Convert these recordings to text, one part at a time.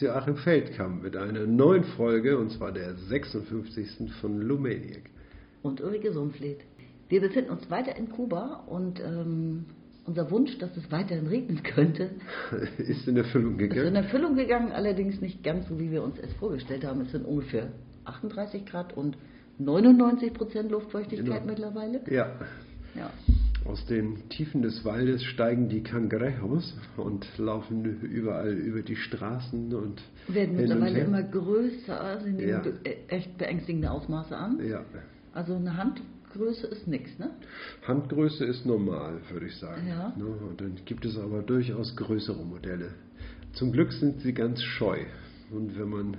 ist Joachim Feldkamp mit einer neuen Folge und zwar der 56. von Lumaniac. Und Ulrike Sumpfleth. Wir befinden uns weiter in Kuba und ähm, unser Wunsch, dass es weiterhin regnen könnte, ist in Erfüllung ist in gegangen. Erfüllung gegangen, allerdings nicht ganz so, wie wir uns es vorgestellt haben. Es sind ungefähr 38 Grad und 99 Prozent Luftfeuchtigkeit Genau. mittlerweile. Ja, Ja. Aus den Tiefen des Waldes steigen die Cangrejos und laufen überall über die Straßen und Werden mittlerweile immer größer, sie nehmen Ja. äh, echt beängstigende Ausmaße an. Ja, Also eine Handgröße ist nichts, ne? Handgröße ist normal, würde ich sagen. Ja. Ne, Und dann gibt es aber durchaus größere Modelle. Zum Glück sind sie ganz scheu. Und wenn man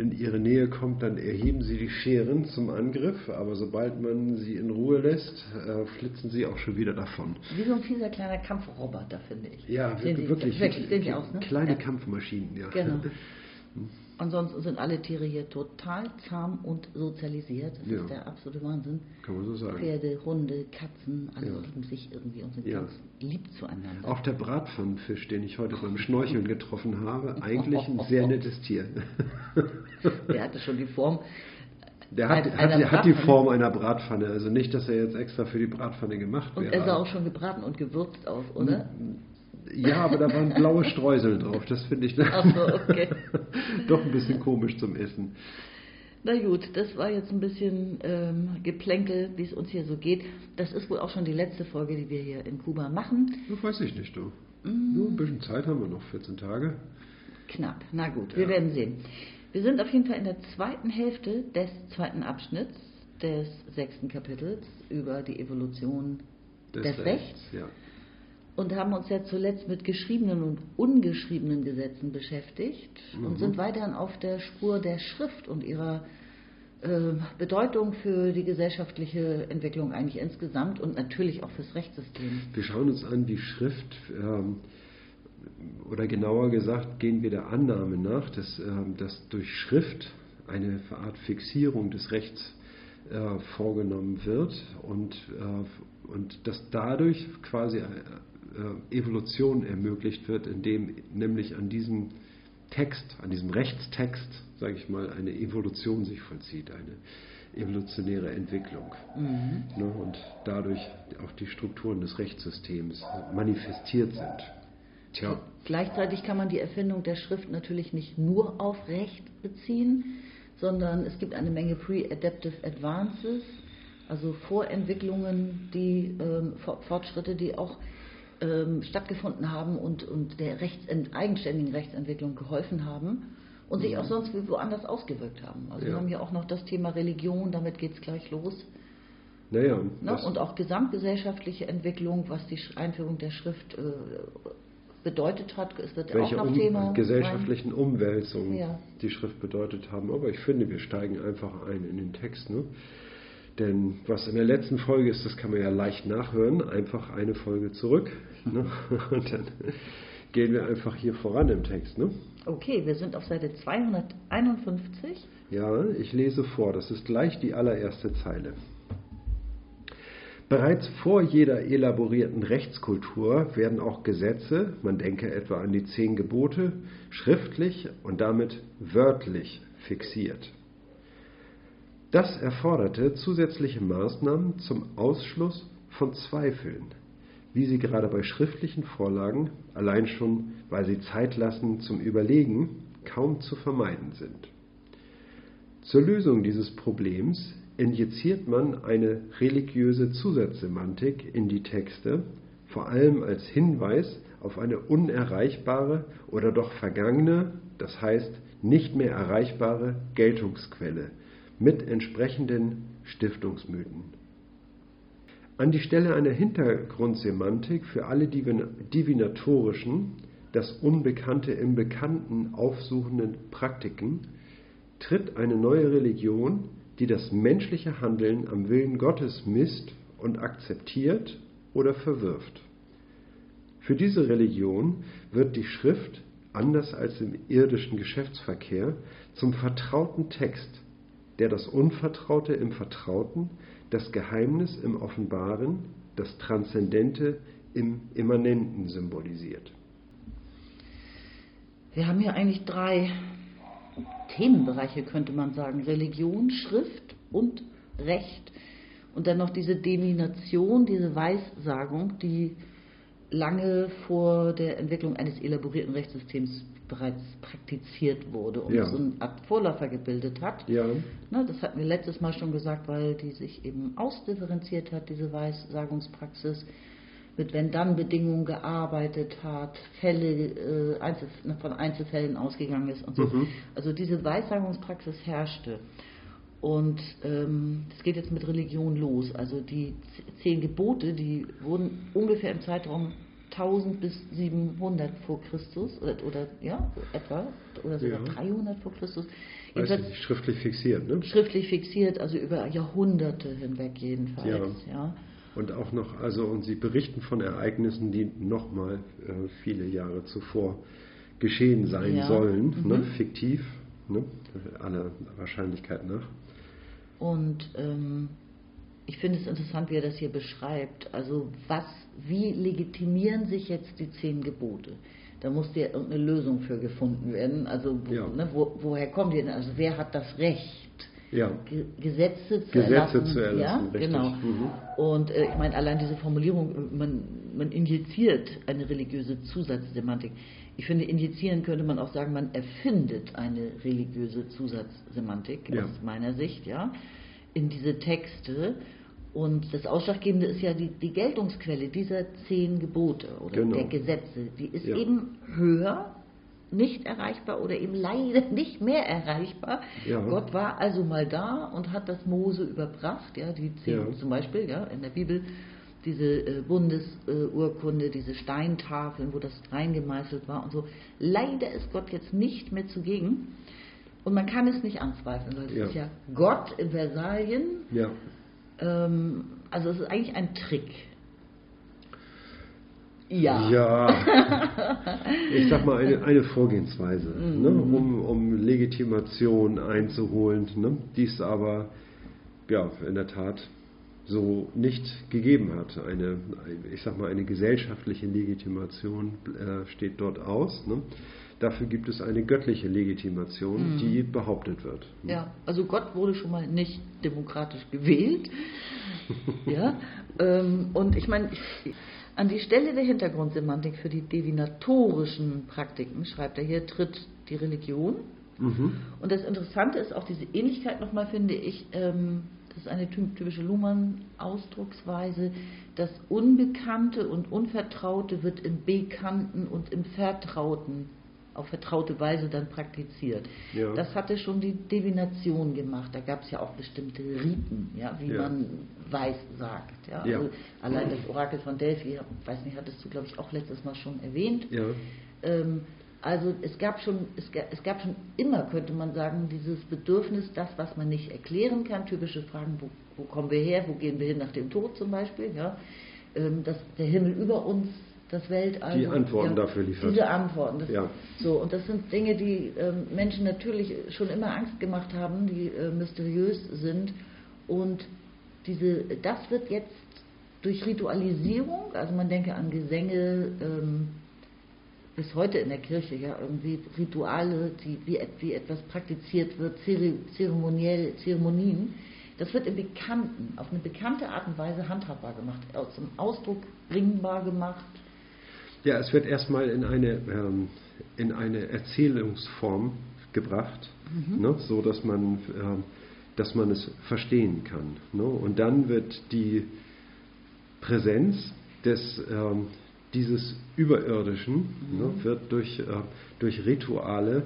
in ihre Nähe kommt, dann erheben sie die Scheren zum Angriff, aber sobald man sie in Ruhe lässt, äh, flitzen sie auch schon wieder davon. Wie so ein fieser kleiner Kampfroboter, finde ich. Ja, die- wirklich. Wirklich, sehen die aus, ne? Kleine ja. Kampfmaschinen, ja. Genau. Ansonsten sind alle Tiere hier total zahm und sozialisiert. Das Ja. ist der absolute Wahnsinn. Kann man so sagen. Pferde, Hunde, Katzen, alle Ja. lieben sich irgendwie und sind Ja. ganz lieb zueinander. Auch der Bratpfannenfisch, den ich heute beim Schnorcheln getroffen habe, eigentlich ein sehr nettes Tier. Der hatte schon die Form. Der hat, hat, hat die. Form einer Bratpfanne. Also nicht, dass er jetzt extra für die Bratpfanne gemacht Und wäre. er sah auch schon gebraten und gewürzt aus, oder? Ja, aber da waren blaue Streusel drauf. Das finde ich Ach so, okay. doch ein bisschen komisch zum Essen. Na gut, das war jetzt ein bisschen ähm, Geplänkel, wie es uns hier so geht. Das ist wohl auch schon die letzte Folge, die wir hier in Kuba machen. Das weiß ich nicht, du. Mm. Nur ein bisschen Zeit haben wir noch, 14 Tage. Knapp. Na gut, wir Ja. werden sehen. Wir sind auf jeden Fall in der zweiten Hälfte des zweiten Abschnitts des sechsten Kapitels über die Evolution Des des, Rechts Ja. Und haben uns ja zuletzt mit geschriebenen und ungeschriebenen Gesetzen beschäftigt und Mhm. sind weiterhin auf der Spur der Schrift und ihrer äh, Bedeutung für die gesellschaftliche Entwicklung eigentlich insgesamt und natürlich auch fürs Rechtssystem. Wir schauen uns an, wie Schrift, ähm, oder genauer gesagt, gehen wir der Annahme nach, dass, ähm, dass durch Schrift eine Art Fixierung des Rechts äh, vorgenommen wird und, äh, und dass dadurch quasi äh, Evolution ermöglicht wird, indem nämlich an diesem Text, an diesem Rechtstext, sage ich mal, eine Evolution sich vollzieht, eine evolutionäre Entwicklung. Ne, und dadurch auch die Strukturen des Rechtssystems manifestiert sind. Tja, Gleichzeitig kann man die Erfindung der Schrift natürlich nicht nur auf Recht beziehen, sondern es gibt eine Menge Pre-Adaptive Advances, also Vorentwicklungen, die ähm, For- Fortschritte, die auch ähm, stattgefunden haben und, und der Rechtsent eigenständigen Rechtsentwicklung geholfen haben und sich auch sonst woanders ausgewirkt haben. Also wir Ja. haben hier auch noch das Thema Religion, damit geht es gleich los. naja, Ne? das, Und auch gesamtgesellschaftliche Entwicklung, was die Einführung der Schrift äh, bedeutet hat, es wird ja auch welche noch um, Thema. gesellschaftlichen Umwälzungen Ja. die Schrift bedeutet haben. Aber ich finde, wir steigen einfach ein in den Text. Ne? Denn was in der letzten Folge ist, das kann man ja leicht nachhören. Einfach eine Folge zurück. Ne? Und dann gehen wir einfach hier voran im Text. Ne? Okay, wir sind auf Seite 251. Ja, ich lese vor, das ist gleich die allererste Zeile. Bereits vor jeder elaborierten Rechtskultur werden auch Gesetze, man denke etwa an die zehn Gebote, schriftlich und damit wörtlich fixiert. Das erforderte zusätzliche Maßnahmen zum Ausschluss von Zweifeln, wie sie gerade bei schriftlichen Vorlagen, allein schon weil sie Zeit lassen zum Überlegen, kaum zu vermeiden sind. Zur Lösung dieses Problems injiziert man eine religiöse Zusatzsemantik in die Texte, vor allem als Hinweis auf eine unerreichbare oder doch vergangene, das heißt nicht mehr erreichbare Geltungsquelle mit entsprechenden Stiftungsmythen. An die Stelle einer Hintergrundsemantik für alle divin divinatorischen, das Unbekannte im Bekannten aufsuchenden Praktiken tritt eine neue Religion, die das menschliche Handeln am Willen Gottes misst und akzeptiert oder verwirft. Für diese Religion wird die Schrift anders als im irdischen Geschäftsverkehr, zum vertrauten Text, der das Unvertraute im Vertrauten, das Geheimnis im Offenbaren, das Transzendente im Immanenten symbolisiert. Wir haben hier eigentlich drei Themenbereiche, könnte man sagen. Religion, Schrift und Recht. Und dann noch diese Demination, diese Weissagung, die lange vor der Entwicklung eines elaborierten Rechtssystems bereits praktiziert wurde und Ja. so eine Art Vorläufer gebildet hat. Ja, Na, das hatten wir letztes Mal schon gesagt, weil die sich eben ausdifferenziert hat, diese Weissagungspraxis, mit Wenn-Dann-Bedingungen gearbeitet hat, Fälle, äh, Einzel von Einzelfällen ausgegangen ist und so. Mhm. Also diese Weissagungspraxis herrschte. Und ähm, das geht jetzt mit Religion los. Also die zehn Gebote, die wurden ungefähr im Zeitraum 1000 bis 700 vor Christus oder, oder ja, etwa oder sogar Ja. 300 vor Christus. Jedenfalls nicht, schriftlich fixiert, ne? schriftlich fixiert, also über Jahrhunderte hinweg jedenfalls. Ja. Ja. Und auch noch, also, und sie berichten von Ereignissen, die nochmal äh, viele Jahre zuvor geschehen sein Ja. sollen, Mhm. ne? fiktiv, ne? aller Wahrscheinlichkeit nach. Und ähm, ich finde es interessant, wie er das hier beschreibt. Also was, wie legitimieren sich jetzt die zehn Gebote? Da musste ja irgendeine Lösung für gefunden werden. Also Ja. ne, wo, woher kommen die denn? Also wer hat das Recht? Ja, Ge- Gesetze zu Gesetze erlassen. zu erlassen, ja, genau. Mhm. Und äh, ich meine, allein diese Formulierung, man, man injiziert eine religiöse Zusatzsemantik. Ich finde, injizieren könnte man auch sagen, man erfindet eine religiöse Zusatzsemantik Ja. aus meiner Sicht, ja, in diese Texte. Und das Ausschlaggebende ist ja die, die Geltungsquelle dieser zehn Gebote oder Genau. der Gesetze. Die ist Ja. eben höher, nicht erreichbar oder eben leider nicht mehr erreichbar. Ja. Gott war also mal da und hat das Mose überbracht, ja, die zehn Ja. zum Beispiel, ja, in der Bibel diese äh, Bundesurkunde, diese Steintafeln, wo das reingemeißelt war und so. Leider ist Gott jetzt nicht mehr zugegen und man kann es nicht anzweifeln, weil es Ja. ist ja Gott in Versalien. ja, Ähm, also es ist eigentlich ein Trick. Ja. Ja, ich sag mal, eine, eine Vorgehensweise, Mhm. ne, um, um Legitimation einzuholen, ne, die es aber ja, in der Tat so nicht gegeben hat. Eine, ich sag mal, eine gesellschaftliche Legitimation äh, steht dort aus. Ne. Dafür gibt es eine göttliche Legitimation, die behauptet wird. Mhm. Ja, also Gott wurde schon mal nicht demokratisch gewählt. ja, ähm, und ich meine, an die Stelle der Hintergrundsemantik für die divinatorischen Praktiken, schreibt er hier, tritt die Religion. Mhm. Und das Interessante ist auch diese Ähnlichkeit nochmal, finde ich, ähm, das ist eine ty- typische Luhmann-Ausdrucksweise, das Unbekannte und Unvertraute wird im Bekannten und im Vertrauten auf vertraute Weise dann praktiziert. Ja. Das hatte schon die Divination gemacht. Da gab es ja auch bestimmte Riten, ja, wie Ja. man weiß sagt. Ja. Ja. Also allein das Orakel von Delphi, ich weiß nicht, hattest du, glaube ich, auch letztes Mal schon erwähnt. Ähm, also es gab schon, es gab, es gab schon immer, könnte man sagen, dieses Bedürfnis, das, was man nicht erklären kann, typische Fragen, wo, wo kommen wir her, wo gehen wir hin nach dem Tod zum Beispiel, ja, ähm, dass der Himmel über uns, das Weltall. Die Antworten ja, dafür liefert. Diese Antworten. Das, Ja. So, und das sind Dinge, die ähm, Menschen natürlich schon immer Angst gemacht haben, die äh, mysteriös sind. Und diese, das wird jetzt durch Ritualisierung, also man denke an Gesänge, ähm, bis heute in der Kirche, ja, irgendwie Rituale, die, wie, wie etwas praktiziert wird, zere- zeremoniell, Zeremonien, das wird im Bekannten, auf eine bekannte Art und Weise handhabbar gemacht, zum Ausdruck bringbar gemacht. Ja, es wird erstmal in eine, ähm, in eine Erzählungsform gebracht, ne, so dass man, ähm, dass man es verstehen kann. Ne? Und dann wird die Präsenz des, ähm, dieses Überirdischen ne, wird durch, äh, durch Rituale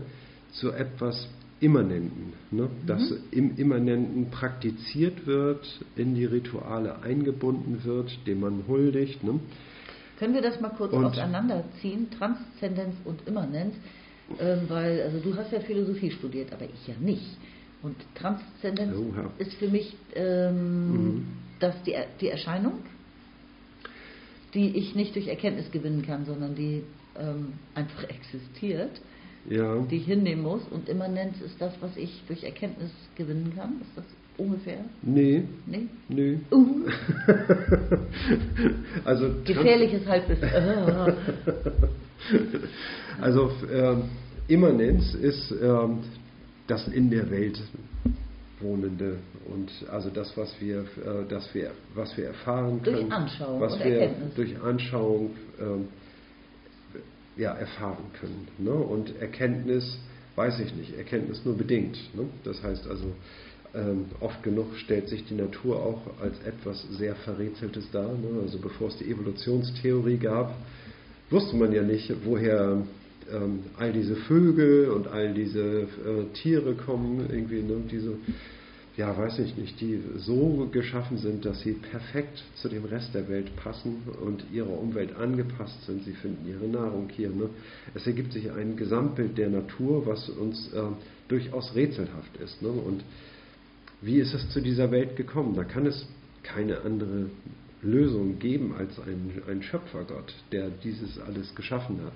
zu etwas Immanenten, ne, das im Immanenten praktiziert wird, in die Rituale eingebunden wird, dem man huldigt. Ne? Können wir das mal kurz Und- auseinanderziehen, Transzendenz und Immanenz, ähm, weil also du hast ja Philosophie studiert, aber ich ja nicht. Und Transzendenz Oh, ja. ist für mich ähm, Mhm. das die, die Erscheinung, die ich nicht durch Erkenntnis gewinnen kann, sondern die ähm, einfach existiert, Ja. die ich hinnehmen muss. Und Immanenz ist das, was ich durch Erkenntnis gewinnen kann. Ist das ungefähr? Nee, Nee? nö. Uh, also gefährliches Halbwissen. Äh. Also ähm, Immanenz ist ähm, das in der Welt Wohnende und also das, was wir, äh, das wir, was wir erfahren Durch können, Anschauung was wir Erkenntnis. durch Anschauung ähm, ja, erfahren können. Ne? Und Erkenntnis weiß ich nicht, Erkenntnis nur bedingt. Ne? Das heißt also, ähm, oft genug stellt sich die Natur auch als etwas sehr Verrätseltes dar. Ne? Also bevor es die Evolutionstheorie gab, wusste man ja nicht, woher ähm, all diese Vögel und all diese äh, Tiere kommen, irgendwie, ne? diese, ja, weiß ich nicht, die so geschaffen sind, dass sie perfekt zu dem Rest der Welt passen und ihrer Umwelt angepasst sind. Sie finden ihre Nahrung hier. Ne? Es ergibt sich ein Gesamtbild der Natur, was uns äh, durchaus rätselhaft ist. Ne? Und wie ist es zu dieser Welt gekommen? Da kann es keine andere Lösung geben als ein, ein Schöpfergott, der dieses alles geschaffen hat.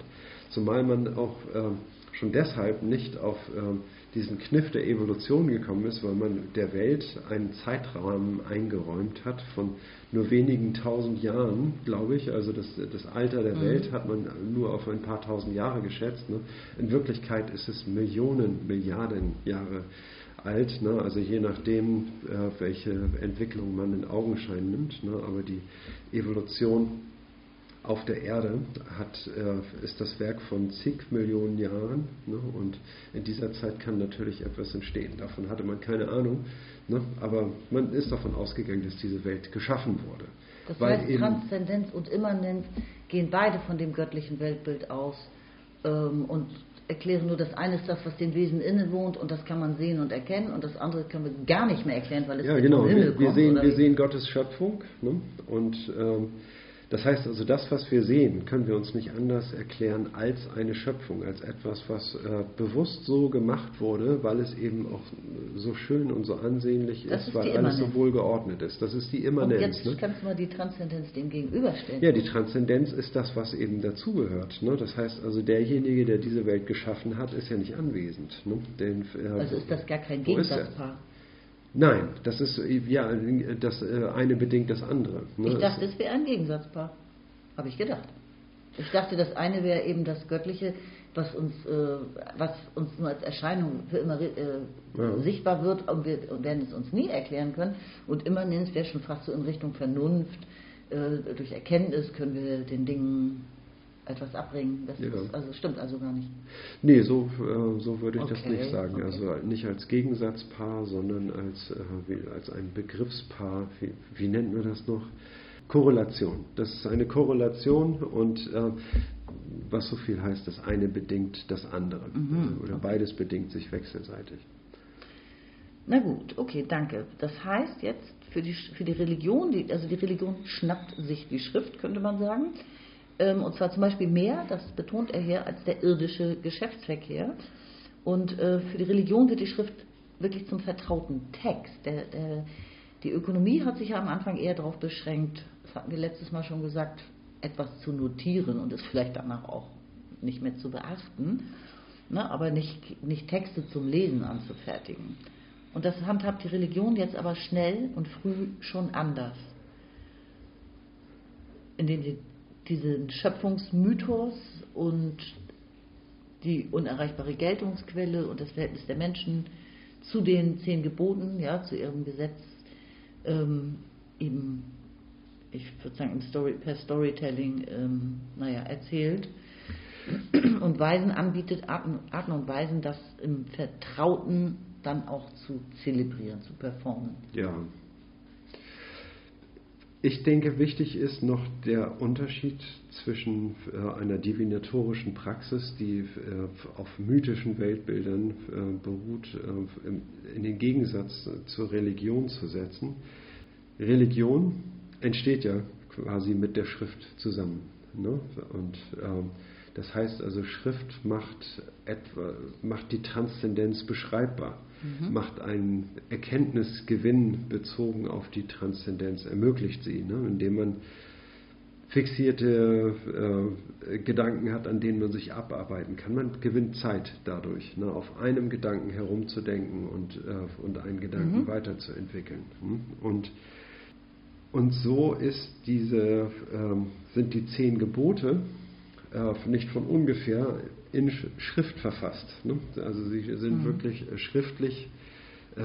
Zumal man auch ähm, schon deshalb nicht auf ähm, diesen Kniff der Evolution gekommen ist, weil man der Welt einen Zeitrahmen eingeräumt hat von nur wenigen tausend Jahren, glaube ich. Also das, das Alter der Mhm. Welt hat man nur auf ein paar tausend Jahre geschätzt. Ne? In Wirklichkeit ist es Millionen, Milliarden Jahre alt, ne? also je nachdem, äh, welche Entwicklung man in Augenschein nimmt. Ne? Aber die Evolution auf der Erde hat, äh, ist das Werk von zig Millionen Jahren ne? und in dieser Zeit kann natürlich etwas entstehen. Davon hatte man keine Ahnung, ne? aber man ist davon ausgegangen, dass diese Welt geschaffen wurde. Das Weil heißt, Transzendenz und Immanenz gehen beide von dem göttlichen Weltbild aus ähm, und erklären nur, das eine ist das, was den Wesen innewohnt und das kann man sehen und erkennen und das andere können wir gar nicht mehr erklären, weil es Ja, nicht genau. Himmel Wir, wir, kommt. sehen, wir sehen Gottes Schöpfung. Ne? Und ähm, das heißt also, das, was wir sehen, können wir uns nicht anders erklären als eine Schöpfung, als etwas, was äh, bewusst so gemacht wurde, weil es eben auch so schön und so ansehnlich ist, ist weil alles so Immanenz. wohl geordnet ist. Das ist die Und Immanenz. jetzt ne? kannst du mal die Transzendenz dem gegenüberstellen. Ja, die Transzendenz ist das, was eben dazugehört. Ne? Das heißt also, derjenige, der diese Welt geschaffen hat, ist ja nicht anwesend. Ne? Den, äh, also ist das gar kein? Gegensatzpaar. Nein, das ist ja das äh, eine bedingt das andere. Ne? Ich dachte, Es- wäre ein Gegensatzpaar. Habe ich gedacht. Ich dachte, das eine wäre eben das Göttliche, was uns, äh, was uns nur als Erscheinung für immer äh, Ja. sichtbar wird und wir werden es uns nie erklären können. Und Immanenz wäre schon fast so in Richtung Vernunft. Äh, durch Erkenntnis können wir den Dingen etwas abbringen. Das Ja. ist, also stimmt also gar nicht. Nee, so, äh, so würde ich das Okay, nicht sagen. okay. Also nicht als Gegensatzpaar, sondern als, äh, wie, als ein Begriffspaar. Wie, wie nennt man das noch? Korrelation. Das ist eine Korrelation und äh, was so viel heißt, das eine bedingt das andere. Mhm, Oder beides bedingt sich wechselseitig. Na gut, okay, danke. Das heißt jetzt für die, für die Religion, die, also die Religion schnappt sich die Schrift, könnte man sagen. Ähm, und zwar zum Beispiel mehr, das betont er hier, als der irdische Geschäftsverkehr. Und äh, für die Religion wird die Schrift wirklich zum vertrauten Text. Der, der, die Ökonomie hat sich ja am Anfang eher darauf beschränkt, das hatten wir letztes Mal schon gesagt, etwas zu notieren und es vielleicht danach auch nicht mehr zu beachten, ne, aber nicht, nicht Texte zum Lesen anzufertigen. Und das handhabt die Religion jetzt aber schnell und früh schon anders. Indem sie diesen Schöpfungsmythos und die unerreichbare Geltungsquelle und das Verhältnis der Menschen zu den zehn Geboten, ja, zu ihrem Gesetz, ähm, eben, ich würde sagen, Story, per Storytelling, ähm, naja, erzählt und Weisen anbietet, Arten und Weisen, das im Vertrauten dann auch zu zelebrieren, zu performen. Ja. Ich denke, wichtig ist noch der Unterschied zwischen äh, einer divinatorischen Praxis, die äh, auf mythischen Weltbildern äh, beruht, in den Gegensatz zur Religion zu setzen. Religion entsteht ja quasi mit der Schrift zusammen. Ne? Und ähm, das heißt also, Schrift macht, etwa, macht die Transzendenz beschreibbar, macht einen Erkenntnisgewinn bezogen auf die Transzendenz, ermöglicht sie, ne? indem man fixierte äh, Gedanken hat, an denen man sich abarbeiten kann. Man gewinnt Zeit dadurch, ne, auf einem Gedanken herumzudenken und, äh, und einen Gedanken mhm. weiterzuentwickeln. Hm? Und, und so ist diese, ähm, sind die zehn Gebote äh, nicht von ungefähr in Schrift verfasst. Ne? Also sie sind mhm. wirklich schriftlich äh,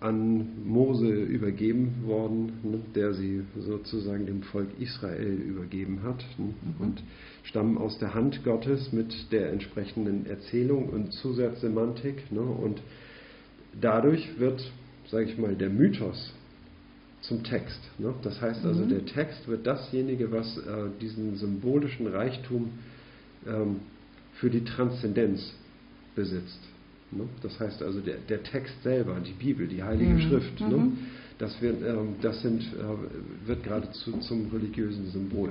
an Mose übergeben worden, ne, der sie sozusagen dem Volk Israel übergeben hat ne, mhm. und stammen aus der Hand Gottes mit der entsprechenden Erzählung und Zusatzsemantik. Ne, und dadurch wird, sage ich mal, der Mythos zum Text. Ne? Das heißt also, mhm. der Text wird dasjenige, was äh, diesen symbolischen Reichtum ähm, für die Transzendenz besitzt. Ne? Das heißt also, der, der, Text selber, die Bibel, die Heilige mhm. Schrift, ne? mhm. das, wird, ähm, das sind, äh, wird geradezu zum religiösen Symbol.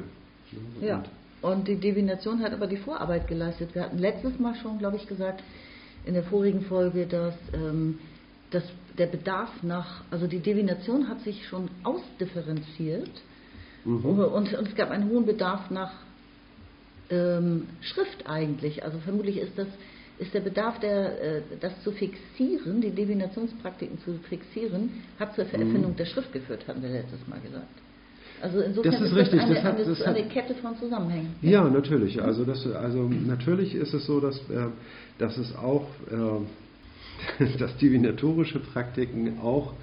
Ne? Ja, und die Divination hat aber die Vorarbeit geleistet. Wir hatten letztes Mal schon, glaube ich, gesagt, in der vorigen Folge, dass, ähm, dass der Bedarf nach, also die Divination hat sich schon ausdifferenziert mhm. und, und, es gab einen hohen Bedarf nach ähm, Schrift eigentlich. Also vermutlich ist das ist der Bedarf, der, äh, das zu fixieren, die Divinationspraktiken zu fixieren, hat zur Vererfindung mhm. der Schrift geführt, hatten wir letztes Mal gesagt. Also insofern das ist, ist richtig. Das eine, das hat, das eine, Kette von Zusammenhängen. Ja, natürlich. Also, das, also natürlich ist es so, dass, äh, dass es auch, äh, dass divinatorische Praktiken auch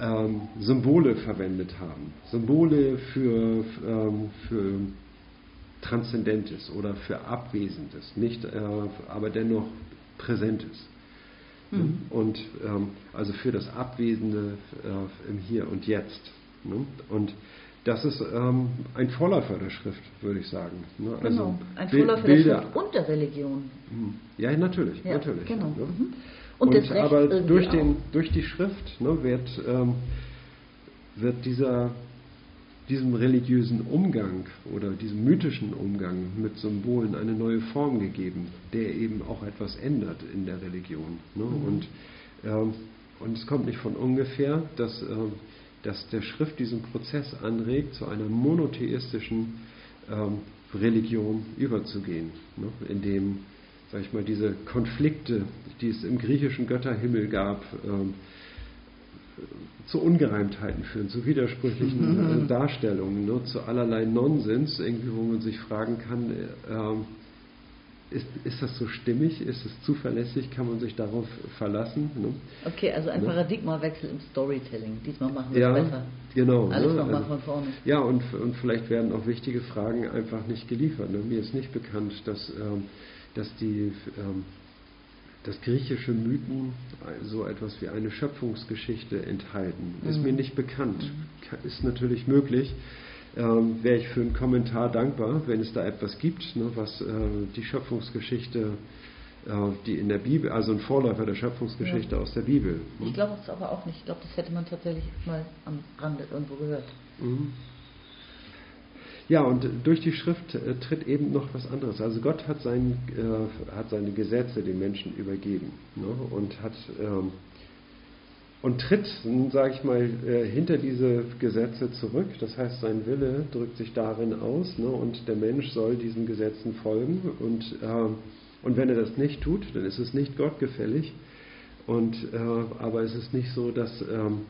ähm, Symbole verwendet haben. Symbole für, ähm, für Transzendentes oder für Abwesendes, nicht, äh, aber dennoch Präsentes. Mhm. Und ähm, also für das Abwesende äh, im Hier und Jetzt. Ne? Und das ist ähm, ein Vorläufer der Schrift, würde ich sagen. Ne? Also genau, ein Vorläufer Bilder, der Schrift und der Religion. Mhm. Ja, natürlich, ja, natürlich. Genau. Ne? Mhm. Und, und aber durch, den, durch die Schrift ne, wird, ähm, wird dieser diesem religiösen Umgang oder diesem mythischen Umgang mit Symbolen eine neue Form gegeben, der eben auch etwas ändert in der Religion. Ne? Mhm. Und, ähm, und es kommt nicht von ungefähr, dass, äh, dass der Schrift diesen Prozess anregt, zu einer monotheistischen ähm, Religion überzugehen, ne? indem, sag ich mal, diese Konflikte, die es im griechischen Götterhimmel gab, ähm, zu Ungereimtheiten führen, zu widersprüchlichen mhm. äh, Darstellungen, ne, zu allerlei Nonsens, irgendwie, wo man sich fragen kann, äh, ist, ist das so stimmig, ist es zuverlässig, kann man sich darauf verlassen? Ne? Okay, also ein ne? Paradigmawechsel im Storytelling. Diesmal machen wir ja, es besser. Genau. Alles ne? nochmal also, von vorne. Ja, und, und vielleicht werden auch wichtige Fragen einfach nicht geliefert. Ne? Mir ist nicht bekannt, dass, ähm, dass die ähm, dass griechische Mythen so etwas wie eine Schöpfungsgeschichte enthalten. Ist mir mhm. nicht bekannt. Mhm. Ist natürlich möglich. Ähm, Wäre ich für einen Kommentar dankbar, wenn es da etwas gibt, ne, was äh, die Schöpfungsgeschichte, äh, die in der Bibel, also ein Vorläufer der Schöpfungsgeschichte ja. aus der Bibel. Ne? Ich glaube es aber auch nicht. Ich glaube, das hätte man tatsächlich mal am Rande irgendwo gehört. Mhm. Ja, und durch die Schrift äh, tritt eben noch was anderes. Also Gott hat, sein, äh, hat seine Gesetze den Menschen übergeben ne? und hat ähm, und tritt, sage ich mal, äh, hinter diese Gesetze zurück. Das heißt, sein Wille drückt sich darin aus ne? und der Mensch soll diesen Gesetzen folgen. Und, äh, und wenn er das nicht tut, dann ist es nicht gottgefällig. Und, äh, aber es ist nicht so, dass ähm,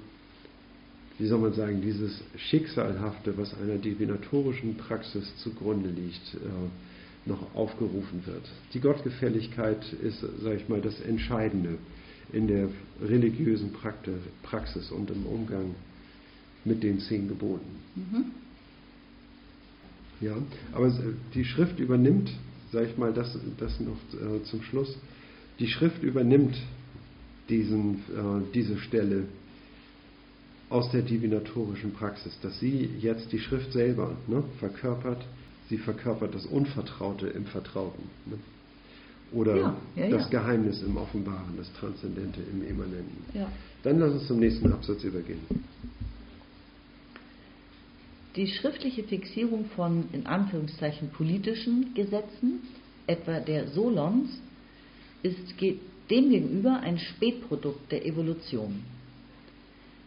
wie soll man sagen, dieses Schicksalhafte, was einer divinatorischen Praxis zugrunde liegt, äh, noch aufgerufen wird. Die Gottgefälligkeit ist, sage ich mal, das Entscheidende in der religiösen Praxis und im Umgang mit den zehn Geboten. Mhm. Ja, aber die Schrift übernimmt, sage ich mal, das, das noch äh, zum Schluss, die Schrift übernimmt diesen, äh, diese Stelle aus der divinatorischen Praxis, dass sie jetzt die Schrift selber ne, verkörpert, sie verkörpert das Unvertraute im Vertrauten. Ne? Oder ja, ja, das ja. Geheimnis im Offenbaren, das Transzendente im Immanenten. Dann lass uns zum nächsten Absatz übergehen. Die schriftliche Fixierung von in Anführungszeichen politischen Gesetzen, etwa der Solons, ist demgegenüber ein Spätprodukt der Evolution.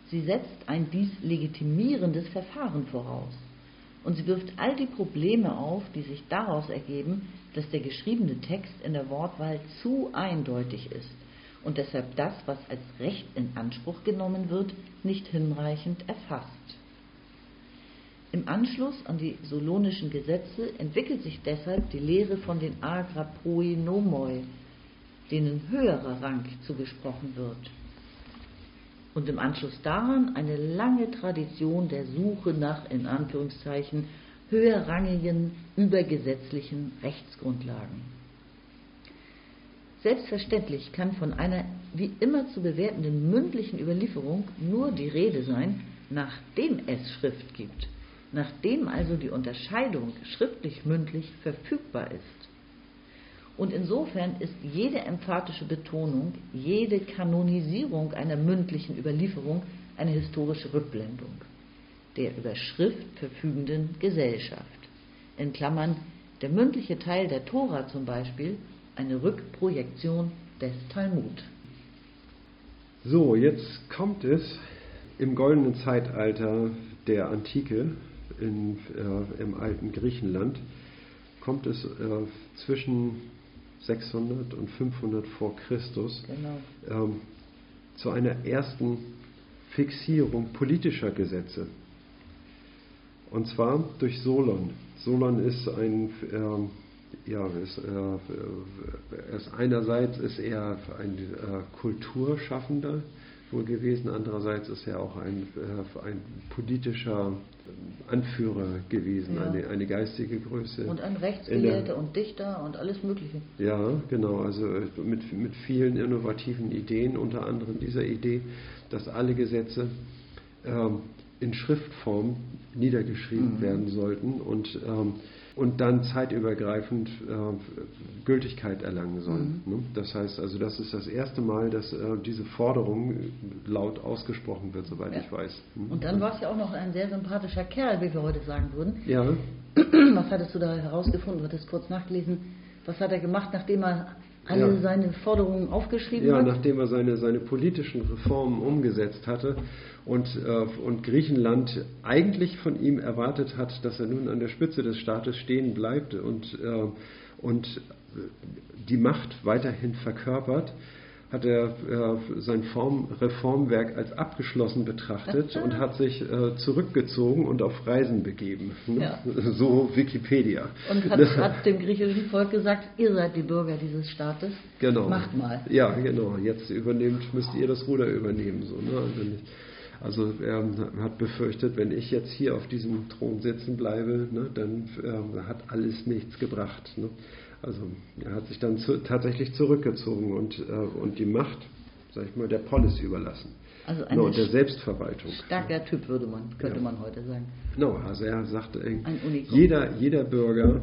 Sie setzt ein dies legitimierendes Verfahren voraus. Und sie wirft all die Probleme auf, die sich daraus ergeben, dass der geschriebene Text in der Wortwahl zu eindeutig ist und deshalb das, was als Recht in Anspruch genommen wird, nicht hinreichend erfasst. Im Anschluss an die solonischen Gesetze entwickelt sich deshalb die Lehre von den Agraproi Nomoi, denen höherer Rang zugesprochen wird. Und im Anschluss daran eine lange Tradition der Suche nach, in Anführungszeichen, höherrangigen, übergesetzlichen Rechtsgrundlagen. Selbstverständlich kann von einer wie immer zu bewertenden mündlichen Überlieferung nur die Rede sein, nachdem es Schrift gibt, nachdem also die Unterscheidung schriftlich-mündlich verfügbar ist. Und insofern ist jede emphatische Betonung, jede Kanonisierung einer mündlichen Überlieferung eine historische Rückblendung der über Schrift verfügenden Gesellschaft. In Klammern, der mündliche Teil der Tora zum Beispiel, eine Rückprojektion des Talmud. So, jetzt kommt es im goldenen Zeitalter der Antike in, äh, im alten Griechenland, kommt es äh, zwischen 600 und 500 vor Christus genau. ähm, zu einer ersten Fixierung politischer Gesetze. Und zwar durch Solon. Solon ist ein, äh, ja, ist, äh, ist einerseits ist er ein äh, Kulturschaffender wohl gewesen, andererseits ist er auch ein, äh, ein politischer Anführer gewesen, ja. eine, eine geistige Größe. Und ein Rechtsgelehrter und Dichter und alles Mögliche. Ja, genau, also mit, mit vielen innovativen Ideen, unter anderem dieser Idee, dass alle Gesetze ähm, in Schriftform niedergeschrieben mhm. werden sollten und, ähm, und dann zeitübergreifend äh, Gültigkeit erlangen sollen. Mhm. Ne? Das heißt also, das ist das erste Mal, dass äh, diese Forderung laut ausgesprochen wird, soweit ja. ich weiß. Mhm. Und dann war es ja auch noch ein sehr sympathischer Kerl, wie wir heute sagen würden. Ja. Was hattest du da herausgefunden? Du hattest kurz nachgelesen. Was hat er gemacht, nachdem er alle ja. seine Forderungen aufgeschrieben ja, hat? Ja, nachdem er seine, seine politischen Reformen umgesetzt hatte und, äh, und Griechenland eigentlich von ihm erwartet hat, dass er nun an der Spitze des Staates stehen bleibt und, äh, und die Macht weiterhin verkörpert, hat er äh, sein Form, Reformwerk als abgeschlossen betrachtet und hat sich äh, zurückgezogen und auf Reisen begeben. Ne? Ja. So Wikipedia. Und hat, hat, dem griechischen Volk gesagt, ihr seid die Bürger dieses Staates, genau. macht mal. Ja, genau. Jetzt übernehmt, müsst ihr das Ruder übernehmen. So, ne? Also er hat befürchtet, wenn ich jetzt hier auf diesem Thron sitzen bleibe, ne, dann äh, hat alles nichts gebracht. Ne? Also er hat sich dann zu, tatsächlich zurückgezogen und, äh, und die Macht, sag ich mal, der Polis überlassen. Also eine no, der Selbstverwaltung. Starker Typ, würde man, könnte ja. man heute sagen. No, also er sagte, jeder, jeder Bürger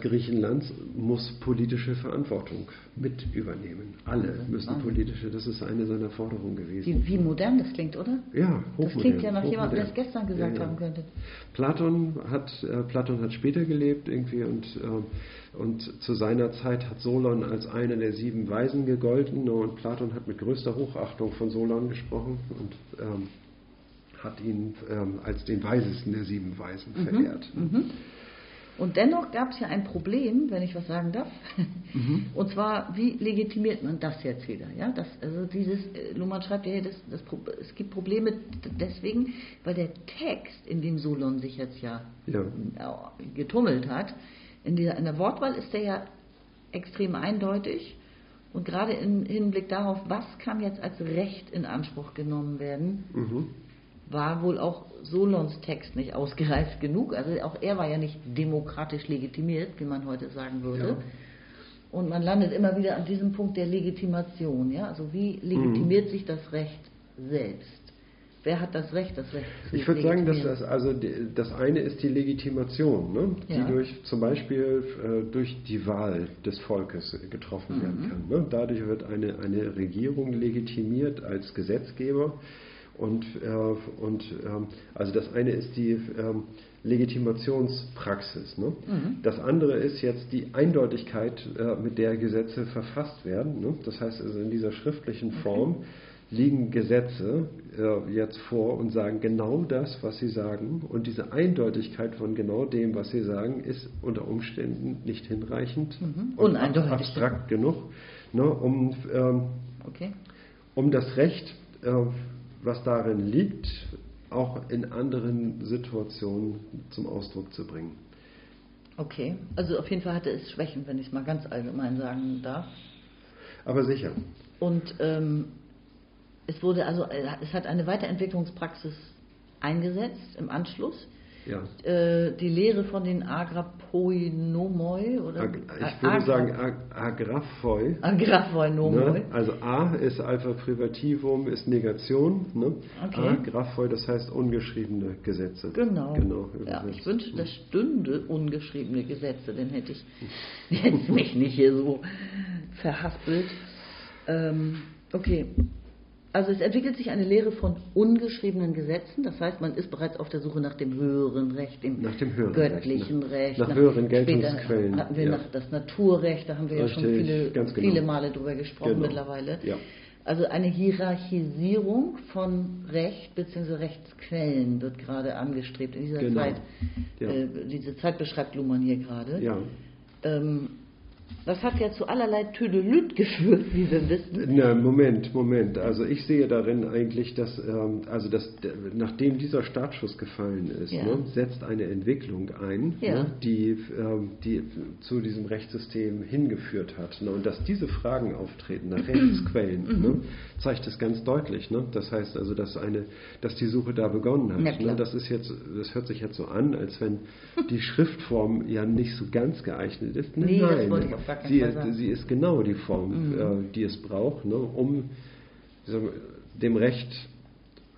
Griechenlands muss politische Verantwortung mit übernehmen. Alle müssen politische, das ist eine seiner Forderungen gewesen. Wie, wie modern das klingt, oder? Ja, hochmodern. Das klingt ja nach jemandem, der es gestern gesagt ja, ja. haben könnte. Platon hat, äh, Platon hat später gelebt irgendwie und, äh, und zu seiner Zeit hat Solon als einer der sieben Weisen gegolten ne, und Platon hat mit größter Hochachtung von Solon gesprochen und ähm, hat ihn ähm, als den weisesten der sieben Weisen mhm. verehrt. Mhm. Und dennoch gab es ja ein Problem, wenn ich was sagen darf. Mhm. Und zwar, wie legitimiert man das jetzt wieder? Ja, das, also dieses, äh, Luhmann schreibt ja, das, das, es gibt Probleme deswegen, weil der Text, in dem Solon sich jetzt ja, ja. getummelt hat, in der, in der Wortwahl ist der ja extrem eindeutig. Und gerade im Hinblick darauf, was kann jetzt als Recht in Anspruch genommen werden, mhm war wohl auch Solons Text nicht ausgereift genug. Also auch er war ja nicht demokratisch legitimiert, wie man heute sagen würde. Ja. Und man landet immer wieder an diesem Punkt der Legitimation. Ja? Also wie legitimiert mhm. sich das Recht selbst? Wer hat das Recht, das Recht zu Ich würde sagen, dass das, also das eine ist die Legitimation, ne? die ja. durch zum Beispiel äh, durch die Wahl des Volkes getroffen mhm. werden kann. Ne? Dadurch wird eine, eine Regierung legitimiert als Gesetzgeber und, äh, und ähm, also das eine ist die ähm, Legitimationspraxis. Ne? Mhm. Das andere ist jetzt die Eindeutigkeit, äh, mit der Gesetze verfasst werden. Ne? Das heißt also in dieser schriftlichen Form liegen Gesetze äh, jetzt vor und sagen genau das, was sie sagen. Und diese Eindeutigkeit von genau dem, was sie sagen, ist unter Umständen nicht hinreichend Mhm. und abstrakt genug, ne, um, ähm, Okay. um das Recht, äh, was darin liegt, auch in anderen Situationen zum Ausdruck zu bringen. Okay. Also auf jeden Fall hatte es Schwächen, wenn ich es mal ganz allgemein sagen darf. Aber sicher. Und ähm, es wurde also, äh, es hat eine Weiterentwicklungspraxis eingesetzt im Anschluss. Ja. Äh, die Lehre von den Agrapoinomoi oder Ag ich würde sagen ag agraphoi. Agrapoinomoi. Ne? Also A ist Alpha Privativum, ist Negation. Ne? Okay. Agraphoi, das heißt ungeschriebene Gesetze. Genau. genau ja, ich wünschte, das stünde ungeschriebene Gesetze, dann hätte ich jetzt mich nicht hier so verhaspelt. Ähm, okay. Also es entwickelt sich eine Lehre von ungeschriebenen Gesetzen, das heißt, man ist bereits auf der Suche nach dem höheren Recht, dem Nach dem höheren göttlichen Recht, Recht. nach- nach höheren Geltungsquellen, Hatten wir ja. noch das Naturrecht, da haben wir ja schon Richtig, viele, genau. viele Male drüber gesprochen Genau. mittlerweile. Ja. Also eine Hierarchisierung von Recht bzw. Rechtsquellen wird gerade angestrebt in dieser Genau. Zeit. Ja. Äh, diese Zeit beschreibt Luhmann hier gerade. Ja. Ähm, das hat ja zu allerlei Tüdelüt geführt, wie wir wissen. Na, Moment, Moment. Also ich sehe darin eigentlich, dass, ähm, also dass nachdem dieser Startschuss gefallen ist, Ja. ne, setzt eine Entwicklung ein, Ja. ne, die, ähm, die zu diesem Rechtssystem hingeführt hat. Ne, und dass diese Fragen auftreten nach Rechtsquellen, Mhm. ne, zeigt es ganz deutlich. Ne? Das heißt also, dass eine, dass die Suche da begonnen hat. Ne? Das ist jetzt, das hört sich jetzt so an, als wenn die Schriftform ja nicht so ganz geeignet ist. Nee, das Nein, auf gar keinen sie, Fall sagen. sie ist genau die Form, Mhm. äh, die es braucht, ne, um wir, dem Recht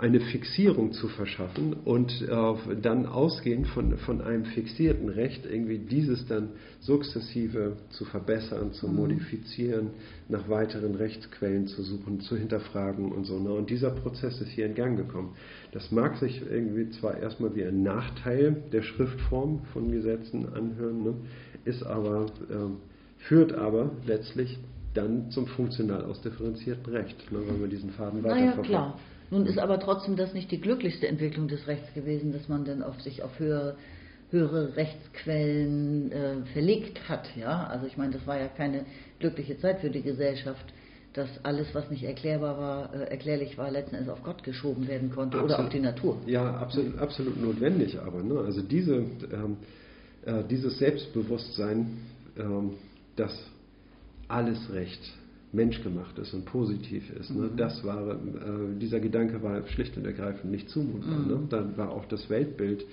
eine Fixierung zu verschaffen und äh, dann ausgehend von, von einem fixierten Recht irgendwie dieses dann sukzessive zu verbessern, zu Mhm. modifizieren, nach weiteren Rechtsquellen zu suchen, zu hinterfragen und so. Ne? Und dieser Prozess ist hier in Gang gekommen. Das mag sich irgendwie zwar erstmal wie ein Nachteil der Schriftform von Gesetzen anhören, ne? ist aber, ähm, führt aber letztlich dann zum funktional ausdifferenzierten Recht, ne? wenn wir diesen Faden Naja, weiterverfolgen. klar. Nun ist aber trotzdem das nicht die glücklichste Entwicklung des Rechts gewesen, dass man dann auf sich auf höhere, höhere Rechtsquellen äh, verlegt hat. Ja? Also ich meine, das war ja keine glückliche Zeit für die Gesellschaft, dass alles, was nicht erklärbar war, äh, erklärlich war, letzten Endes auf Gott geschoben werden konnte oder Absolut. auf die Natur. Ja, absolut, absolut notwendig, aber ne? also diese, ähm, äh, dieses Selbstbewusstsein, ähm, dass alles Recht menschgemacht ist und positiv ist, ne? das war, äh, dieser Gedanke war schlicht und ergreifend nicht zumutbar. Ne? Dann war auch das Weltbild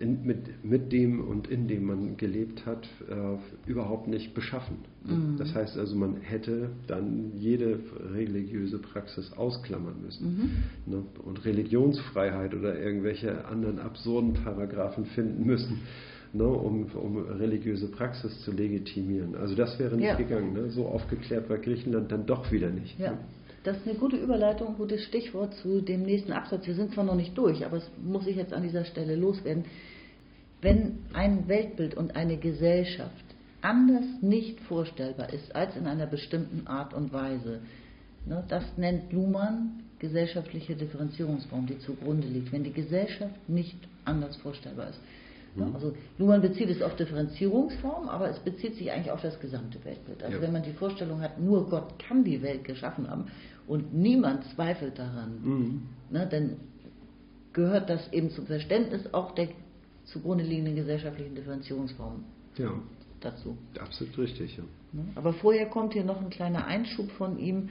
in, mit, mit dem und in dem man gelebt hat, äh, überhaupt nicht beschaffen. Ne? Das heißt also, man hätte dann jede religiöse Praxis ausklammern müssen ne? und Religionsfreiheit oder irgendwelche anderen absurden Paragraphen finden müssen, ne? um, um religiöse Praxis zu legitimieren. Also das wäre nicht Ja. gegangen. Ne? So aufgeklärt war Griechenland dann doch wieder nicht. Ja, Ne? das ist eine gute Überleitung, ein gutes Stichwort zu dem nächsten Absatz. Wir sind zwar noch nicht durch, aber es muss ich jetzt an dieser Stelle loswerden. Wenn ein Weltbild und eine Gesellschaft anders nicht vorstellbar ist als in einer bestimmten Art und Weise, ne, das nennt Luhmann gesellschaftliche Differenzierungsform, die zugrunde liegt. Wenn die Gesellschaft nicht anders vorstellbar ist. Ja, also Luhmann bezieht es auf Differenzierungsform, aber es bezieht sich eigentlich auf das gesamte Weltbild. Also Ja. wenn man die Vorstellung hat, nur Gott kann die Welt geschaffen haben und niemand zweifelt daran, Mhm. ne, dann gehört das eben zum Verständnis auch der zugrunde liegenden gesellschaftlichen Differenzierungsform Ja, dazu. absolut richtig. Ja. Ne? Aber vorher kommt hier noch ein kleiner Einschub von ihm,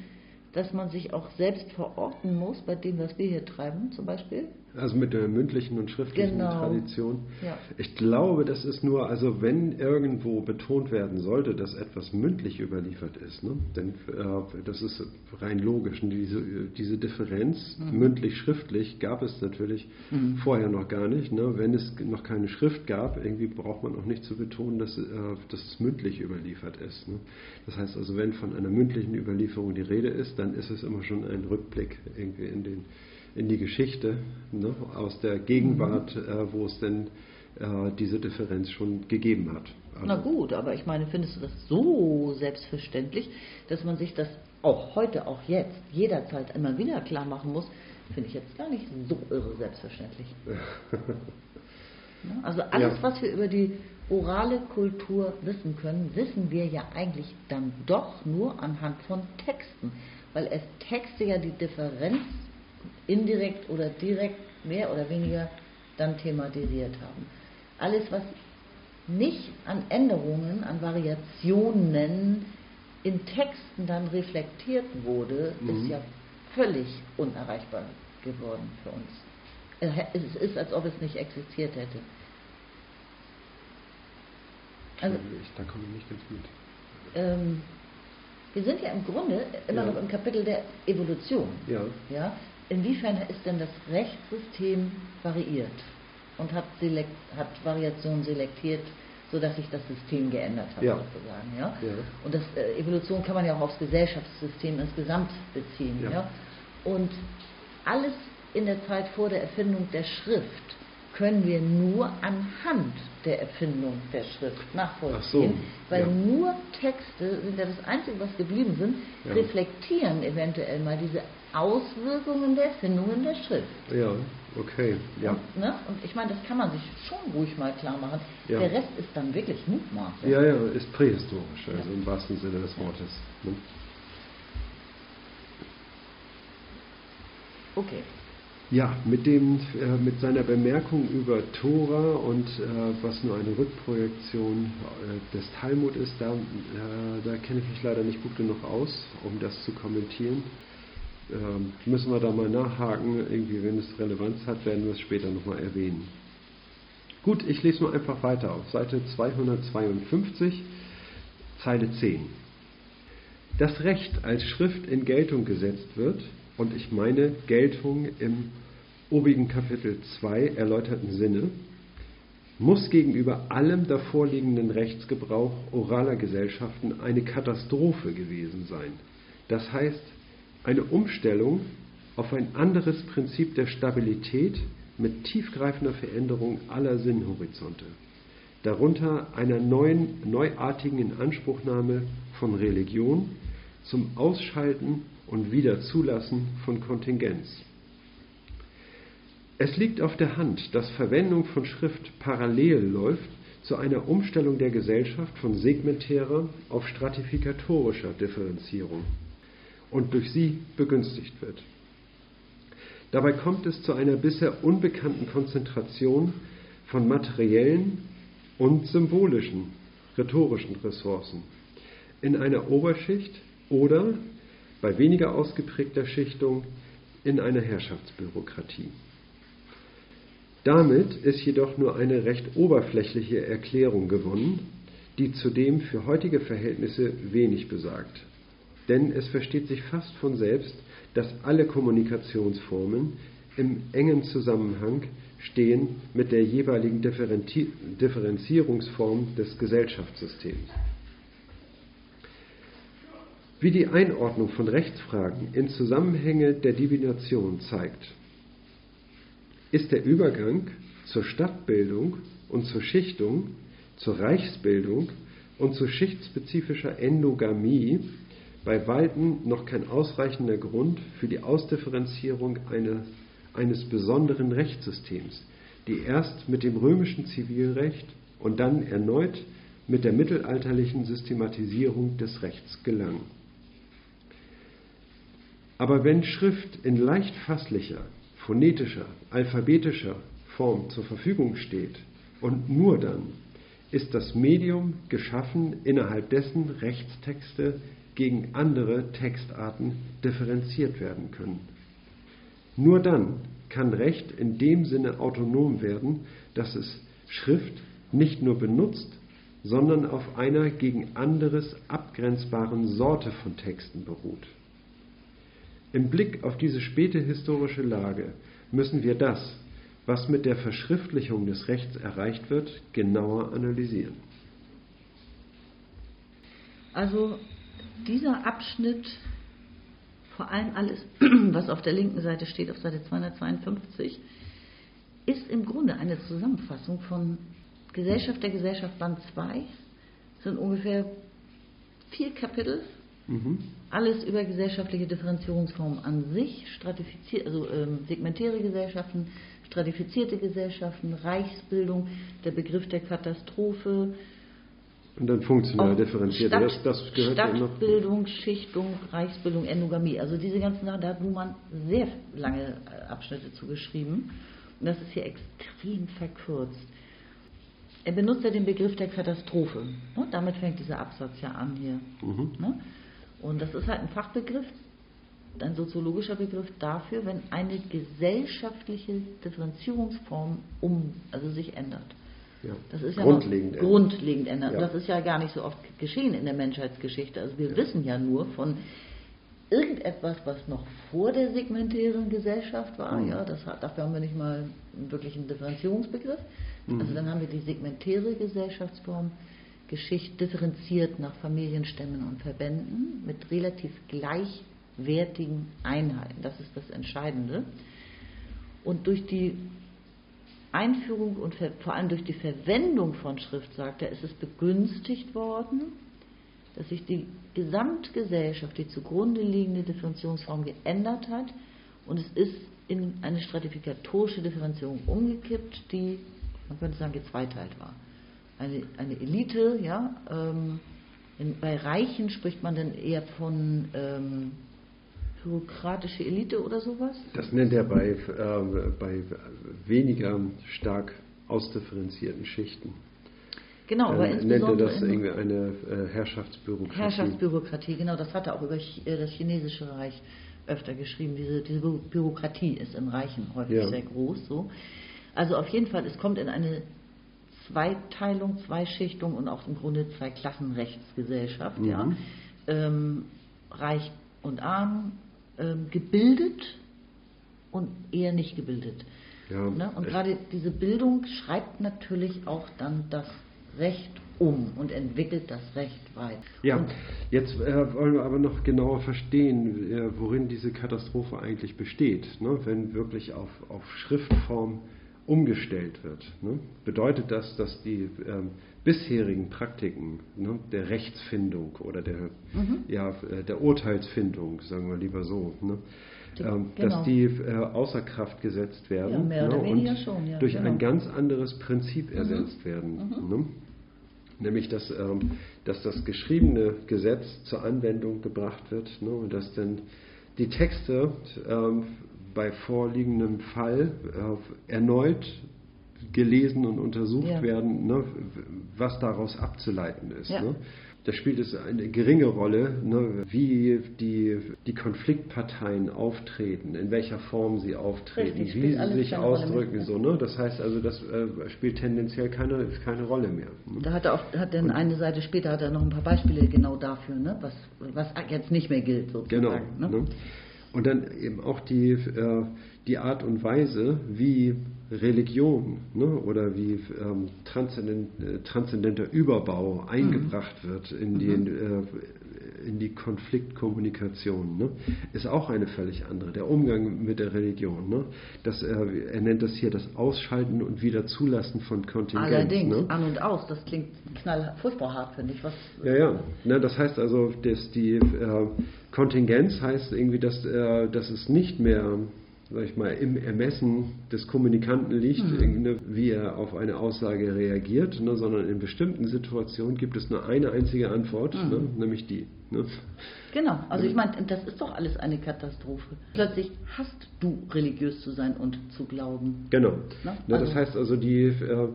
dass man sich auch selbst verorten muss bei dem, was wir hier treiben, zum Beispiel. Also mit der mündlichen und schriftlichen Genau. Tradition. Ja. Ich glaube, das ist nur, also wenn irgendwo betont werden sollte, dass etwas mündlich überliefert ist, ne, denn äh, das ist rein logisch. Und diese, diese Differenz Mhm. mündlich-schriftlich gab es natürlich vorher noch gar nicht. Ne. Wenn es noch keine Schrift gab, irgendwie braucht man auch nicht zu betonen, dass, äh, dass es mündlich überliefert ist. Ne. Das heißt also, wenn von einer mündlichen Überlieferung die Rede ist, dann ist es immer schon ein Rückblick irgendwie in den in die Geschichte ne, aus der Gegenwart, äh, wo es denn äh, diese Differenz schon gegeben hat. Also, Na gut, aber ich meine, findest du das so selbstverständlich, dass man sich das auch heute, auch jetzt, jederzeit immer wieder klar machen muss, finde ich jetzt gar nicht so irre selbstverständlich. Ne? Also alles, Ja. was wir über die orale Kultur wissen können, wissen wir ja eigentlich dann doch nur anhand von Texten, weil es Texte ja die Differenz indirekt oder direkt mehr oder weniger dann thematisiert haben. Alles, was nicht an Änderungen, an Variationen in Texten dann reflektiert wurde, ist ja völlig unerreichbar geworden für uns. Es ist, als ob es nicht existiert hätte. Also, ich, da komme ich nicht ganz mit. ähm, wir sind ja im Grunde immer Ja. noch im Kapitel der Evolution. Ja. Ja? Inwiefern ist denn das Rechtssystem variiert und hat, selekt, hat Variationen selektiert, sodass sich das System geändert hat, Ja. sozusagen. Ja? Ja. Und das äh, Evolution kann man ja auch aufs Gesellschaftssystem insgesamt beziehen. Ja. Ja? Und alles in der Zeit vor der Erfindung der Schrift können wir nur anhand der Erfindung der Schrift nachvollziehen, Ach so, weil ja. nur Texte sind ja das Einzige, was geblieben sind, Ja. reflektieren eventuell mal diese Auswirkungen der Erfindungen der Schrift. Ja, okay. Ja. Und, ne? und ich meine, das kann man sich schon ruhig mal klar machen. Ja. Der Rest ist dann wirklich Mutmaßung. Ja, ja, ist prähistorisch, also Ja. im wahrsten Sinne des Wortes. Ne? Okay. Ja, mit, dem, äh, mit seiner Bemerkung über Tora und äh, was nur eine Rückprojektion äh, des Talmud ist, da, äh, da kenne ich mich leider nicht gut genug aus, um das zu kommentieren. Ähm, müssen wir da mal nachhaken, irgendwie, wenn es Relevanz hat, werden wir es später nochmal erwähnen. Gut, ich lese mal einfach weiter auf Seite 252, Zeile 10. Das Recht als Schrift in Geltung gesetzt wird, und ich meine Geltung im obigen Kapitel 2 erläuterten Sinne, muss gegenüber allem davorliegenden Rechtsgebrauch oraler Gesellschaften eine Katastrophe gewesen sein. Das heißt, eine Umstellung auf ein anderes Prinzip der Stabilität mit tiefgreifender Veränderung aller Sinnhorizonte, darunter einer neuen, neuartigen Inanspruchnahme von Religion zum Ausschalten und Wiederzulassen von Kontingenz. Es liegt auf der Hand, dass Verwendung von Schrift parallel läuft zu einer Umstellung der Gesellschaft von segmentärer auf stratifikatorischer Differenzierung und durch sie begünstigt wird. Dabei kommt es zu einer bisher unbekannten Konzentration von materiellen und symbolischen, rhetorischen Ressourcen in einer Oberschicht oder bei weniger ausgeprägter Schichtung in einer Herrschaftsbürokratie. Damit ist jedoch nur eine recht oberflächliche Erklärung gewonnen, die zudem für heutige Verhältnisse wenig besagt. Denn es versteht sich fast von selbst, dass alle Kommunikationsformen im engen Zusammenhang stehen mit der jeweiligen Differenzi Differenzierungsform des Gesellschaftssystems. Wie die Einordnung von Rechtsfragen in Zusammenhänge der Divination zeigt, ist der Übergang zur Stadtbildung und zur Schichtung, zur Reichsbildung und zu schichtspezifischer Endogamie bei Weitem noch kein ausreichender Grund für die Ausdifferenzierung eine, eines besonderen Rechtssystems, die erst mit dem römischen Zivilrecht und dann erneut mit der mittelalterlichen Systematisierung des Rechts gelang. Aber wenn Schrift in leicht fasslicher, phonetischer, alphabetischer Form zur Verfügung steht und nur dann ist das Medium geschaffen, innerhalb dessen Rechtstexte gegen andere Textarten differenziert werden können. Nur dann kann Recht in dem Sinne autonom werden, dass es Schrift nicht nur benutzt, sondern auf einer gegen anderes abgrenzbaren Sorte von Texten beruht. Im Blick auf diese späte historische Lage müssen wir das, was mit der Verschriftlichung des Rechts erreicht wird, genauer analysieren. Also dieser Abschnitt, vor allem alles, was auf der linken Seite steht, auf Seite 252, ist im Grunde eine Zusammenfassung von Gesellschaft der Gesellschaft Band 2 sind ungefähr vier Kapitel. Mhm. Alles über gesellschaftliche Differenzierungsformen an sich, stratifiziert, also ähm, segmentäre Gesellschaften, stratifizierte Gesellschaften, Reichsbildung, der Begriff der Katastrophe. Und dann funktional differenziert. Stadt, das, das gehört Stadtbildung, Schichtung, Reichsbildung, Endogamie. Also diese ganzen Sachen, da hat Luhmann sehr lange äh, Abschnitte zugeschrieben. Und das ist hier extrem verkürzt. Er benutzt ja den Begriff der Katastrophe. Ne? Damit fängt dieser Absatz ja an hier. Mhm. Ne? Und das ist halt ein Fachbegriff, ein soziologischer Begriff dafür, wenn eine gesellschaftliche Differenzierungsform um, also sich ändert. Ja. Das ist ja grundlegend, ändern. grundlegend ändern. Ja. Das ist ja gar nicht so oft geschehen in der Menschheitsgeschichte. Also wir ja. wissen ja nur von irgendetwas, was noch vor der segmentären Gesellschaft war. Mhm. Ja, das dafür haben wir nicht mal wirklich einen Differenzierungsbegriff. Mhm. Also dann haben wir die segmentäre Gesellschaftsform, Geschichte differenziert nach Familienstämmen und Verbänden mit relativ gleichwertigen Einheiten. Das ist das Entscheidende. Und durch die Einführung und vor allem durch die Verwendung von Schrift, sagt er, ist es begünstigt worden, dass sich die Gesamtgesellschaft, die zugrunde liegende Differenzierungsform geändert hat und es ist in eine stratifikatorische Differenzierung umgekippt, die, man könnte sagen, gezweiteilt war. Eine, eine Elite, ja, ähm, in, bei Reichen spricht man dann eher von ähm, bürokratische Elite oder sowas? Das nennt er bei, äh, bei weniger stark ausdifferenzierten Schichten. Genau, aber ähm, nennt er das irgendwie eine äh, Herrschaftsbürokratie. Herrschaftsbürokratie, genau, das hat er auch über äh, das chinesische Reich öfter geschrieben. Diese, diese Bürokratie ist in Reichen häufig ja. sehr groß. So. Also auf jeden Fall, es kommt in eine Zweiteilung, Zweischichtung und auch im Grunde zwei Klassenrechtsgesellschaft. Mhm. Ja. Ähm, reich und arm, gebildet und eher nicht gebildet. Ja, ne? Und gerade diese Bildung schreibt natürlich auch dann das Recht um und entwickelt das Recht weit. Ja, und jetzt äh, wollen wir aber noch genauer verstehen, äh, worin diese Katastrophe eigentlich besteht. Ne? Wenn wirklich auf, auf Schriftform umgestellt wird, ne? bedeutet das, dass die ähm, bisherigen Praktiken ne, der Rechtsfindung oder der, mhm. ja, der Urteilsfindung, sagen wir lieber so, ne, die, ähm, genau. dass die äh, außer Kraft gesetzt werden ja, ne, und schon, ja, durch genau. ein ganz anderes Prinzip mhm. ersetzt werden. Mhm. Ne? Nämlich, dass, ähm, dass das geschriebene Gesetz zur Anwendung gebracht wird ne, und dass dann die Texte ähm, bei vorliegendem Fall äh, erneut gelesen und untersucht ja. werden, ne, was daraus abzuleiten ist. Ja. Ne. Da spielt es eine geringe Rolle, ne, wie die, die Konfliktparteien auftreten, in welcher Form sie auftreten, Richtig, wie sie sich ausdrücken. So, ne? Das heißt also, das äh, spielt tendenziell keine, keine Rolle mehr. Ne? Da hat er auch, hat dann eine Seite später hat er noch ein paar Beispiele genau dafür, ne? was, was jetzt nicht mehr gilt sozusagen. Genau. Ne? Und dann eben auch die, äh, die Art und Weise, wie Religion ne, oder wie ähm, transzendent, äh, transzendenter Überbau eingebracht mhm. wird in die, mhm. äh, in die Konfliktkommunikation, ne, ist auch eine völlig andere. Der Umgang mit der Religion. Ne, das, äh, er nennt das hier das Ausschalten und wieder Zulassen von Kontingenz. Allerdings, ne? an und aus, das klingt knall furchtbar hart, finde ich. Was, ja, ja. Ne, das heißt also, dass die äh, Kontingenz heißt irgendwie, dass, äh, dass es nicht mehr sag ich mal, im Ermessen des Kommunikanten liegt, mhm. ne, wie er auf eine Aussage reagiert, ne, sondern in bestimmten Situationen gibt es nur eine einzige Antwort, mhm. ne, nämlich die. Ne. Genau, also ich meine, das ist doch alles eine Katastrophe. Plötzlich hast du religiös zu sein und zu glauben. Genau. Ne? Also das heißt also, die äh,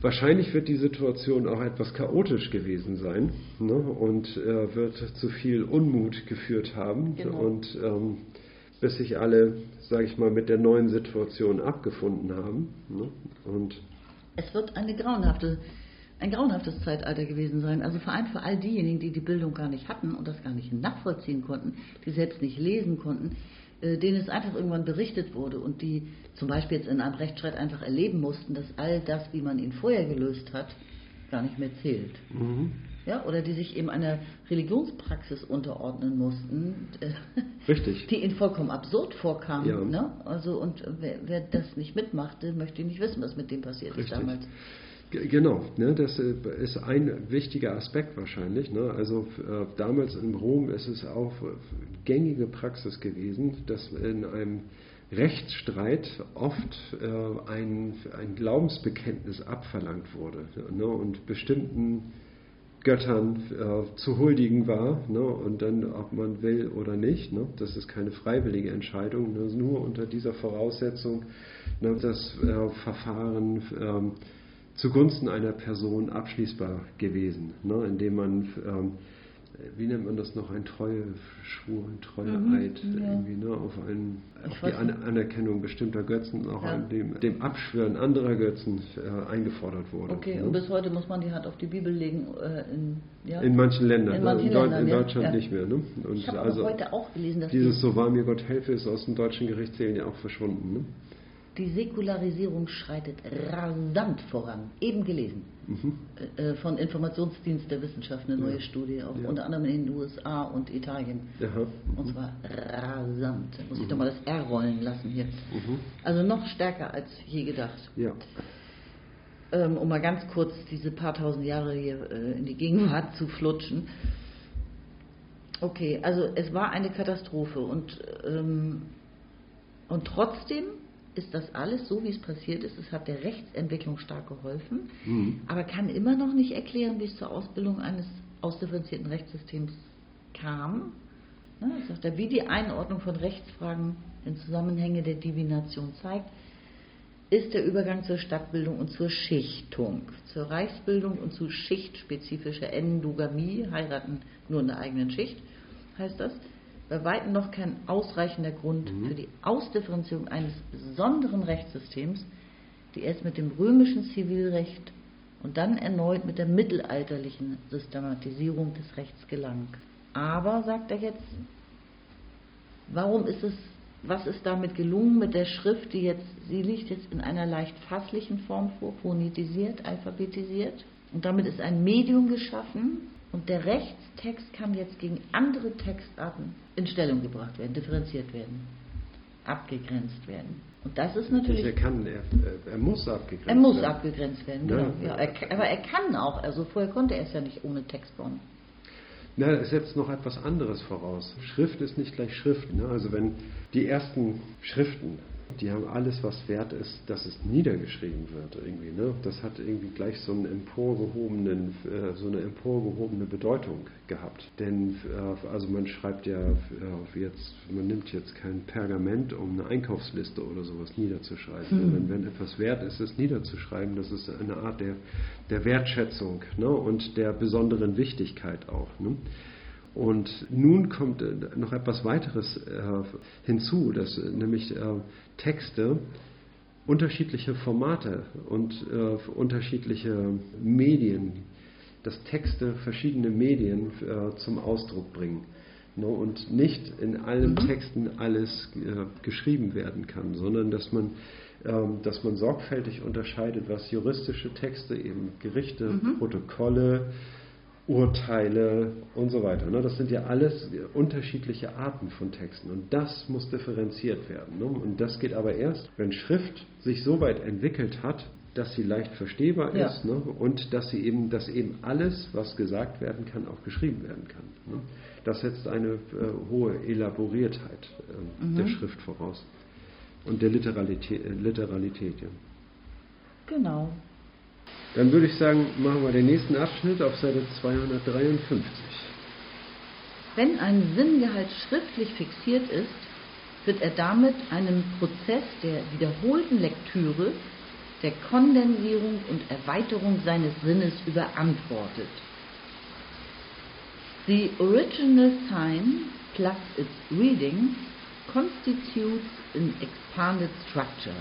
Wahrscheinlich wird die Situation auch etwas chaotisch gewesen sein ne, und äh, wird zu viel Unmut geführt haben. Genau. Und ähm, bis sich alle, sage ich mal, mit der neuen Situation abgefunden haben. Ne? Und es wird eine grauenhafte, ein grauenhaftes Zeitalter gewesen sein. Also vor allem für all diejenigen, die die Bildung gar nicht hatten und das gar nicht nachvollziehen konnten, die selbst nicht lesen konnten, äh, denen es einfach irgendwann berichtet wurde und die zum Beispiel jetzt in einem Rechtsstreit einfach erleben mussten, dass all das, wie man ihn vorher gelöst hat, gar nicht mehr zählt. Mhm ja, oder die sich eben einer Religionspraxis unterordnen mussten, äh, Richtig. die ihnen vollkommen absurd vorkam. Ja. Ne? Also und wer, wer, das nicht mitmachte, möchte nicht wissen, was mit dem passiert Richtig. ist damals. Genau, ne, das äh, ist ein wichtiger Aspekt wahrscheinlich. Ne? Also äh, damals in Rom ist es auch gängige Praxis gewesen, dass in einem Rechtsstreit oft äh, ein, ein Glaubensbekenntnis abverlangt wurde ne? und bestimmten Göttern äh, zu huldigen war ne? und dann, ob man will oder nicht. Ne? Das ist keine freiwillige Entscheidung, ne? nur unter dieser Voraussetzung, ne, das äh, Verfahren ähm, zugunsten einer Person abschließbar gewesen, ne? indem man ähm, wie nennt man das noch, ein Treueschwur, ein Treueeid, mhm, ja. irgendwie, ne, auf, einen, auf die An Anerkennung bestimmter Götzen, auch ja. an dem, dem Abschwören anderer Götzen äh, eingefordert wurde. Okay, ne? und bis heute muss man die Hand auf die Bibel legen. Äh, in, ja? in manchen Ländern, in, manchen ne? Ländern, in Deutschland nicht mehr. Ne? Und ich habe also heute auch gelesen, dass dieses So wahr mir Gott helfe ist aus dem deutschen Gerichtssälen ja auch verschwunden. Ne? Die Säkularisierung schreitet rasant voran. Eben gelesen. Mhm. Äh, von Informationsdienst der Wissenschaft, eine neue ja. Studie, auch ja. unter anderem in den USA und Italien. Mhm. Und zwar rasant. Da muss ich mhm. doch mal das R rollen lassen hier. Mhm. Also noch stärker als je gedacht. Ähm, um mal ganz kurz diese paar tausend Jahre hier äh, in die Gegenwart zu flutschen. Okay, also es war eine Katastrophe und, ähm, und trotzdem ist das alles so, wie es passiert ist. Es hat der Rechtsentwicklung stark geholfen, mhm. aber kann immer noch nicht erklären, wie es zur Ausbildung eines ausdifferenzierten Rechtssystems kam. Ne, sagt er, wie die Einordnung von Rechtsfragen in Zusammenhänge der Divination zeigt, ist der Übergang zur Stadtbildung und zur Schichtung, zur Reichsbildung und zu schichtspezifischer Endogamie, heiraten nur in der eigenen Schicht, heißt das, bei weitem noch kein ausreichender Grund mhm. für die Ausdifferenzierung eines besonderen Rechtssystems, die erst mit dem römischen Zivilrecht und dann erneut mit der mittelalterlichen Systematisierung des Rechts gelang. Aber, sagt er jetzt, warum ist es, was ist damit gelungen mit der Schrift, die jetzt, sie liegt jetzt in einer leicht fasslichen Form vor, phonetisiert, alphabetisiert, und damit ist ein Medium geschaffen, und der Rechtstext kann jetzt gegen andere Textarten in Stellung gebracht werden, differenziert werden, abgegrenzt werden. Und das ist natürlich. Er kann, er, er muss abgegrenzt werden. Er muss abgegrenzt werden, genau. Ja, er, aber er kann auch, also vorher konnte er es ja nicht ohne Textbaum. Na, es setzt noch etwas anderes voraus. Schrift ist nicht gleich Schrift. Ne? Also wenn die ersten Schriften die haben alles, was wert ist, dass es niedergeschrieben wird irgendwie. Ne? Das hat irgendwie gleich so, einen emporgehobenen, äh, so eine emporgehobene Bedeutung gehabt. Denn äh, also man schreibt ja äh, jetzt, man nimmt jetzt kein Pergament, um eine Einkaufsliste oder sowas niederzuschreiben. Mhm. Wenn, wenn etwas wert ist, es niederzuschreiben, das ist eine Art der, der Wertschätzung ne? und der besonderen Wichtigkeit auch. Ne? Und nun kommt äh, noch etwas weiteres äh, hinzu, dass äh, nämlich Texte unterschiedliche Formate und unterschiedliche Medien, dass Texte verschiedene Medien zum Ausdruck bringen. Ne, und nicht in allen. Texten alles geschrieben werden kann, sondern dass man ähm, dass man sorgfältig unterscheidet, was juristische Texte, eben Gerichte, mhm. Protokolle, Urteile und so weiter. Ne? Das sind ja alles unterschiedliche Arten von Texten und das muss differenziert werden. Ne? Und das geht aber erst, wenn Schrift sich so weit entwickelt hat, dass sie leicht verstehbar ja. ist ne? und dass sie eben, dass eben alles, was gesagt werden kann, auch geschrieben werden kann. Das setzt eine äh, hohe Elaboriertheit äh, mhm. der Schrift voraus und der Literalität. Äh, Literalität ja. Genau. Dann würde ich sagen, machen wir den nächsten Abschnitt auf Seite 253. Wenn ein Sinngehalt schriftlich fixiert ist, wird er damit einem Prozess der wiederholten Lektüre, der Kondensierung und Erweiterung seines Sinnes überantwortet. The original sign plus its reading constitutes an expanded structure.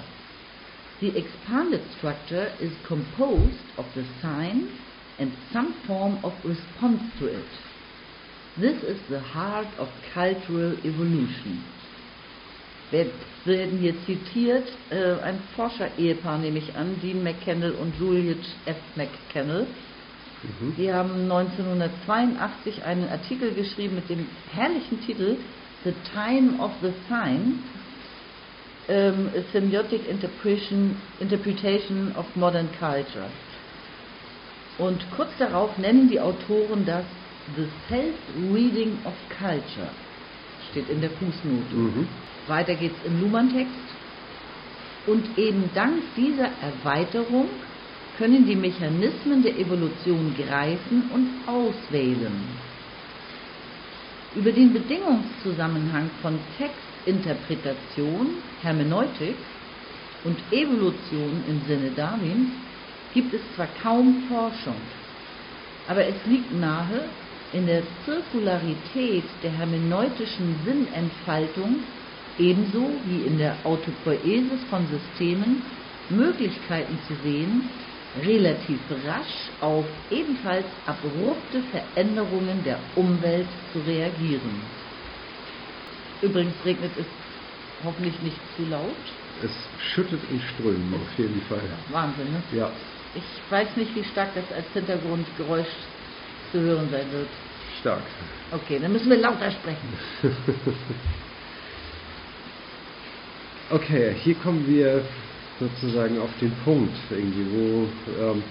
The expanded structure is composed of the sign and some form of response to it. This is the heart of cultural evolution. Wir werden hier zitiert, äh, ein Forscher-Ehepaar nehme ich an, Dean McKennell und Juliet F. McKennell. Mhm. Die haben 1982 einen Artikel geschrieben mit dem herrlichen Titel The Time of the Sign, ähm, Semiotic Interpretation, Interpretation of Modern Culture. Und kurz darauf nennen die Autoren das The Self-Reading of Culture. Steht in der Fußnote. Mhm. Weiter geht's im Luhmann-Text. Und eben dank dieser Erweiterung können die Mechanismen der Evolution greifen und auswählen. Über den Bedingungszusammenhang von Textinterpretation, Hermeneutik und Evolution im Sinne Darwins gibt es zwar kaum Forschung, aber es liegt nahe, in der Zirkularität der hermeneutischen Sinnentfaltung ebenso wie in der Autopoiesis von Systemen Möglichkeiten zu sehen, relativ rasch auf ebenfalls abrupte Veränderungen der Umwelt zu reagieren. Übrigens regnet es hoffentlich nicht zu laut. Es schüttet in Strömen auf jeden Fall. Wahnsinn, ne? Ja, Ich weiß nicht, wie stark das als Hintergrundgeräusch zu hören sein wird. stark. Okay, dann müssen wir lauter sprechen. Okay, hier kommen wir sozusagen auf den Punkt, irgendwie, wo ähm,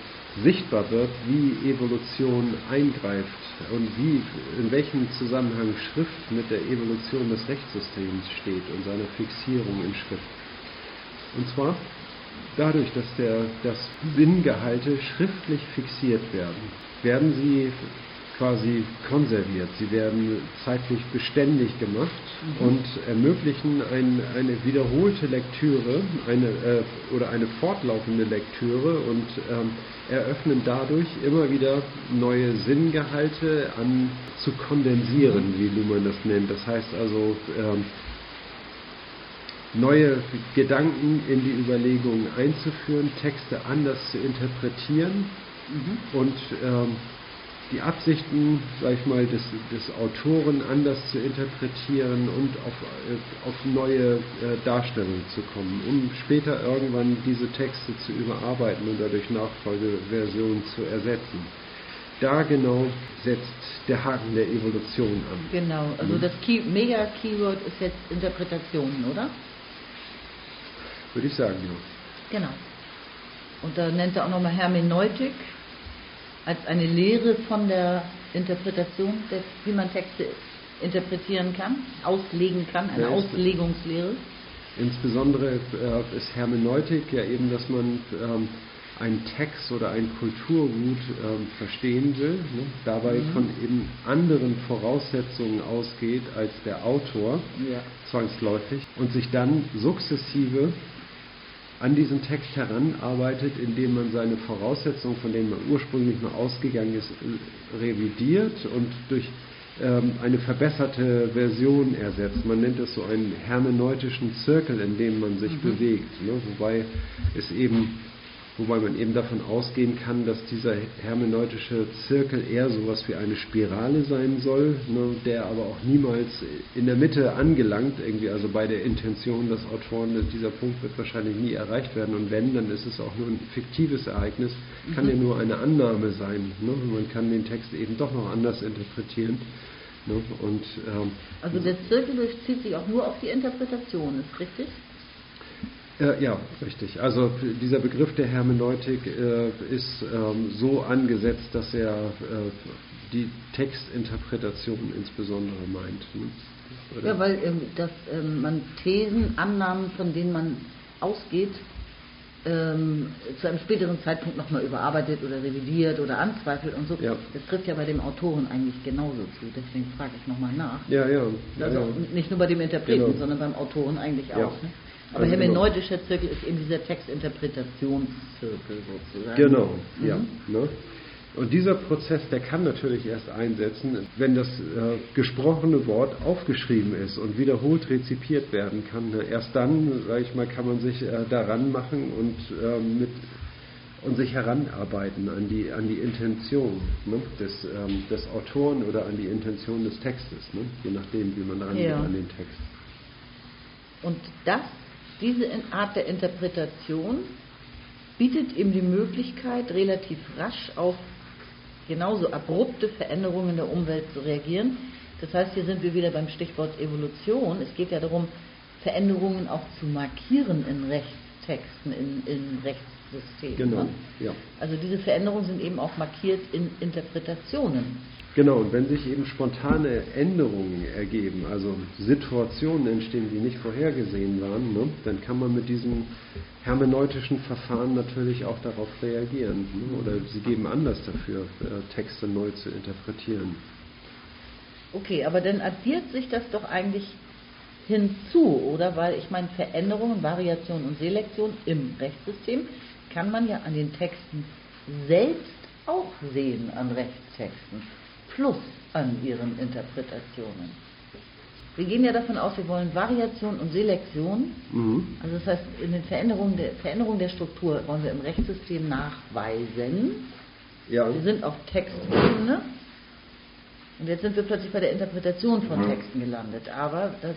sichtbar wird, wie Evolution eingreift und wie, in welchem Zusammenhang Schrift mit der Evolution des Rechtssystems steht und seiner Fixierung in Schrift. Und zwar dadurch, dass, der, dass Sinngehalte schriftlich fixiert werden, werden sie quasi konserviert, sie werden zeitlich beständig gemacht und ermöglichen ein, eine wiederholte Lektüre eine, äh, oder eine fortlaufende Lektüre und ähm, eröffnen dadurch immer wieder neue Sinngehalte an zu kondensieren, wie Luhmann das nennt. Das heißt also, ähm, neue Gedanken in die Überlegungen einzuführen, Texte anders zu interpretieren und ähm, die Absichten, sag ich mal, des, des Autoren anders zu interpretieren und auf, äh, auf neue äh, Darstellungen zu kommen, um später irgendwann diese Texte zu überarbeiten und dadurch Nachfolgeversionen zu ersetzen. Da genau setzt der Haken der Evolution an. Genau, also Mhm. das Key Mega-Keyword ist jetzt Interpretationen, oder? Würde ich sagen, ja. Genau. Und da nennt er auch nochmal Hermeneutik als eine Lehre von der Interpretation, der, wie man Texte interpretieren kann, auslegen kann, eine Ja, Auslegungslehre. Insbesondere äh, ist Hermeneutik ja eben, dass man ähm, einen Text oder ein Kulturgut ähm, verstehen will, ne? dabei Mhm. von eben anderen Voraussetzungen ausgeht als der Autor, Ja. zwangsläufig, und sich dann sukzessive an diesen Text heranarbeitet, indem man seine Voraussetzungen, von denen man ursprünglich mal ausgegangen ist, revidiert und durch ähm, eine verbesserte Version ersetzt. Man nennt es so einen hermeneutischen Zirkel, in dem man sich bewegt, ne? wobei es eben Wobei man eben davon ausgehen kann, dass dieser hermeneutische Zirkel eher sowas wie eine Spirale sein soll, ne, der aber auch niemals in der Mitte angelangt, irgendwie, also bei der Intention des Autoren, dieser Punkt wird wahrscheinlich nie erreicht werden. Und wenn, dann ist es auch nur ein fiktives Ereignis, kann ja nur eine Annahme sein. Ne? Man kann den Text eben doch noch anders interpretieren. Ne? Und ähm, Also der Zirkel durchzieht sich auch nur auf die Interpretation, ist richtig? Äh, ja, richtig. Also dieser Begriff der Hermeneutik äh, ist ähm, so angesetzt, dass er äh, die Textinterpretation insbesondere meint. Oder? Ja, weil ähm, dass ähm, man Thesen, Annahmen, von denen man ausgeht, ähm, zu einem späteren Zeitpunkt nochmal überarbeitet oder revidiert oder anzweifelt und so. Ja. Das trifft ja bei dem Autoren eigentlich genauso zu. Deswegen frage ich nochmal nach. ja, ja. ja, Also ja. nicht nur bei dem Interpreten, Genau. sondern beim Autoren eigentlich auch. Ne? Aber Also hermeneutischer Zirkel ist eben dieser Textinterpretationszirkel sozusagen. Genau, Mhm. ja. Ne? Und dieser Prozess, der kann natürlich erst einsetzen, wenn das äh, gesprochene Wort aufgeschrieben ist und wiederholt rezipiert werden kann. Ne? Erst dann, sage ich mal, kann man sich äh, daran machen und ähm, mit und sich heranarbeiten an die an die Intention ne? des, ähm, des Autoren oder an die Intention des Textes, ne? je nachdem, wie man rangeht Ja. an den Text. Und das, diese Art der Interpretation bietet ihm die Möglichkeit, relativ rasch auf genauso abrupte Veränderungen der Umwelt zu reagieren. Das heißt, hier sind wir wieder beim Stichwort Evolution. Es geht ja darum, Veränderungen auch zu markieren in Rechtstexten, in, in Rechtssystem. Genau, ne? ja. Also diese Veränderungen sind eben auch markiert in Interpretationen. Genau, und wenn sich eben spontane Änderungen ergeben, also Situationen entstehen, die nicht vorhergesehen waren, ne, dann kann man mit diesem hermeneutischen Verfahren natürlich auch darauf reagieren. Ne, oder sie geben Anlass dafür, äh, Texte neu zu interpretieren. Okay, aber dann addiert sich das doch eigentlich hinzu, oder? Weil ich meine, Veränderungen, Variation und Selektion im Rechtssystem kann man ja an den Texten selbst auch sehen, an Rechtstexten, plus an ihren Interpretationen. Wir gehen ja davon aus, wir wollen Variation und Selektion. Mhm. Also das heißt, in den Veränderungen der, Veränderung der Struktur wollen wir im Rechtssystem nachweisen. Ja, Wir sind auf Textebene. Und jetzt sind wir plötzlich bei der Interpretation von Texten gelandet. Aber das,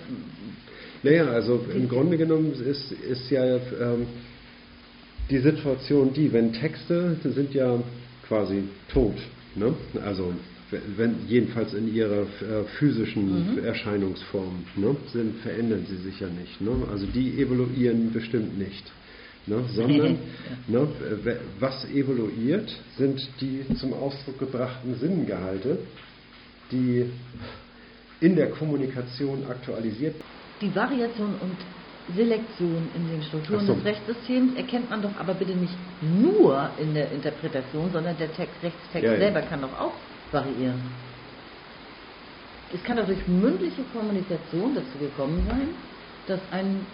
naja, also im Grunde genommen ist, ist ja ähm, die Situation die, wenn Texte sind ja quasi tot, ne? also wenn, jedenfalls in ihrer äh, physischen Erscheinungsform, ne? sind, verändern sie sich ja nicht. Ne? Also die evoluieren bestimmt nicht. Ne? Sondern ne, w- was evoluiert, sind die zum Ausdruck gebrachten Sinnengehalte, die in der Kommunikation aktualisiert die Variation und Selektion in den Strukturen so. des Rechtssystems erkennt man doch aber bitte nicht nur in der Interpretation, sondern der Text, Rechtstext Ja, ja. selber kann doch auch variieren. Es kann doch durch mündliche Kommunikation dazu gekommen sein, dass ein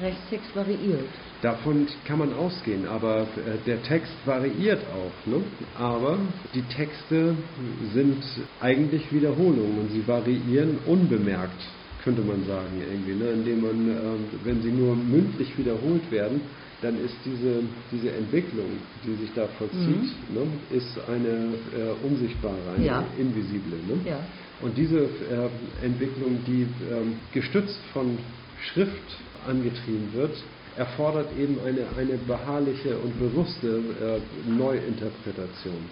Rechtstext variiert. Davon kann man ausgehen, aber äh, der Text variiert auch. Ne? Aber die Texte sind eigentlich Wiederholungen und sie variieren unbemerkt, könnte man sagen, irgendwie, ne? indem man, ähm, wenn sie nur mündlich wiederholt werden, dann ist diese, diese Entwicklung, die sich da vollzieht, ne? ist eine äh, unsichtbare, eine Ja. invisible. Ne? Ja. Und diese äh, Entwicklung, die ähm, gestützt von Schrift angetrieben wird, erfordert eben eine, eine beharrliche und bewusste äh, Neuinterpretation.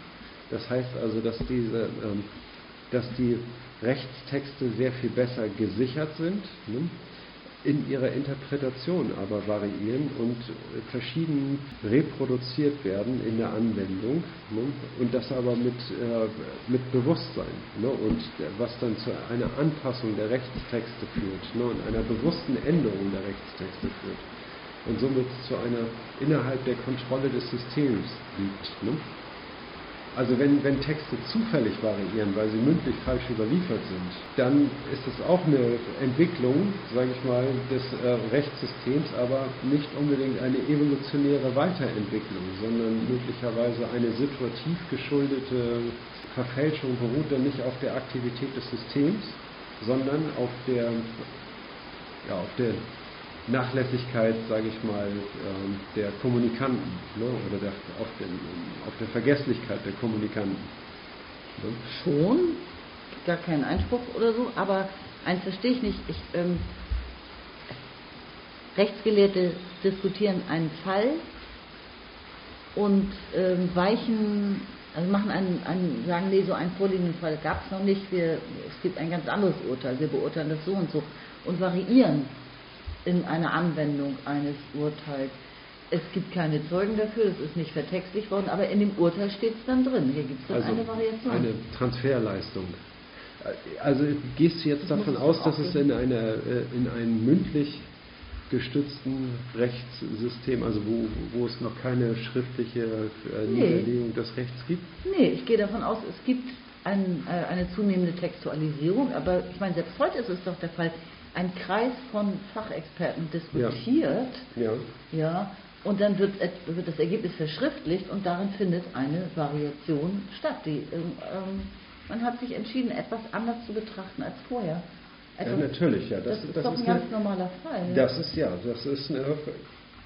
Das heißt also, dass, diese, ähm, dass die Rechtstexte sehr viel besser gesichert sind, ne? In ihrer Interpretation aber variieren und äh, verschieden reproduziert werden in der Anwendung ne? und das aber mit, äh, mit Bewusstsein ne? und was dann zu einer Anpassung der Rechtstexte führt ne? und einer bewussten Änderung der Rechtstexte führt und somit zu einer innerhalb der Kontrolle des Systems liegt. Also wenn, wenn Texte zufällig variieren, weil sie mündlich falsch überliefert sind, dann ist es auch eine Entwicklung, sage ich mal, des äh, Rechtssystems, aber nicht unbedingt eine evolutionäre Weiterentwicklung, sondern möglicherweise eine situativ geschuldete Verfälschung beruht dann nicht auf der Aktivität des Systems, sondern auf der, ja, auf der Nachlässigkeit, sage ich mal, ähm, der Kommunikanten ne, oder der, auf, den, auf der Vergesslichkeit der Kommunikanten. Ne? Schon, gar keinen Einspruch oder so, aber eins verstehe ich nicht. Ich, ähm, Rechtsgelehrte diskutieren einen Fall und ähm, weichen, also machen einen, einen, sagen, nee, so einen vorliegenden Fall gab es noch nicht, wir, es gibt ein ganz anderes Urteil, wir beurteilen das so und so und variieren in einer Anwendung eines Urteils. Es gibt keine Zeugen dafür, es ist nicht vertextlicht worden, aber in dem Urteil steht es dann drin. Hier gibt es dann Also eine Variation. eine Transferleistung. Also gehst du jetzt Das davon aus, dass es in, einer, äh, in einem mündlich gestützten Rechtssystem, also wo, wo es noch keine schriftliche äh, Nee. Niederlegung des Rechts gibt? Nee, ich gehe davon aus, es gibt ein, äh, eine zunehmende Textualisierung, aber ich meine, selbst heute ist es doch der Fall, ein Kreis von Fachexperten diskutiert, Ja. ja, und dann wird, wird das Ergebnis verschriftlicht und darin findet eine Variation statt. Die, ähm, ähm, man hat sich entschieden, etwas anders zu betrachten als vorher. Ja, Etwas- natürlich, ja. Das, Das, ist das doch ist ein ganz eine- normaler Fall. Das ist ja, das ist eine,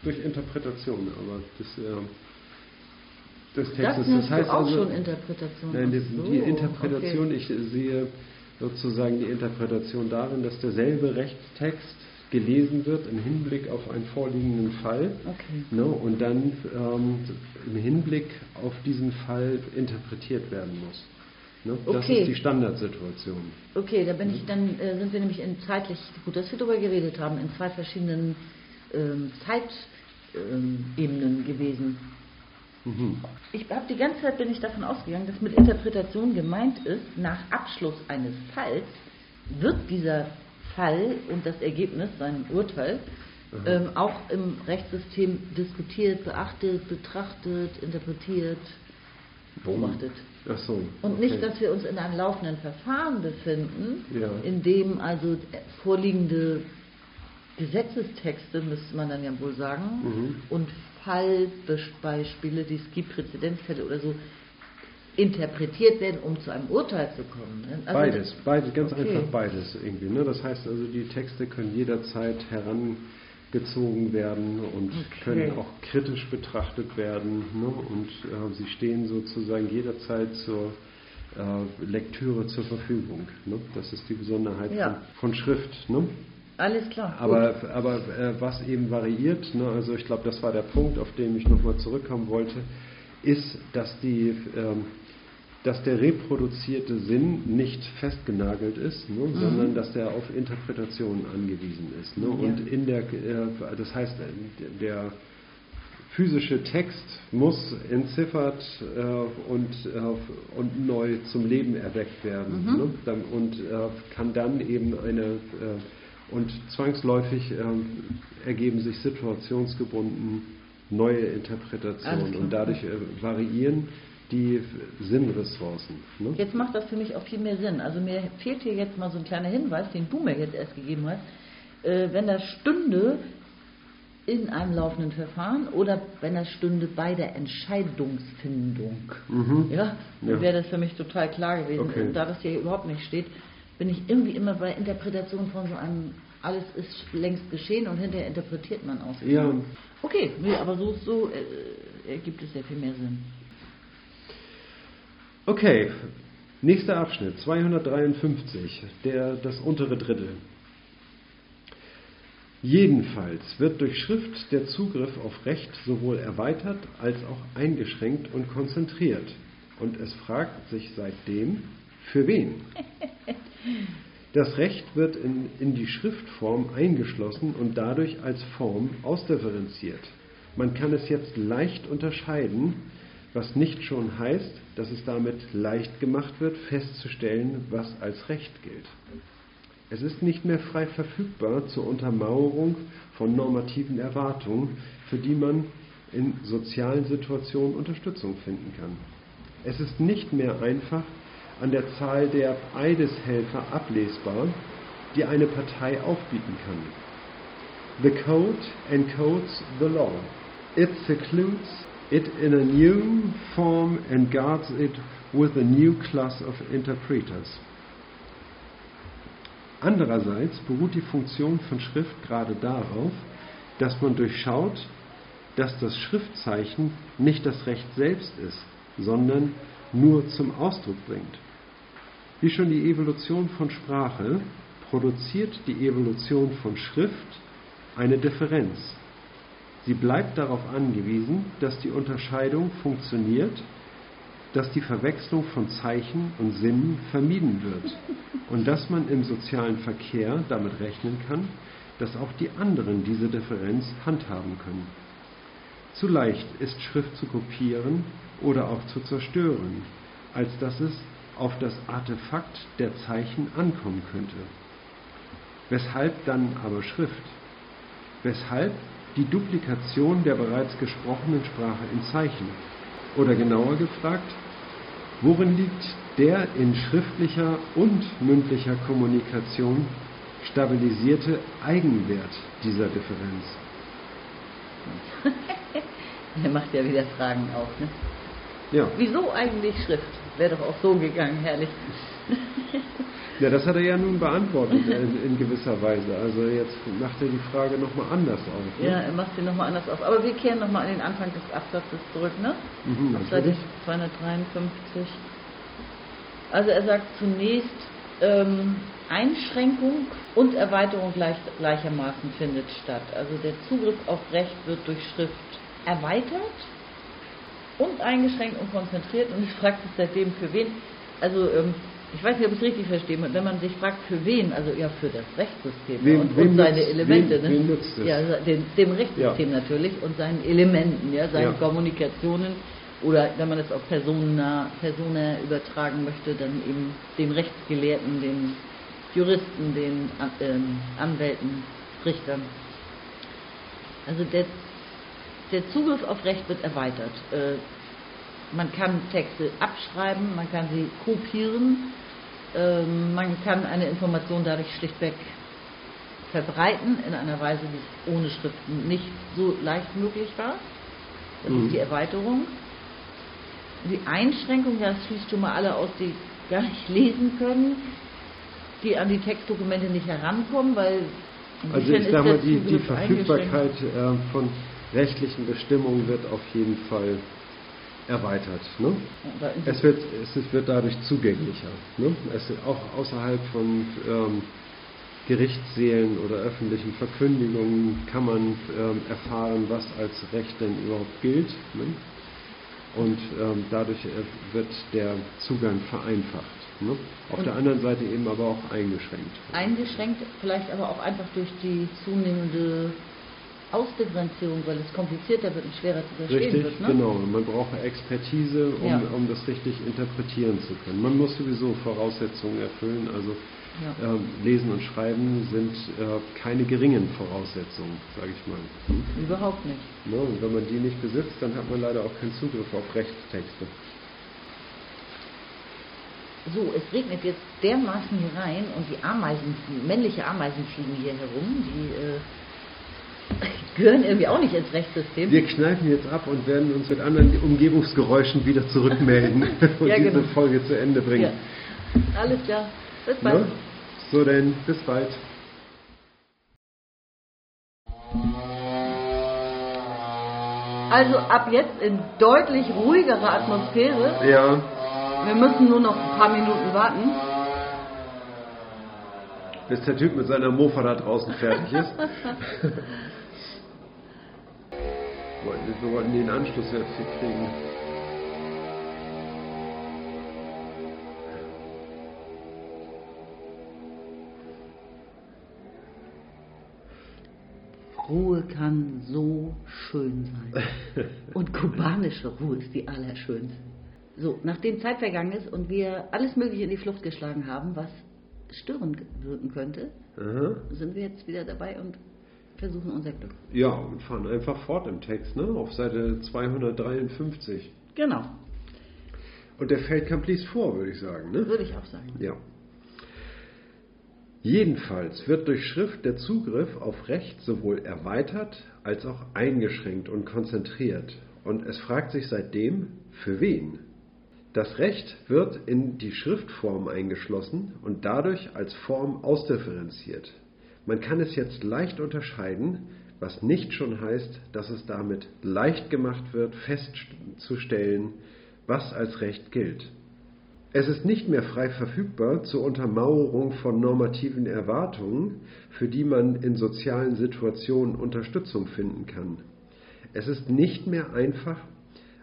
durch Interpretation, aber das, ähm, des das Textes. nennst Das heißt auch also, schon Interpretation. Nein, die, Ach so, die Interpretation, okay. ich sehe sozusagen die Interpretation darin, dass derselbe Rechtstext gelesen wird im Hinblick auf einen vorliegenden Fall Okay. ne, und dann ähm, im Hinblick auf diesen Fall interpretiert werden muss. Ne? Das Okay. ist die Standardsituation. Okay, da bin ich dann äh, sind wir nämlich in zeitlich gut, dass wir darüber geredet haben, in zwei verschiedenen ähm, Zeitebenen gewesen. Mhm. Ich habe die ganze Zeit bin ich davon ausgegangen, dass mit Interpretation gemeint ist, nach Abschluss eines Falls wird dieser Fall und das Ergebnis, sein Urteil, ähm, auch im Rechtssystem diskutiert, beachtet, betrachtet, interpretiert, beobachtet. Ach so, und okay. nicht, dass wir uns in einem laufenden Verfahren befinden, Ja. in dem also vorliegende Gesetzestexte, müsste man dann ja wohl sagen, Mhm. und Fallbeispiele, die es gibt, Präzedenzfälle oder so, interpretiert werden, um zu einem Urteil zu kommen. ne? Also beides, beides, ganz Okay. einfach beides irgendwie. Ne? Das heißt also, die Texte können jederzeit herangezogen werden und Okay. können auch kritisch betrachtet werden. Ne? Und äh, sie stehen sozusagen jederzeit zur äh, Lektüre zur Verfügung. Ne? Das ist die Besonderheit Ja. von, von Schrift. Ne? Alles klar. gut. Aber, aber äh, was eben variiert, ne, also ich glaube, das war der Punkt, auf den ich nochmal zurückkommen wollte, ist, dass, die, ähm, dass der reproduzierte Sinn nicht festgenagelt ist, ne, sondern dass der auf Interpretationen angewiesen ist. Ne, Ja. Und in der, äh, das heißt, äh, der physische Text muss entziffert äh, und, äh, und neu zum Leben erweckt werden Mhm. ne? und äh, kann dann eben eine äh, und zwangsläufig ähm, ergeben sich situationsgebunden neue Interpretationen und dadurch äh, variieren die Sinnressourcen. Ne? Jetzt macht das für mich auch viel mehr Sinn. Also mir fehlt hier jetzt mal so ein kleiner Hinweis, den du mir jetzt erst gegeben hast. Äh, wenn das stünde in einem laufenden Verfahren oder wenn das stünde bei der Entscheidungsfindung, Mhm. ja, dann Ja. wäre das für mich total klar gewesen. Okay. Und da das hier überhaupt nicht steht, bin ich irgendwie immer bei Interpretation von so einem, alles ist längst geschehen und hinterher interpretiert man aus. Ja, Okay, nee, aber so, so äh, ergibt es sehr viel mehr Sinn. okay. Nächster Abschnitt, 253, der, das untere Drittel. Jedenfalls wird durch Schrift der Zugriff auf Recht sowohl erweitert als auch eingeschränkt und konzentriert. Und es fragt sich seitdem, für wen? Das Recht wird in, in die Schriftform eingeschlossen und dadurch als Form ausdifferenziert. Man kann es jetzt leicht unterscheiden, was nicht schon heißt, dass es damit leicht gemacht wird, festzustellen, was als Recht gilt. Es ist nicht mehr frei verfügbar zur Untermauerung von normativen Erwartungen, für die man in sozialen Situationen Unterstützung finden kann. Es ist nicht mehr einfach an der Zahl der Eideshelfer ablesbar, die eine Partei aufbieten kann. The code encodes the law. It secludes it in a new form and guards it with a new class of interpreters. Andererseits beruht die Funktion von Schrift gerade darauf, dass man durchschaut, dass das Schriftzeichen nicht das Recht selbst ist, sondern nur zum Ausdruck bringt. Wie schon die Evolution von Sprache produziert die Evolution von Schrift eine Differenz. Sie bleibt darauf angewiesen, dass die Unterscheidung funktioniert, dass die Verwechslung von Zeichen und Sinnen vermieden wird und dass man im sozialen Verkehr damit rechnen kann, dass auch die anderen diese Differenz handhaben können. Zu leicht ist Schrift zu kopieren oder auch zu zerstören, als dass es auf das Artefakt der Zeichen ankommen könnte. Weshalb dann aber Schrift? Weshalb die Duplikation der bereits gesprochenen Sprache in Zeichen? Oder genauer gefragt, worin liegt der in schriftlicher und mündlicher Kommunikation stabilisierte Eigenwert dieser Differenz? Er macht ja wieder Fragen auf. Ne? Ja, Wieso eigentlich Schrift? Wäre doch auch so gegangen, herrlich. ja das hat er ja nun beantwortet in, in gewisser Weise. Also jetzt macht er die Frage nochmal anders auf. Ne? Ja, er macht sie nochmal anders auf. Aber wir kehren nochmal an den Anfang des Absatzes zurück, ne? Mhm, Auf Seite natürlich. 253. Also er sagt zunächst, ähm, Einschränkung und Erweiterung gleich, gleichermaßen findet statt. Also der Zugriff auf Recht wird durch Schrift erweitert und eingeschränkt und konzentriert und ich frage sich seitdem für wen. Also ähm, ich weiß nicht, ob ich es richtig verstehe, wenn man sich fragt, für wen, also ja, für das Rechtssystem Wem- und, wem und seine nützt- Elemente, wem- ne? es? Ja, dem, dem Rechtssystem natürlich und seinen Elementen, ja, seinen Ja. Kommunikationen oder wenn man es auf Persona, Persona übertragen möchte, dann eben den Rechtsgelehrten, den Juristen, den ähm, Anwälten, Richtern. Also der, der Zugriff auf Recht wird erweitert. Äh, man kann Texte abschreiben, man kann sie kopieren, ähm, man kann eine Information dadurch schlichtweg verbreiten in einer Weise, die ohne Schriften nicht so leicht möglich war. Das Mhm. ist die Erweiterung. Die Einschränkung, das schließt schon mal alle aus, die gar nicht lesen können, die an die Textdokumente nicht herankommen, weil Also ich ist sag mal, die, die? Verfügbarkeit äh, von rechtlichen Bestimmungen wird auf jeden Fall erweitert. Ne? Es wird, es wird dadurch zugänglicher. Ne? Es auch außerhalb von ähm, Gerichtssälen oder öffentlichen Verkündigungen kann man ähm, erfahren, was als Recht denn überhaupt gilt. Ne? Und ähm, dadurch äh, wird der Zugang vereinfacht. Ne? Auf Und- der anderen Seite eben aber auch eingeschränkt. eingeschränkt, vielleicht aber auch einfach durch die zunehmende Ausdifferenzierung, weil es komplizierter wird und schwerer zu verstehen Richtig, wird. Ne? genau. Man braucht Expertise, um, Ja. um das richtig interpretieren zu können. Man muss sowieso Voraussetzungen erfüllen. Also Ja. ähm, Lesen und Schreiben sind äh, keine geringen Voraussetzungen, sage ich mal. Hm? Überhaupt nicht. Ne? Und wenn man die nicht besitzt, dann hat man leider auch keinen Zugriff auf Rechtstexte. So, es regnet jetzt dermaßen hier rein und die Ameisen, männliche Ameisen fliegen hier herum, die äh, gehören irgendwie auch nicht ins Rechtssystem. Wir kneifen jetzt ab und werden uns mit anderen Umgebungsgeräuschen wieder zurückmelden und Ja, diese genau. Folge zu Ende bringen. ja. Alles klar. Bis bald. Ne? So denn, bis bald. Also ab jetzt in deutlich ruhigerer Atmosphäre. Ja. Wir müssen nur noch ein paar Minuten warten. Bis der Typ mit seiner Mofa da draußen fertig ist. Wollten- Wir wollten den Anschluss jetzt hier kriegen. Ruhe kann so schön sein. Und kubanische Ruhe ist die allerschönste. So, nachdem Zeit vergangen ist und wir alles Mögliche in die Flucht geschlagen haben, was störend wirken könnte, Aha. sind wir jetzt wieder dabei und versuchen unser Glück. Ja, und fahren einfach fort im Text, ne? Auf Seite 253. Genau, Und der Feldkamp liest vor, würde ich sagen, ne? würde ich auch sagen. Ja. Jedenfalls wird durch Schrift der Zugriff auf Recht sowohl erweitert als auch eingeschränkt und konzentriert. Und es fragt sich seitdem, für wen? Das Recht wird in die Schriftform eingeschlossen und dadurch als Form ausdifferenziert. Man kann es jetzt leicht unterscheiden, was nicht schon heißt, dass es damit leicht gemacht wird, festzustellen, was als Recht gilt. Es ist nicht mehr frei verfügbar zur Untermauerung von normativen Erwartungen, für die man in sozialen Situationen Unterstützung finden kann. Es ist nicht mehr einfach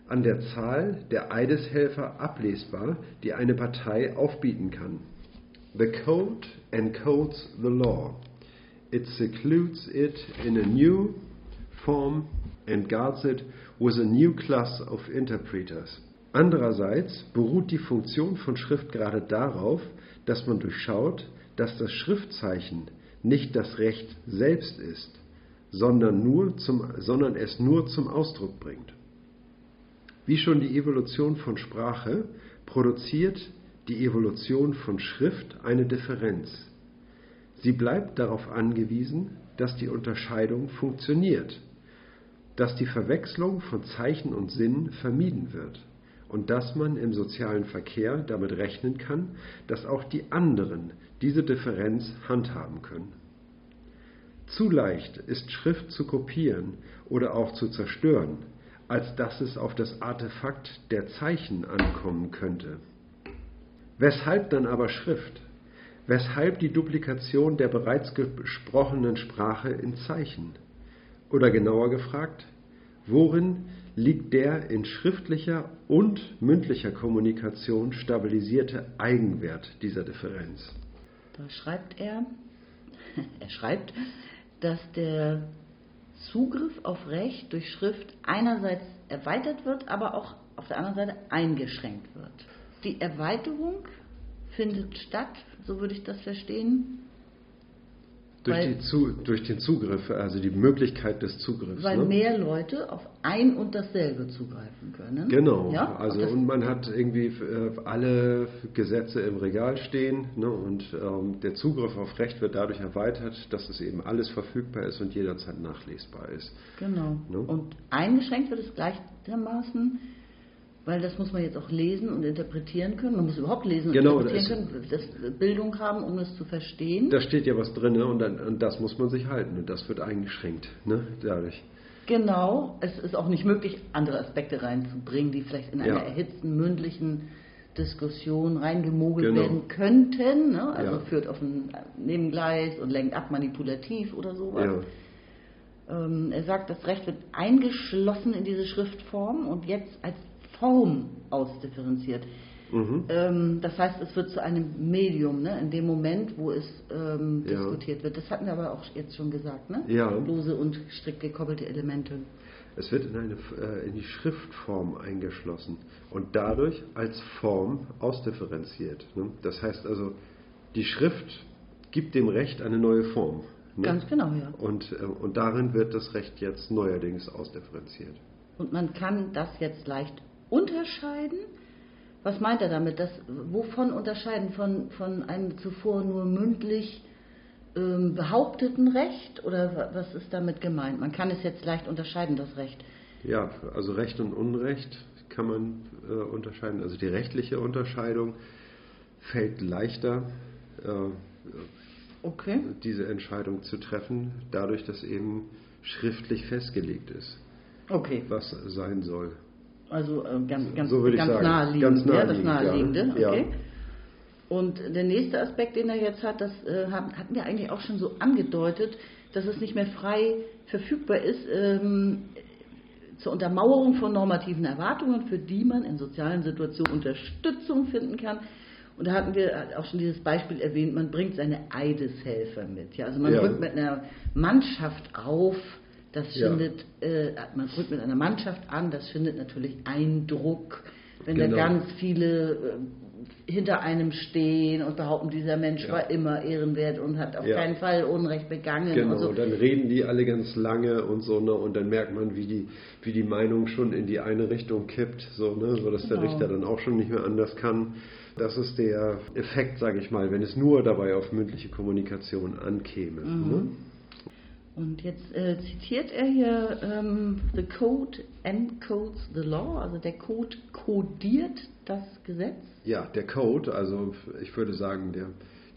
an der Zahl der Eideshelfer ablesbar, die eine Partei aufbieten kann. The code encodes the law. It secludes it in a new form and guards it with a new class of interpreters. Andererseits beruht die Funktion von Schrift gerade darauf, dass man durchschaut, dass das Schriftzeichen nicht das Recht selbst ist, sondern, nur zum, sondern es nur zum Ausdruck bringt. Wie schon die Evolution von Sprache produziert die Evolution von Schrift eine Differenz. Sie bleibt darauf angewiesen, dass die Unterscheidung funktioniert, dass die Verwechslung von Zeichen und Sinn vermieden wird und dass man im sozialen Verkehr damit rechnen kann, dass auch die anderen diese Differenz handhaben können. Zu leicht ist Schrift zu kopieren oder auch zu zerstören, als dass es auf das Artefakt der Zeichen ankommen könnte. Weshalb dann aber Schrift? Weshalb die Duplikation der bereits gesprochenen Sprache in Zeichen? Oder genauer gefragt, worin liegt der in schriftlicher und mündlicher Kommunikation stabilisierte Eigenwert dieser Differenz. Da schreibt er, er schreibt, dass der Zugriff auf Recht durch Schrift einerseits erweitert wird, aber auch auf der anderen Seite eingeschränkt wird. Die Erweiterung findet statt, so würde ich das verstehen, durch, Zu, durch den Zugriff, also die Möglichkeit des Zugriffs. weil ne? mehr Leute auf ein und dasselbe zugreifen können. Genau, Ja? also und man hat irgendwie äh, alle Gesetze im Regal stehen ne, und ähm, der Zugriff auf Recht wird dadurch erweitert, dass es eben alles verfügbar ist und jederzeit nachlesbar ist. Genau. Ne? Und eingeschränkt wird es gleichermaßen, weil das muss man jetzt auch lesen und interpretieren können. Man muss überhaupt lesen und Genau, interpretieren können, das Bildung haben, um es zu verstehen. Da steht ja was drin ne, und, dann, und das muss man sich halten und das wird eingeschränkt ne, dadurch. Genau, es ist auch nicht möglich, andere Aspekte reinzubringen, die vielleicht in einer Ja. erhitzten mündlichen Diskussion reingemogelt Genau. werden könnten. Ne? Also Ja. führt auf ein Nebengleis und lenkt ab manipulativ oder sowas. Ja. Ähm, er sagt, das Recht wird eingeschlossen in diese Schriftform und jetzt als Form ausdifferenziert. Mhm. Ähm, das heißt, es wird zu einem Medium, ne? in dem Moment, wo es ähm, Ja. diskutiert wird. Das hatten wir aber auch jetzt schon gesagt, ne? Ja. Lose und strikt gekoppelte Elemente. Es wird in, eine, äh, in die Schriftform eingeschlossen und dadurch als Form ausdifferenziert. Ne? Das heißt also, die Schrift gibt dem Recht eine neue Form. Ne? Ganz genau, ja. Und, äh, und darin wird das Recht jetzt neuerdings ausdifferenziert. Und man kann das jetzt leicht unterscheiden. Was meint er damit? Das, wovon unterscheiden? Von, von einem zuvor nur mündlich ähm, behaupteten Recht? Oder wa- was ist damit gemeint? Man kann es jetzt leicht unterscheiden, das Recht. Ja, also Recht und Unrecht kann man äh, unterscheiden. Also die rechtliche Unterscheidung fällt leichter, äh, Okay. diese Entscheidung zu treffen, dadurch, dass eben schriftlich festgelegt ist, Okay. was sein soll. Also äh, ganz, ganz, So würde ich ganz, sagen. naheliegend, Ganz ja, das naheliegend, Naheliegende. ja. Okay. Und der nächste Aspekt, den er jetzt hat, das äh, hatten wir eigentlich auch schon so angedeutet, dass es nicht mehr frei verfügbar ist ähm, zur Untermauerung von normativen Erwartungen, für die man in sozialen Situationen Unterstützung finden kann. Und da hatten wir auch schon dieses Beispiel erwähnt, man bringt seine Eideshelfer mit. Ja? Also man Ja. rückt mit einer Mannschaft auf, das Ja. findet, äh, man rückt mit einer Mannschaft an, das findet natürlich Eindruck, wenn Genau. da ganz viele äh, hinter einem stehen und behaupten, dieser Mensch Ja. war immer ehrenwert und hat auf Ja. keinen Fall Unrecht begangen. Genau, und so. dann reden die alle ganz lange und so, ne, und dann merkt man, wie die, wie die Meinung schon in die eine Richtung kippt, so, ne, so dass der Genau. Richter dann auch schon nicht mehr anders kann. Das ist der Effekt, sage ich mal, wenn es nur dabei auf mündliche Kommunikation ankäme. Mhm. Ne? Und jetzt äh, zitiert er hier, ähm, the code encodes the law, also der Code kodiert das Gesetz. Ja, der Code, also ich würde sagen, der,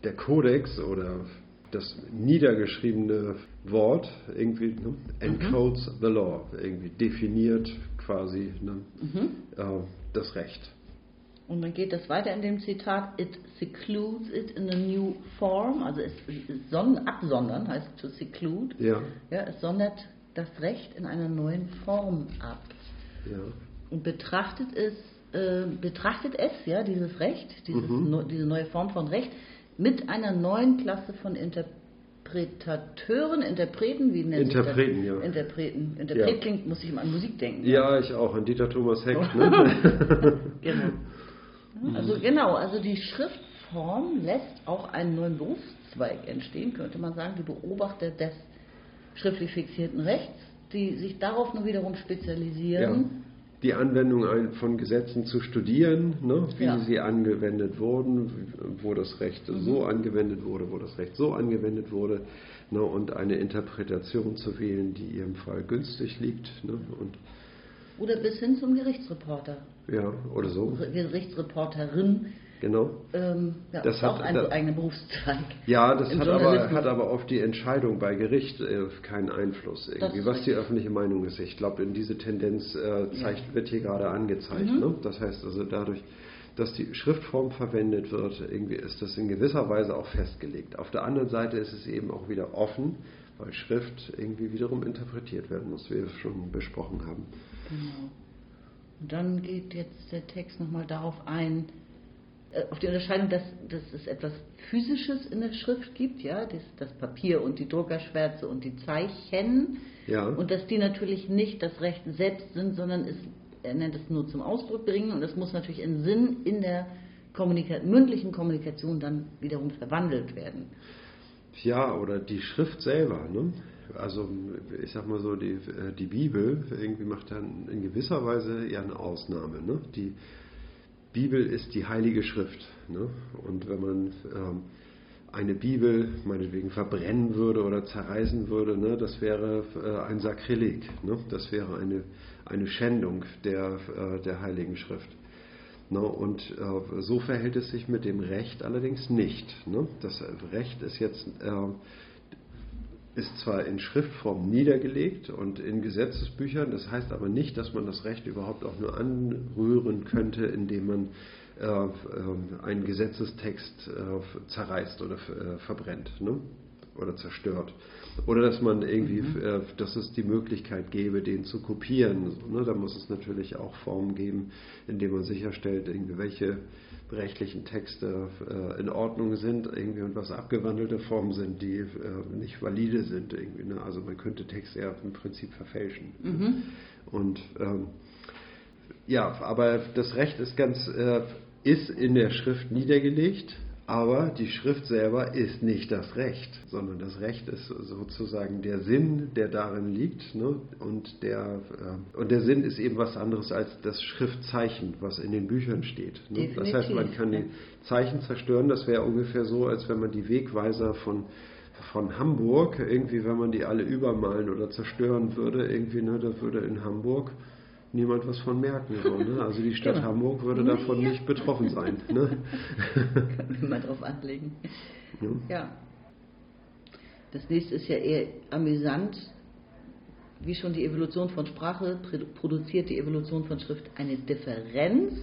der Kodex oder das niedergeschriebene Wort irgendwie ne, encodes the law, irgendwie definiert quasi ne, äh, das Recht. Und dann geht das weiter in dem Zitat, it secludes it in a new form, also es son absondern heißt to seclude. Ja, Ja, es sondert das Recht in einer neuen Form ab ja. und betrachtet es, äh, betrachtet es, ja, dieses Recht, dieses neu- diese neue Form von Recht, mit einer neuen Klasse von Interpretateuren, Interpreten, wie nennt Interpreten, ja. das? Interpreten. Interpret Ja. klingt, muss ich immer an Musik denken. Ja, ich auch, an Dieter Thomas Heck. Ne? Genau. Also genau, also die Schriftform lässt auch einen neuen Berufszweig entstehen, könnte man sagen, die Beobachter des schriftlich fixierten Rechts, die sich darauf nur wiederum ja. spezialisieren. Die Anwendung von Gesetzen zu studieren, ne? wie Ja. sie angewendet wurden, wo das Recht so angewendet wurde, wo das Recht so angewendet wurde, ne? und eine Interpretation zu wählen, die ihrem Fall günstig liegt. Ne? Und, Oder bis hin zum Gerichtsreporter, ja, oder so, Gerichtsreporterin, genau. ähm, ja, Das ist auch hat- ein das- eigener Zweig. Ja, das hat aber, hat aber auf die Entscheidung bei Gericht äh, keinen Einfluss, irgendwie, was die richtig. öffentliche Meinung ist. Ich glaube, in diese Tendenz äh, zeigt, wird hier gerade angezeigt. Mhm. Ne? Das heißt also, dadurch, dass die Schriftform verwendet wird, irgendwie ist das in gewisser Weise auch festgelegt. Auf der anderen Seite ist es eben auch wieder offen, weil Schrift irgendwie wiederum interpretiert werden muss, wie wir es schon besprochen haben. Genau. Und dann geht jetzt der Text nochmal darauf ein, äh, auf die Unterscheidung, dass, dass es etwas Physisches in der Schrift gibt, ja, das, das Papier und die Druckerschwärze und die Zeichen. Ja. Und dass die natürlich nicht das Recht selbst sind, sondern es, er nennt es nur zum Ausdruck bringen und das muss natürlich in Sinn in der Kommunika mündlichen Kommunikation dann wiederum verwandelt werden. Ja, oder die Schrift selber. Ne? Also ich sag mal so, die, äh, die Bibel irgendwie macht dann in gewisser Weise ja eine Ausnahme. Ne? Die Bibel ist die heilige Schrift. Ne? Und wenn man ähm, eine Bibel meinetwegen verbrennen würde oder zerreißen würde, ne, das wäre äh, ein Sakrileg. Ne? Das wäre eine, eine Schändung der, äh, der heiligen Schrift. Ne? Und äh, so verhält es sich mit dem Recht allerdings nicht. Ne? Das Recht ist jetzt äh, ist zwar in Schriftform niedergelegt und in Gesetzesbüchern, das heißt aber nicht, dass man das Recht überhaupt auch nur anrühren könnte, indem man äh, äh, einen Gesetzestext äh, zerreißt oder äh, verbrennt ne? oder zerstört. Oder dass man irgendwie, mhm. Äh, dass es die Möglichkeit gäbe, den zu kopieren. Ne? Da muss es natürlich auch Formen geben, indem man sicherstellt, irgendwie welche rechtlichen Texte äh, in Ordnung sind irgendwie und was abgewandelte Formen sind, die äh, nicht valide sind. Irgendwie, ne? Also man könnte Texte ja im Prinzip verfälschen. Mhm. Und ähm, ja, aber das Recht ist ganz äh, ist in der Schrift niedergelegt aber die Schrift selber ist nicht das Recht, sondern das Recht ist sozusagen der Sinn, der darin liegt. Ne? Und, der, äh, und der Sinn ist eben was anderes als das Schriftzeichen, was in den Büchern steht. Ne? Das heißt, man kann die Zeichen zerstören. Das wäre ungefähr so, als wenn man die Wegweiser von von Hamburg, irgendwie, wenn man die alle übermalen oder zerstören würde, irgendwie, ne, da würde in Hamburg niemand was von merken. So, ne? Also die Stadt genau. Hamburg würde davon ja. nicht betroffen sein. Ne? Können wir mal drauf anlegen. Ja. ja. Das nächste ist ja eher amüsant. Wie schon die Evolution von Sprache produziert die Evolution von Schrift eine Differenz.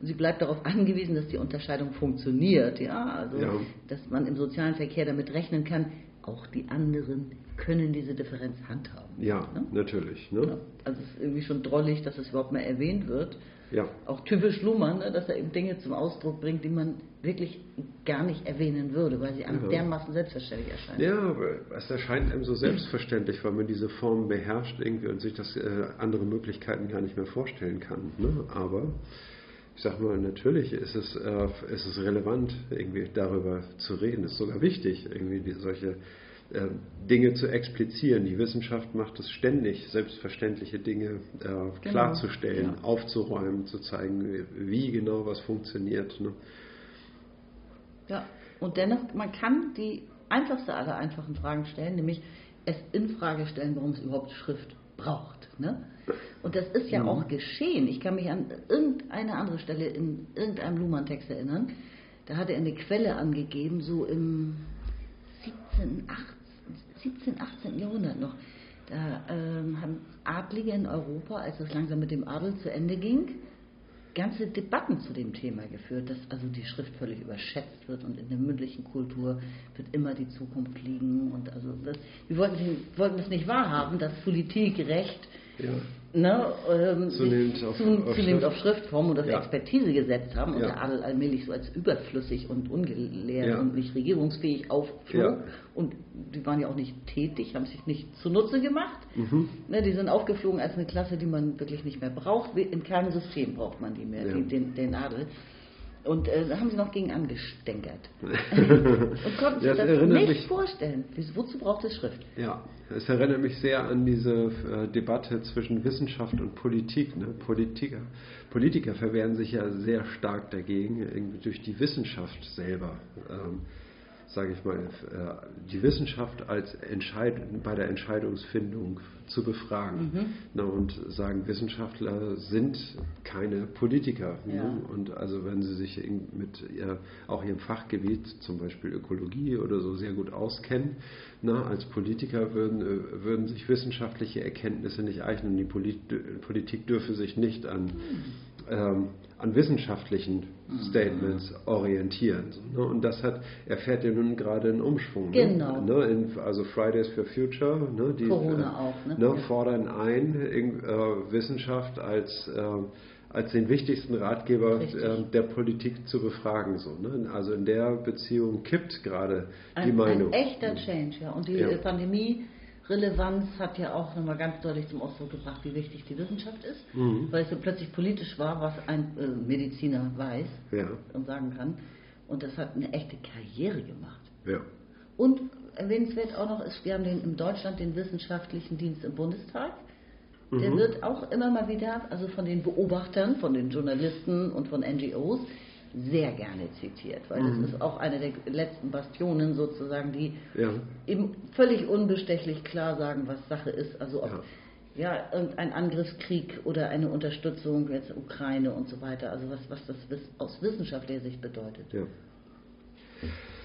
Und sie bleibt darauf angewiesen, dass die Unterscheidung funktioniert. Ja? Also, ja. dass man im sozialen Verkehr damit rechnen kann, auch die anderen können diese Differenz handhaben. Ja, ne? natürlich. Ne? Ja, also es ist irgendwie schon drollig, dass es überhaupt mal erwähnt wird. Ja. Auch typisch Luhmann, ne, dass er eben Dinge zum Ausdruck bringt, die man wirklich gar nicht erwähnen würde, weil sie einem ja. dermaßen selbstverständlich erscheinen. Ja, aber es erscheint einem so selbstverständlich, weil man diese Form beherrscht irgendwie und sich das äh, andere Möglichkeiten gar nicht mehr vorstellen kann. Ne? Aber ich sag mal, natürlich ist es, äh, ist es relevant, irgendwie darüber zu reden. Es ist sogar wichtig, irgendwie die, solche äh, Dinge zu explizieren. Die Wissenschaft macht es ständig, selbstverständliche Dinge äh, genau. klarzustellen, ja. aufzuräumen, zu zeigen, wie genau was funktioniert. Ne? Ja, und dennoch, man kann die einfachste aller einfachen Fragen stellen, nämlich es in Frage stellen, warum es überhaupt Schrift braucht. Ne? Und das ist ja mhm. auch geschehen. Ich kann mich an irgendeine andere Stelle in irgendeinem Luhmann-Text erinnern. Da hatte er eine Quelle angegeben, so im 17, 18, 17, 18. Jahrhundert noch. Da ähm, haben Adlige in Europa, als es langsam mit dem Adel zu Ende ging, ganze Debatten zu dem Thema geführt, dass also die Schrift völlig überschätzt wird und in der mündlichen Kultur wird immer die Zukunft liegen und also das, wir wollten, wollten nicht wahrhaben, dass Politik, Recht ja ne, ähm, zunehmend, auf, zu, auf, zunehmend auf, Schriftform und auf ja. Expertise gesetzt haben und ja. der Adel allmählich so als überflüssig und ungelehrt ja. und nicht regierungsfähig aufflog. Und die waren ja auch nicht tätig, haben sich nicht zunutze gemacht. Mhm. Ne, die sind aufgeflogen als eine Klasse, die man wirklich nicht mehr braucht. In keinem System braucht man die mehr, den, den, den Adel. Und äh, da haben sie noch gegen angestänkert. und konnten sich ja, das nicht mich, vorstellen. Wozu braucht es Schrift? Ja, es erinnert mich sehr an diese äh, Debatte zwischen Wissenschaft und Politik. Ne? Politiker, Politiker verwehren sich ja sehr stark dagegen, durch die Wissenschaft selber. Ähm, sage ich mal, äh, die Wissenschaft als Entscheid bei der Entscheidungsfindung zu befragen mhm. ne, und sagen, Wissenschaftler sind keine Politiker. Ja. Ne? Und also wenn sie sich mit ihr, auch ihrem Fachgebiet, zum Beispiel Ökologie oder so, sehr gut auskennen, ne, als Politiker würden, äh, würden sich wissenschaftliche Erkenntnisse nicht eignen. Die Polit Politik dürfe sich nicht an, mhm. ähm, an wissenschaftlichen Statements orientieren. So, ne? Und das hat, erfährt ja nun gerade einen Umschwung. Genau. Ne? In, also Fridays for Future, ne? die Corona äh, auch, ne? Ne? Fordern ein, in, äh, Wissenschaft als, äh, als den wichtigsten Ratgeber Richtig. äh, der Politik zu befragen. So, ne? Also in der Beziehung kippt gerade die Ein, Meinung. ein echter Change, ja. Und die Ja. äh, Pandemie-Relevanz hat ja auch nochmal ganz deutlich zum Ausdruck gebracht, wie wichtig die Wissenschaft ist, Mhm. weil es so plötzlich politisch war, was ein äh, Mediziner weiß Ja, und sagen kann. Und das hat eine echte Karriere gemacht. ja. Und erwähnenswert auch noch ist, wir haben den, in Deutschland den wissenschaftlichen Dienst im Bundestag. Der Mhm. wird auch immer mal wieder, also von den Beobachtern, von den Journalisten und von NGOs, sehr gerne zitiert, weil Mhm. das ist auch eine der letzten Bastionen sozusagen, die Ja. eben völlig unbestechlich klar sagen, was Sache ist. Also ob Ja. ja. irgendein Angriffskrieg oder eine Unterstützung jetzt Ukraine und so weiter, also was, was das aus wissenschaftlicher Sicht bedeutet. ja.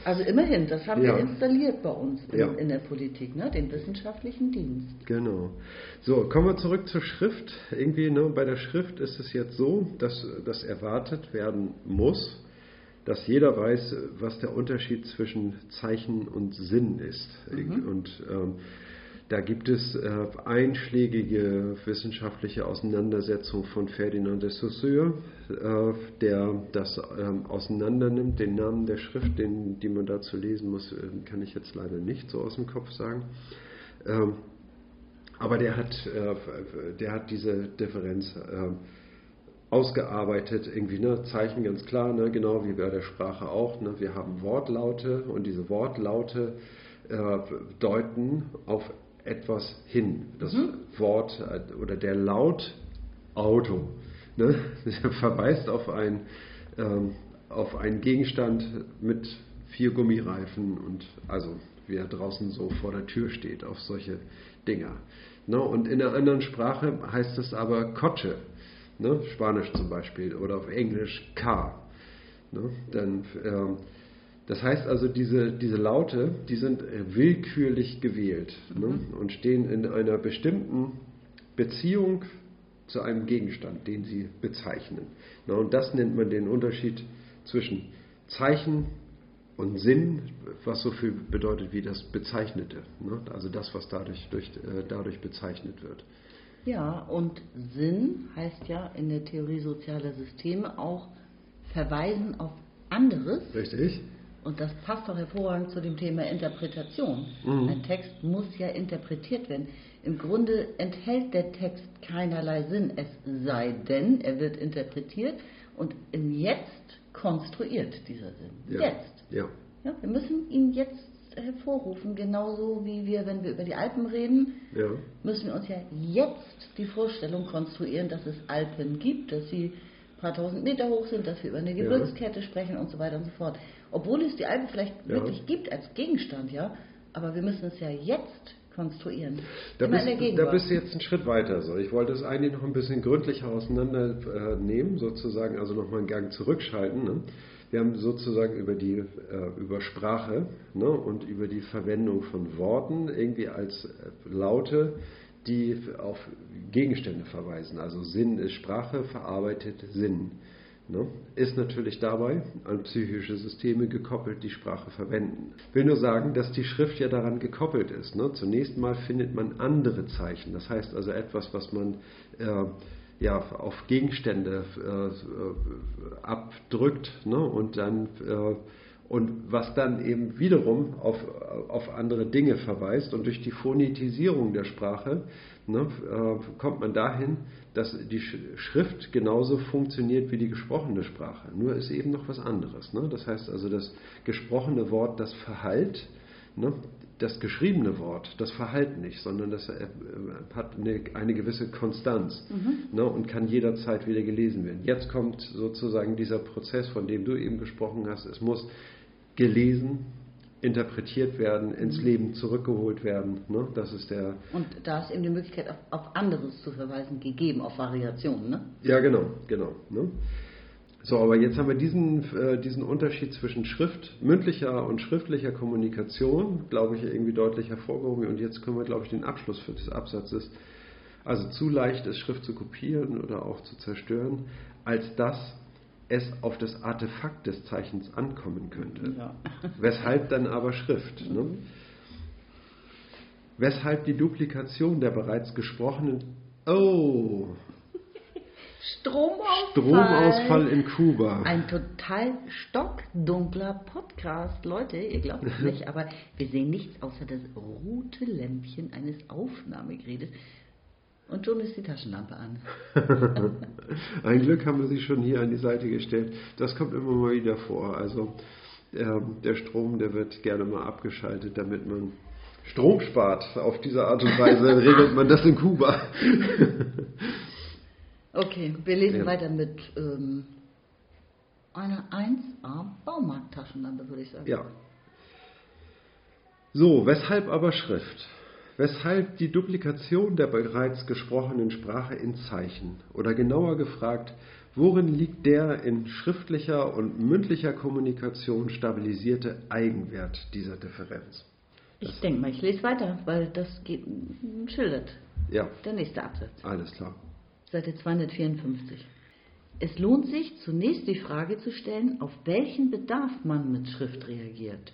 Also immerhin, das haben Ja. wir installiert bei uns in, Ja. in der Politik, ne? den wissenschaftlichen Dienst. Genau. So, kommen wir zurück zur Schrift. Irgendwie, ne, bei der Schrift ist es jetzt so, dass das erwartet werden muss, dass jeder weiß, was der Unterschied zwischen Zeichen und Sinn ist. Und ähm, da gibt es äh, einschlägige wissenschaftliche Auseinandersetzungen von Ferdinand de Saussure, äh, der das ähm, auseinandernimmt. Den Namen der Schrift, den, die man dazu lesen muss, äh, kann ich jetzt leider nicht so aus dem Kopf sagen. Ähm, aber der hat, äh, der hat diese Differenz äh, ausgearbeitet, irgendwie, ne, Zeichen ganz klar, ne, genau wie bei der Sprache auch. Ne, wir haben Wortlaute und diese Wortlaute äh, deuten auf etwas hin. Das Wort äh, oder der Laut Auto ne, verweist auf ein, ähm, auf einen Gegenstand mit vier Gummireifen und also wie er draußen so vor der Tür steht, auf solche Dinger. Ne, und in einer anderen Sprache heißt es aber Coche, ne, Spanisch zum Beispiel, oder auf Englisch Car. Ne, dann, ähm, das heißt also, diese, diese Laute, die sind äh, willkürlich gewählt ne, und stehen in einer bestimmten Beziehung zu einem Gegenstand, den sie bezeichnen. Na, und das nennt man den Unterschied zwischen Zeichen und Sinn, was so viel bedeutet wie das Bezeichnete. Ne? Also das, was dadurch, durch, äh, dadurch bezeichnet wird. Ja, und Sinn heißt ja in der Theorie sozialer Systeme auch verweisen auf anderes. Richtig? Und das passt doch hervorragend zu dem Thema Interpretation. Ein Text muss ja interpretiert werden. Im Grunde enthält der Text keinerlei Sinn, es sei denn, er wird interpretiert und im Jetzt konstruiert dieser Sinn. Ja. Jetzt. Ja. Ja, wir müssen ihn jetzt hervorrufen, genauso wie wir, wenn wir über die Alpen reden, Ja. müssen wir uns ja jetzt die Vorstellung konstruieren, dass es Alpen gibt, dass sie ein paar tausend Meter hoch sind, dass wir über eine. Gebirgskette sprechen und so weiter und so fort. Obwohl es die Alpen vielleicht Ja. wirklich gibt als Gegenstand, ja, aber wir müssen es ja jetzt konstruieren. Da bist, da bist du jetzt einen Schritt weiter. So. Ich wollte es eigentlich noch ein bisschen gründlicher auseinandernehmen, sozusagen, also nochmal einen Gang zurückschalten. Ne? Wir haben sozusagen über die äh, über Sprache ne, und über die Verwendung von Worten irgendwie als äh, Laute, die auf Gegenstände verweisen. Also Sinn ist Sprache, verarbeitet Sinn. Ne, ist natürlich dabei an psychische Systeme gekoppelt, die Sprache verwenden. Ich will nur sagen, dass die Schrift ja daran gekoppelt ist. Ne? Zunächst mal findet man andere Zeichen. Das heißt also etwas, was man äh, ja, auf Gegenstände äh, abdrückt ne? und dann äh, und was dann eben wiederum auf, auf andere Dinge verweist. Und durch die Phonetisierung der Sprache ne, äh, kommt man dahin, dass die Sch Schrift genauso funktioniert wie die gesprochene Sprache. Nur ist eben noch was anderes. Ne? Das heißt also, das gesprochene Wort, das Verhalt, ne, das geschriebene Wort, das Verhalt nicht, sondern das äh, hat eine, eine gewisse Konstanz ne, und kann jederzeit wieder gelesen werden. Jetzt kommt sozusagen dieser Prozess, von dem du eben gesprochen hast. Es muss gelesen, interpretiert werden, ins Leben zurückgeholt werden. Ne? Das ist der. Und da ist eben die Möglichkeit, auf, auf anderes zu verweisen, gegeben, auf Variationen. Ne? Ja, genau, genau. Ne? So, aber jetzt haben wir diesen, äh, diesen Unterschied zwischen Schrift, mündlicher und schriftlicher Kommunikation, glaube ich, irgendwie deutlich hervorgehoben. Und jetzt können wir, glaube ich, den Abschluss für das Absatzes. Also zu leicht ist, Schrift zu kopieren oder auch zu zerstören, als dass es auf das Artefakt des Zeichens ankommen könnte. Ja. Weshalb dann aber Schrift? Ne? Weshalb die Duplikation der bereits gesprochenen. Oh, Stromausfall. Stromausfall in Kuba. Ein total stockdunkler Podcast. Leute, ihr glaubt es nicht, aber wir sehen nichts außer das rote Lämpchen eines Aufnahmegerätes. Und schon ist die Taschenlampe an. Ein Glück haben wir sie schon hier an die Seite gestellt. Das kommt immer mal wieder vor. Also äh, der Strom, der wird gerne mal abgeschaltet, damit man Strom spart. Auf diese Art und Weise regelt man das in Kuba. Okay, wir lesen Ja. weiter mit ähm, einer 1A Baumarkttaschenlampe, würde ich sagen. Ja. So, weshalb aber Schrift? Weshalb die Duplikation der bereits gesprochenen Sprache in Zeichen? Oder genauer gefragt, worin liegt der in schriftlicher und mündlicher Kommunikation stabilisierte Eigenwert dieser Differenz? Ich denke mal, ich lese weiter, weil das geht, schildert Ja, der nächste Absatz. alles klar. Seite 254. Es lohnt sich zunächst die Frage zu stellen, auf welchen Bedarf man mit Schrift reagiert.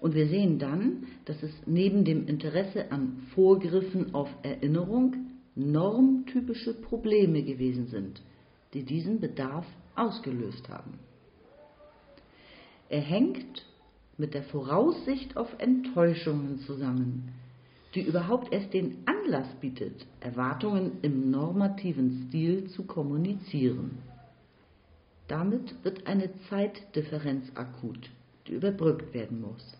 Und wir sehen dann, dass es neben dem Interesse an Vorgriffen auf Erinnerung normtypische Probleme gewesen sind, die diesen Bedarf ausgelöst haben. Er hängt mit der Voraussicht auf Enttäuschungen zusammen, die überhaupt erst den Anlass bietet, Erwartungen im normativen Stil zu kommunizieren. Damit wird eine Zeitdifferenz akut, die überbrückt werden muss.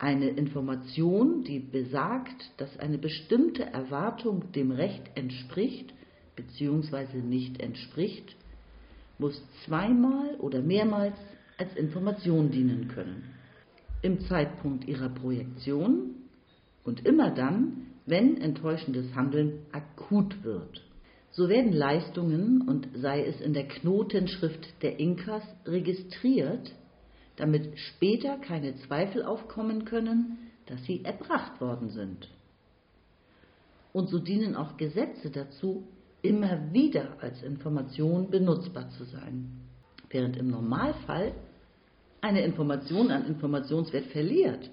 Eine Information, die besagt, dass eine bestimmte Erwartung dem Recht entspricht bzw. nicht entspricht, muss zweimal oder mehrmals als Information dienen können. Im Zeitpunkt ihrer Projektion und immer dann, wenn enttäuschendes Handeln akut wird. So werden Leistungen und sei es in der Knotenschrift der Inkas registriert, damit später keine Zweifel aufkommen können, dass sie erbracht worden sind. Und so dienen auch Gesetze dazu, immer wieder als Information benutzbar zu sein, während im Normalfall eine Information an Informationswert verliert,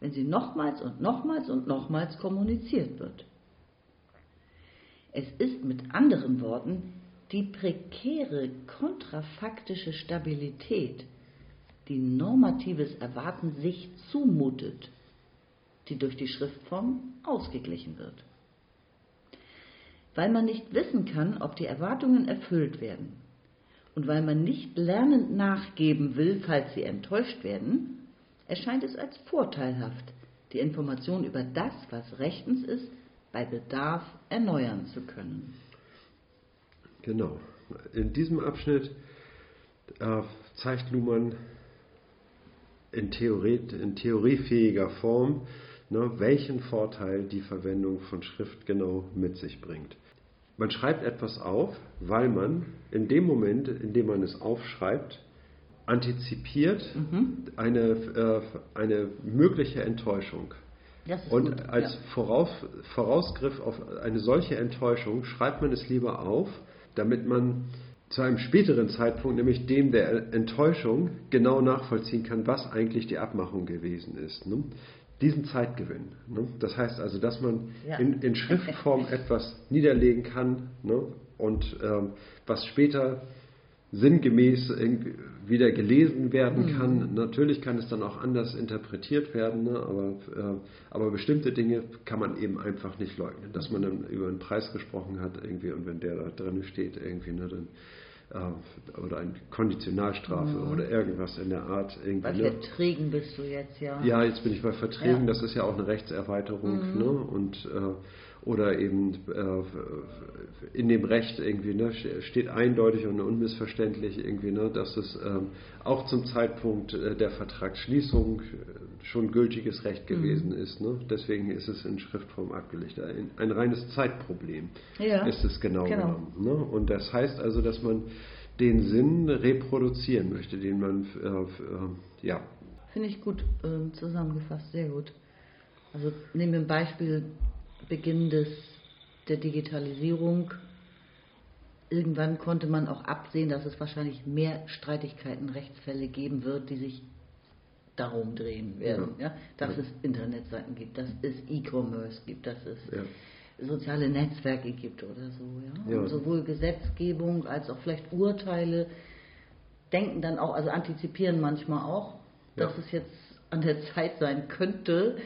wenn sie nochmals und nochmals und nochmals kommuniziert wird. Es ist mit anderen Worten die prekäre kontrafaktische Stabilität, die normatives Erwarten sich zumutet, die durch die Schriftform ausgeglichen wird. Weil man nicht wissen kann, ob die Erwartungen erfüllt werden und weil man nicht lernend nachgeben will, falls sie enttäuscht werden, erscheint es als vorteilhaft, die Information über das, was rechtens ist, bei Bedarf erneuern zu können. Genau. In diesem Abschnitt äh, zeigt Luhmann in, Theorie, in theoriefähiger Form, ne, welchen Vorteil die Verwendung von Schrift genau mit sich bringt. Man schreibt etwas auf, weil man in dem Moment, in dem man es aufschreibt, antizipiert eine, äh, eine mögliche Enttäuschung. Und gut, als ja. Voraus, Vorausgriff auf eine solche Enttäuschung schreibt man es lieber auf, damit man zu einem späteren Zeitpunkt, nämlich dem der Enttäuschung, genau nachvollziehen kann, was eigentlich die Abmachung gewesen ist. Ne? Diesen Zeitgewinn. Ne? Das heißt also, dass man Ja. in, in Schriftform etwas niederlegen kann ne? und ähm, was später sinngemäß wieder gelesen werden Mhm. kann. Natürlich kann es dann auch anders interpretiert werden, ne? aber, äh, aber bestimmte Dinge kann man eben einfach nicht leugnen. Dass man dann über einen Preis gesprochen hat irgendwie und wenn der da drin steht irgendwie, ne, dann äh, oder eine Konditionalstrafe oder irgendwas in der Art irgendwie. Bei Ne? Verträgen bist du jetzt, ja. Ja, jetzt bin ich bei Verträgen, Ja. das ist ja auch eine Rechtserweiterung, Mhm. ne? Und äh, oder eben äh, in dem Recht irgendwie, ne, steht eindeutig und unmissverständlich irgendwie, ne, dass es ähm, auch zum Zeitpunkt äh, der Vertragsschließung äh, schon gültiges Recht gewesen ist. Ne? Deswegen ist es in Schriftform abgelegt. Ein, ein reines Zeitproblem Ja, ist es genau, genau. genommen. Ne? Und das heißt also, dass man den Sinn reproduzieren möchte, den man äh, äh, ja Finde ich gut ähm, zusammengefasst, sehr gut. Also nehmen wir ein Beispiel Beginn des, der Digitalisierung. irgendwann konnte man auch absehen, dass es wahrscheinlich mehr Streitigkeiten, Rechtsfälle geben wird, die sich darum drehen werden. Ja. ja? Dass ja. es Internetseiten gibt, dass es E-Commerce gibt, dass es ja. soziale Netzwerke gibt oder so. Ja? Und sowohl Gesetzgebung als auch vielleicht Urteile denken dann auch, also antizipieren manchmal auch, dass es jetzt an der Zeit sein könnte,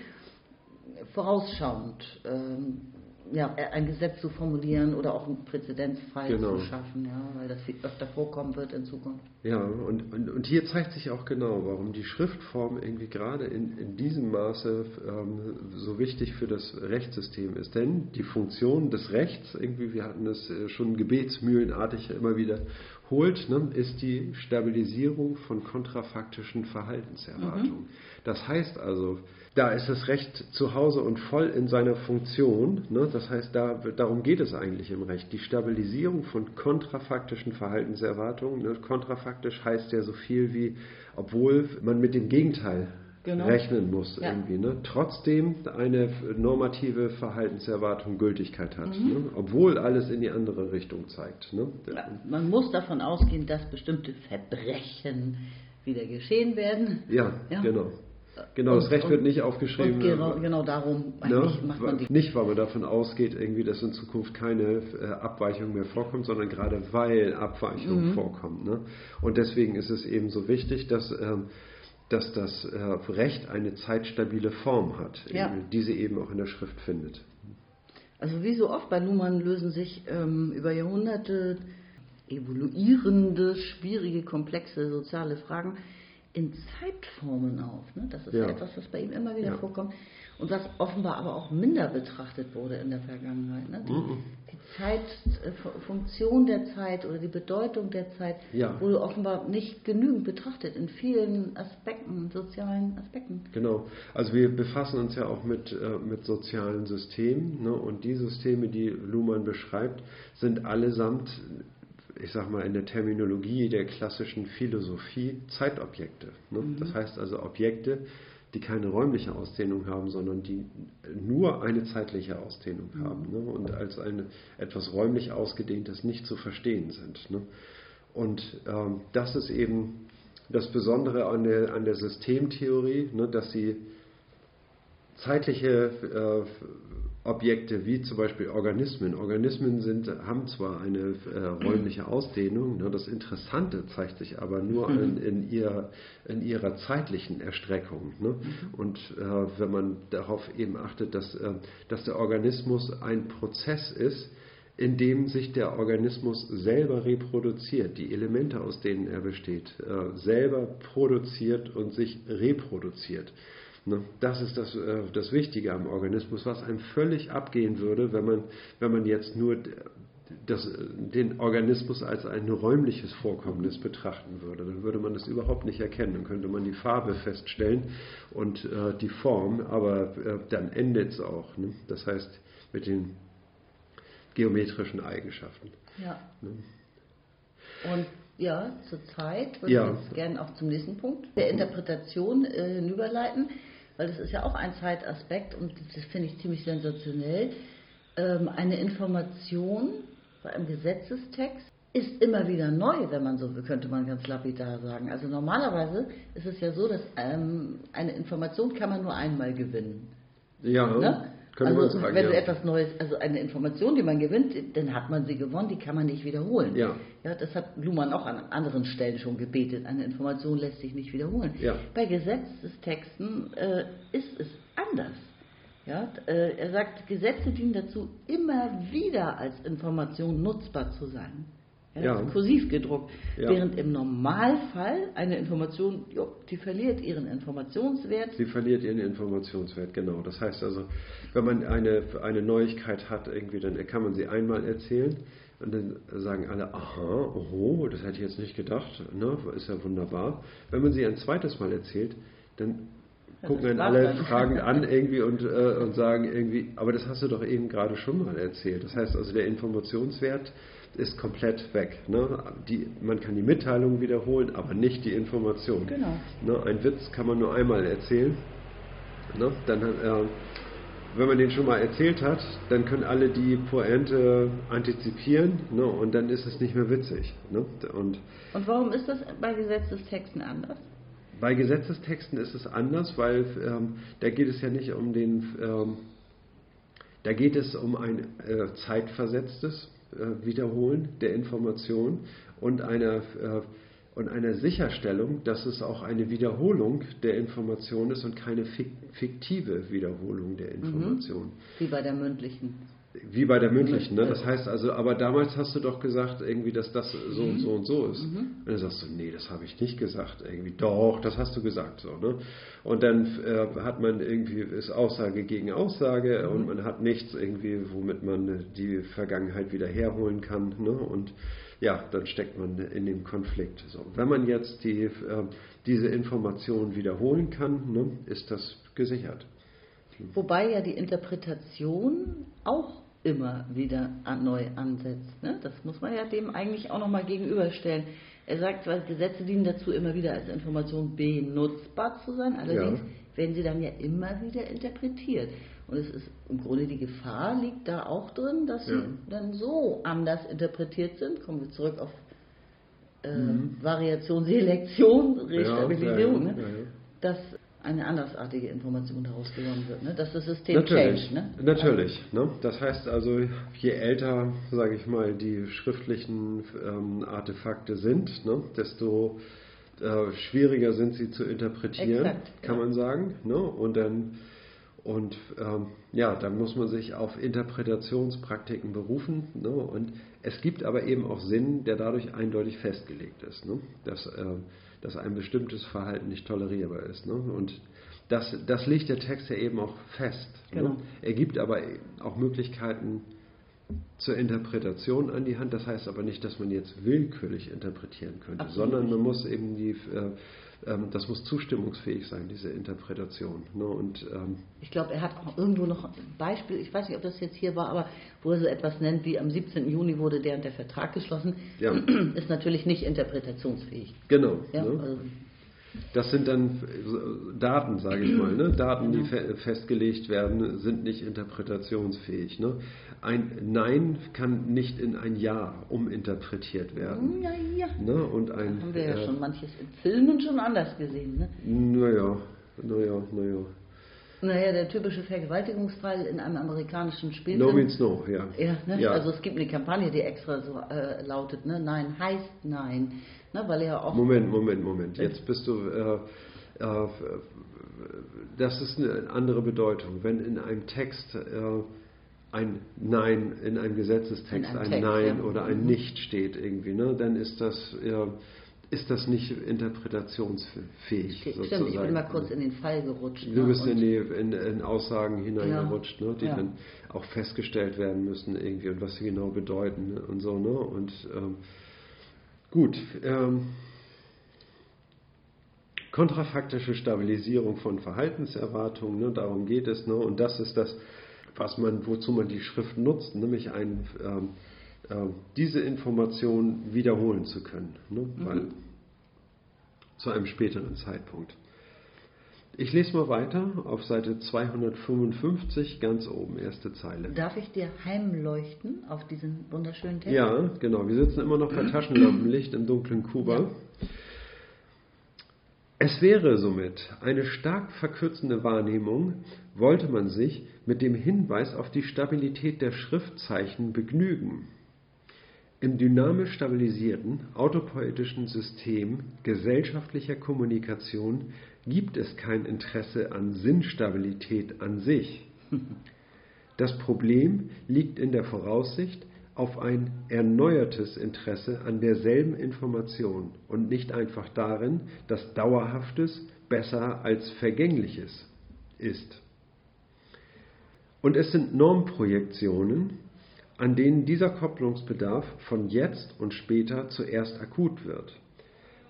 vorausschauend ähm, ja, ein Gesetz zu formulieren oder auch einen Präzedenzfall genau. zu schaffen, ja, weil das öfter vorkommen wird in Zukunft. Ja, und, und, und hier zeigt sich auch genau, warum die Schriftform irgendwie gerade in, in diesem Maße ähm, so wichtig für das Rechtssystem ist. Denn die Funktion des Rechts, irgendwie, wir hatten es äh, schon gebetsmühlenartig immer wieder holt, ne, ist die Stabilisierung von kontrafaktischen Verhaltenserwartungen. Mhm. Das heißt also, da ist das Recht zu Hause und voll in seiner Funktion. Ne? Das heißt, da, darum geht es eigentlich im Recht. Die Stabilisierung von kontrafaktischen Verhaltenserwartungen. Ne? Kontrafaktisch heißt ja so viel wie, obwohl man mit dem Gegenteil genau. rechnen muss ja. irgendwie. Ne? Trotzdem eine normative Verhaltenserwartung Gültigkeit hat, mhm. ne? obwohl alles in die andere Richtung zeigt. Ne? Ja, man muss davon ausgehen, dass bestimmte Verbrechen wieder geschehen werden. Ja, ja. genau. Genau, und, das Recht wird nicht aufgeschrieben. Genau, genau, darum ne, macht man die. Nicht, weil man davon ausgeht, irgendwie, dass in Zukunft keine äh, Abweichung mehr vorkommt, sondern gerade weil Abweichungen mhm. vorkommen. Ne? Und deswegen ist es eben so wichtig, dass, ähm, dass das äh, Recht eine zeitstabile Form hat, ja. eben, die sie eben auch in der Schrift findet. Also wie so oft bei Luhmann lösen sich ähm, über Jahrhunderte evoluierende, schwierige, komplexe soziale Fragen in Zeitformen auf. Ne? Das ist ja. etwas, was bei ihm immer wieder ja. vorkommt und was offenbar aber auch minder betrachtet wurde in der Vergangenheit. Ne? Die, mhm. die Zeit, äh, der Zeit oder die Bedeutung der Zeit ja. wurde offenbar nicht genügend betrachtet in vielen Aspekten, sozialen Aspekten. Genau. Also wir befassen uns ja auch mit, äh, mit sozialen Systemen ne? und die Systeme, die Luhmann beschreibt, sind allesamt ich sag mal, in der Terminologie der klassischen Philosophie Zeitobjekte. Ne? Mhm. Das heißt also Objekte, die keine räumliche Ausdehnung haben, sondern die nur eine zeitliche Ausdehnung mhm. haben ne? und als ein etwas räumlich ausgedehntes nicht zu verstehen sind. Ne? Und ähm, das ist eben das Besondere an der, an der Systemtheorie, ne? dass sie zeitliche äh, Objekte wie zum Beispiel Organismen. Organismen sind, haben zwar eine äh, räumliche Ausdehnung, ne, das Interessante zeigt sich aber nur mhm. in, in, ihr, in ihrer zeitlichen Erstreckung. Ne? Mhm. Und äh, wenn man darauf eben achtet, dass, äh, dass der Organismus ein Prozess ist, in dem sich der Organismus selber reproduziert, die Elemente, aus denen er besteht, äh, selber produziert und sich reproduziert. Ne? Das ist das, äh, das Wichtige am Organismus, was einem völlig abgehen würde, wenn man, wenn man jetzt nur das, den Organismus als ein räumliches Vorkommnis betrachten würde. Dann würde man das überhaupt nicht erkennen. Dann könnte man die Farbe feststellen und äh, die Form, aber äh, dann endet es auch. Ne? Das heißt, mit den geometrischen Eigenschaften. Ja. Ne? Und ja, zur Zeit würde ja. ich jetzt gerne auch zum nächsten Punkt der Interpretation äh, hinüberleiten weil das ist ja auch ein Zeitaspekt und das finde ich ziemlich sensationell. Ähm, eine Information bei einem Gesetzestext ist immer wieder neu, wenn man so will, könnte man ganz lapidar sagen. Also normalerweise ist es ja so, dass ähm, eine Information kann man nur einmal gewinnen. Ja. Ne? Können also sagen, wenn ja. etwas Neues, also eine Information, die man gewinnt, dann hat man sie gewonnen, die kann man nicht wiederholen. Ja. Ja, das hat Luhmann auch an anderen Stellen schon gebetet. Eine Information lässt sich nicht wiederholen. Ja. Bei Gesetzestexten äh, ist es anders. Ja, äh, er sagt, Gesetze dienen dazu, immer wieder als Information nutzbar zu sein. Ja, ja. kursiv gedruckt. Ja. Während im Normalfall eine Information, jo, die verliert ihren Informationswert. Sie verliert ihren Informationswert, genau. Das heißt also, wenn man eine, eine Neuigkeit hat, irgendwie, dann kann man sie einmal erzählen und dann sagen alle, aha, oho, das hätte ich jetzt nicht gedacht, ne, ist ja wunderbar. Wenn man sie ein zweites Mal erzählt, dann gucken dann alle fragend an irgendwie und, äh, und sagen irgendwie, aber das hast du doch eben gerade schon mal erzählt. Das heißt also, der Informationswert ist komplett weg. Ne? Die, man kann die Mitteilung wiederholen, aber nicht die Information. Genau. Ne? Ein Witz kann man nur einmal erzählen. Ne? Dann, äh, wenn man den schon mal erzählt hat, dann können alle die Pointe antizipieren ne, und dann ist es nicht mehr witzig. Ne? Und, und warum ist das bei Gesetzestexten anders? Bei Gesetzestexten ist es anders, weil ähm, da geht es ja nicht um den, ähm, da geht es um ein äh, zeitversetztes Wiederholen der Information und einer äh, und einer Sicherstellung, dass es auch eine Wiederholung der Information ist und keine fiktive Wiederholung der mhm. Information. Wie bei der mündlichen. Wie bei der mündlichen, ne? Das heißt also, aber damals hast du doch gesagt, irgendwie, dass das so und so und so ist. Mhm. Und dann sagst du, nee, das habe ich nicht gesagt. Irgendwie, doch, das hast du gesagt. So, ne? Und dann äh, hat man irgendwie, ist Aussage gegen Aussage mhm. und man hat nichts irgendwie, womit man die Vergangenheit wieder herholen kann. Ne? Und ja, dann steckt man in dem Konflikt. So, wenn man jetzt die, äh, diese Information wiederholen kann, ne, ist das gesichert. Wobei ja die Interpretation auch immer wieder neu ansetzt. Ne? Das muss man ja dem eigentlich auch nochmal gegenüberstellen. Er sagt, weil Gesetze dienen dazu, immer wieder als Information benutzbar zu sein. Allerdings ja. werden sie dann ja immer wieder interpretiert. Und es ist im Grunde die Gefahr liegt da auch drin, dass ja. sie dann so anders interpretiert sind. Kommen wir zurück auf äh, mhm. Variation, Selektion, Restabilisierung, ja, ne? dass eine andersartige Information daraus gewonnen wird, ne? dass das System Natürlich, change. Ne? Natürlich. Ne? Das heißt also, je älter, sage ich mal, die schriftlichen ähm, Artefakte sind, ne? desto äh, schwieriger sind sie zu interpretieren, Exakt, kann man sagen. Ne? Und dann und ähm, ja, dann muss man sich auf Interpretationspraktiken berufen. Ne? Und es gibt aber eben auch Sinn, der dadurch eindeutig festgelegt ist, ne? dass, äh, dass ein bestimmtes Verhalten nicht tolerierbar ist. Ne? Und das, das legt der Text ja eben auch fest. Ne? Genau. Er gibt aber auch Möglichkeiten zur Interpretation an die Hand. Das heißt aber nicht, dass man jetzt willkürlich interpretieren könnte, Absolut sondern man muss eben die äh, das muss zustimmungsfähig sein, diese Interpretation. Ne? Und, ähm, ich glaube, er hat auch irgendwo noch ein Beispiel, ich weiß nicht, ob das jetzt hier war, aber wo er so etwas nennt wie am 17. Juni wurde der und der Vertrag geschlossen, ja. ist natürlich nicht interpretationsfähig. Genau. Ja, ne? also, das sind dann Daten, sage ich mal. Ne? Daten, die fe festgelegt werden, sind nicht interpretationsfähig. Ne? Ein Nein kann nicht in ein Ja uminterpretiert werden. Ja, ja. Ne? Und ein, da haben wir ja äh, schon manches in Filmen schon anders gesehen. Ne? Naja, naja, naja. Naja, der typische Vergewaltigungsfall in einem amerikanischen Spielfilm. No means no, ja. Ja, ne? ja. Also es gibt eine Kampagne, die extra so äh, lautet, ne? Nein heißt Nein. Ne? Weil er auch Moment, Moment, Moment. Jetzt bist du... Äh, äh, das ist eine andere Bedeutung. Wenn in einem Text äh, ein Nein, in einem Gesetzestext in einem ein Text, Nein ja. oder ein mhm. Nicht steht irgendwie, ne? dann ist das... Ja, ist das nicht interpretationsfähig. Stimmt, sozusagen. ich bin mal kurz in den Fall gerutscht. Du ne? bist in, die, in, in, Aussagen hineingerutscht, ja. ne, die dann auch festgestellt werden müssen irgendwie und was sie genau bedeuten und so. Ne? Und ähm, gut, ähm, kontrafaktische Stabilisierung von Verhaltenserwartungen, ne, darum geht es. Ne, und das ist das, was man, wozu man die Schrift nutzt, nämlich ein ähm, äh, diese Information wiederholen zu können, ne? mhm. weil zu einem späteren Zeitpunkt. Ich lese mal weiter auf Seite 255, ganz oben, erste Zeile. Darf ich dir heimleuchten auf diesen wunderschönen Text? Ja, genau. Wir sitzen immer noch bei Taschenlampenlicht im dunklen Kuba. Ja. Es wäre somit eine stark verkürzende Wahrnehmung, wollte man sich mit dem Hinweis auf die Stabilität der Schriftzeichen begnügen. Im dynamisch stabilisierten, autopoetischen System gesellschaftlicher Kommunikation gibt es kein Interesse an Sinnstabilität an sich. Das Problem liegt in der Voraussicht auf ein erneuertes Interesse an derselben Information und nicht einfach darin, dass Dauerhaftes besser als Vergängliches ist. Und es sind Normprojektionen, an denen dieser Kopplungsbedarf von jetzt und später zuerst akut wird,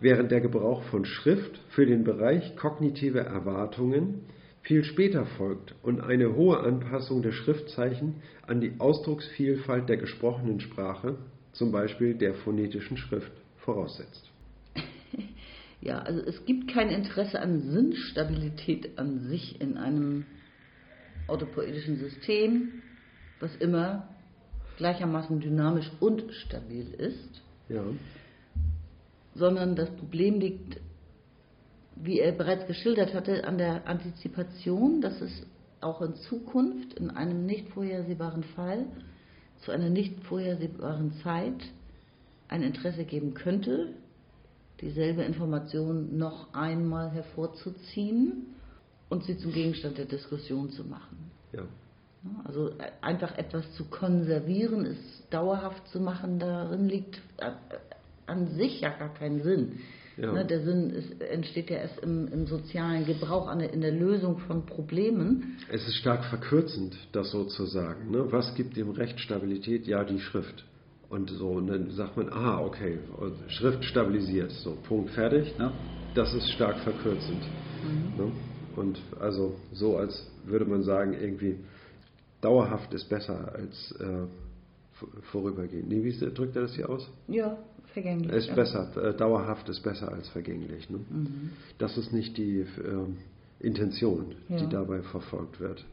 während der Gebrauch von Schrift für den Bereich kognitive Erwartungen viel später folgt und eine hohe Anpassung der Schriftzeichen an die Ausdrucksvielfalt der gesprochenen Sprache, zum Beispiel der phonetischen Schrift, voraussetzt. Ja, also es gibt kein Interesse an Sinnstabilität an sich in einem autopoetischen System, was immer gleichermaßen dynamisch und stabil ist, Ja. Sondern das Problem liegt, wie er bereits geschildert hatte, an der Antizipation, dass es auch in Zukunft in einem nicht vorhersehbaren Fall zu einer nicht vorhersehbaren Zeit ein Interesse geben könnte, dieselbe Information noch einmal hervorzuziehen und sie zum Gegenstand der Diskussion zu machen. Ja. Also äh, einfach etwas zu konservieren, es dauerhaft zu machen, darin liegt äh, an sich ja gar keinen Sinn. Ja. Ne, der Sinn ist, entsteht ja erst im, im sozialen Gebrauch, an in der Lösung von Problemen. Es ist stark verkürzend, das so zu sagen. Ne? Was gibt dem Recht Stabilität? Ja, die Schrift. Und so, und dann sagt man, ah, okay, Schrift stabilisiert, so, Punkt, fertig. Ja. Das ist stark verkürzend. Ne? Und also so, als würde man sagen, irgendwie dauerhaft ist besser als äh, vorübergehend. Nee, wie drückt er das hier aus? Ja, vergänglich. Ist ja. besser, äh, dauerhaft ist besser als vergänglich. Ne? Mhm. Das ist nicht die ähm, Intention, Ja. die dabei verfolgt wird.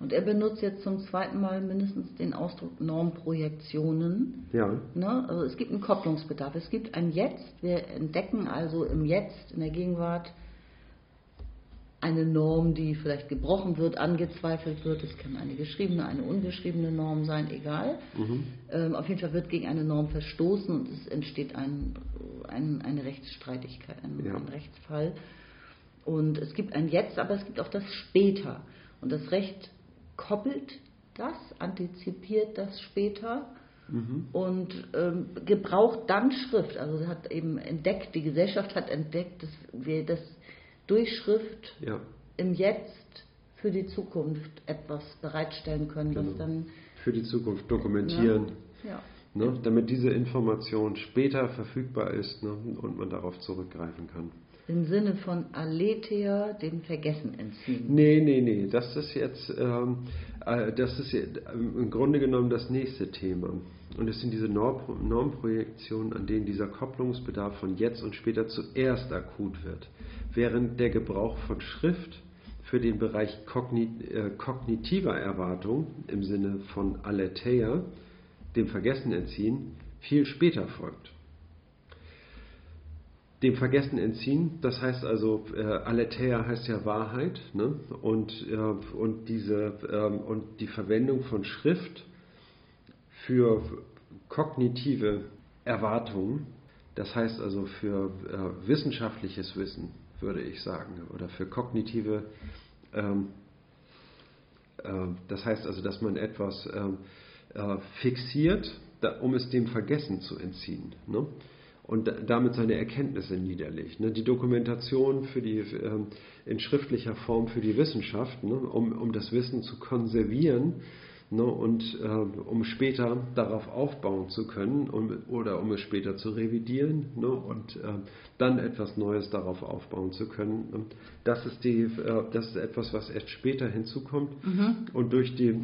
Und er benutzt jetzt zum zweiten Mal mindestens den Ausdruck Normprojektionen. Ja, Ne? Also es gibt einen Kopplungsbedarf. Es gibt ein Jetzt. Wir entdecken also im Jetzt, in der Gegenwart, eine Norm, die vielleicht gebrochen wird, angezweifelt wird. Es kann eine geschriebene, eine ungeschriebene Norm sein, egal. Ähm, auf jeden Fall wird gegen eine Norm verstoßen und es entsteht ein, ein, eine Rechtsstreitigkeit, ein, Ja. ein Rechtsfall. Und es gibt ein Jetzt, aber es gibt auch das Später. Und das Recht koppelt das, antizipiert das später und ähm, gebraucht dann Schrift. Also hat eben entdeckt, die Gesellschaft hat entdeckt, dass wir das durch Schrift ja. im Jetzt für die Zukunft etwas bereitstellen können, Genau. was dann Für die Zukunft dokumentieren, ja, ne? damit diese Information später verfügbar ist ne? und man darauf zurückgreifen kann. im Sinne von Aletheia dem Vergessen entziehen. Nee, nee, nee, das ist jetzt, ähm, äh, das ist ähm, im Grunde genommen das nächste Thema. Und es sind diese Norm Normprojektionen, an denen dieser Kopplungsbedarf von jetzt und später zuerst akut wird. Während der Gebrauch von Schrift für den Bereich äh, kognitiver Erwartung im Sinne von Aletheia, dem Vergessen entziehen, viel später folgt dem Vergessen entziehen. Das heißt also, äh, Aletheia heißt ja Wahrheit. Ne? Und, äh, und, diese, ähm, und die Verwendung von Schrift für kognitive Erwartungen, das heißt also für äh, wissenschaftliches Wissen, würde ich sagen, oder für kognitive, ähm, äh, das heißt also, dass man etwas ähm, äh, fixiert, da, um es dem Vergessen zu entziehen. Ne? und da- damit seine Erkenntnisse niederlegt. Ne? Die Dokumentation für die, ähm, in schriftlicher Form für die Wissenschaft, ne? um, um das Wissen zu konservieren ne? und äh, um später darauf aufbauen zu können um, oder um es später zu revidieren ne? und äh, dann etwas Neues darauf aufbauen zu können. Und das, ist die, äh, das ist etwas, was erst später hinzukommt und durch die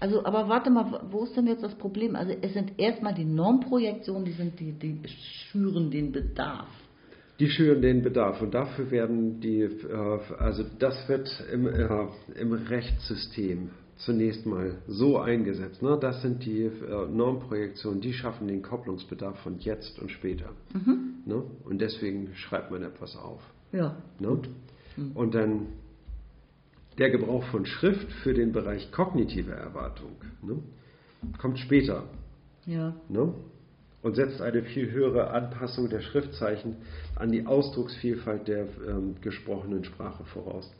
Also, aber warte mal, wo ist denn jetzt das Problem? Also, es sind erstmal die Normprojektionen, die sind die, die schüren den Bedarf. Die schüren den Bedarf und dafür werden die, äh, also das wird im, äh, im Rechtssystem zunächst mal so eingesetzt. Ne? Das sind die äh, Normprojektionen, die schaffen den Kopplungsbedarf von jetzt und später. Ne? Und deswegen schreibt man etwas auf. Ja. Ne? Und dann der Gebrauch von Schrift für den Bereich kognitive Erwartung ne? kommt später Ja. ne? und setzt eine viel höhere Anpassung der Schriftzeichen an die Ausdrucksvielfalt der ähm, gesprochenen Sprache voraus.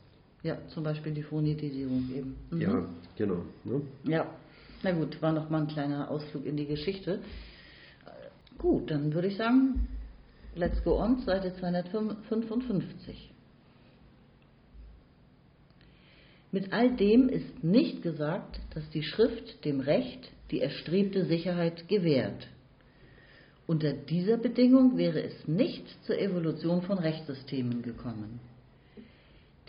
Ja, zum Beispiel die Phonetisierung eben. Mhm. Ja, genau. Ne? Ja. Na gut, war noch mal ein kleiner Ausflug in die Geschichte. Gut, dann würde ich sagen, let's go on, Seite 255. Mit all dem ist nicht gesagt, dass die Schrift dem Recht die erstrebte Sicherheit gewährt. Unter dieser Bedingung wäre es nicht zur Evolution von Rechtssystemen gekommen.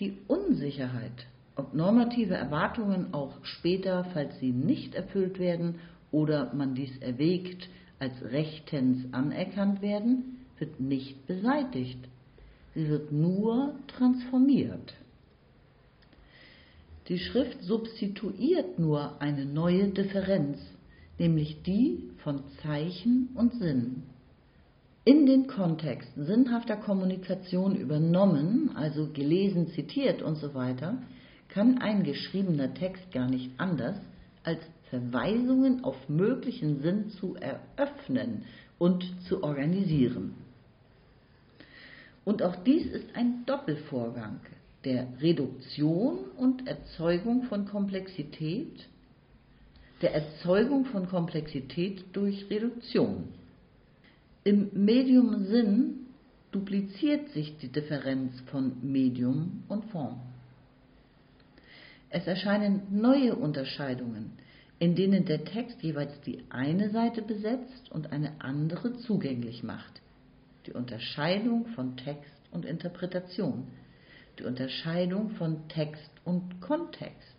Die Unsicherheit, ob normative Erwartungen auch später, falls sie nicht erfüllt werden oder man dies erwägt, als rechtens anerkannt werden, wird nicht beseitigt. Sie wird nur transformiert. Die Schrift substituiert nur eine neue Differenz, nämlich die von Zeichen und Sinn. In den Kontext sinnhafter Kommunikation übernommen, also gelesen, zitiert und so weiter, kann ein geschriebener Text gar nicht anders, als Verweisungen auf möglichen Sinn zu eröffnen und zu organisieren. Und auch dies ist ein Doppelvorgang der Reduktion und Erzeugung von Komplexität, der Erzeugung von Komplexität durch Reduktion. Im Medium Sinn dupliziert sich die Differenz von Medium und Form. Es erscheinen neue Unterscheidungen, in denen der Text jeweils die eine Seite besetzt und eine andere zugänglich macht. Die Unterscheidung von Text und Interpretation, die Unterscheidung von Text und Kontext,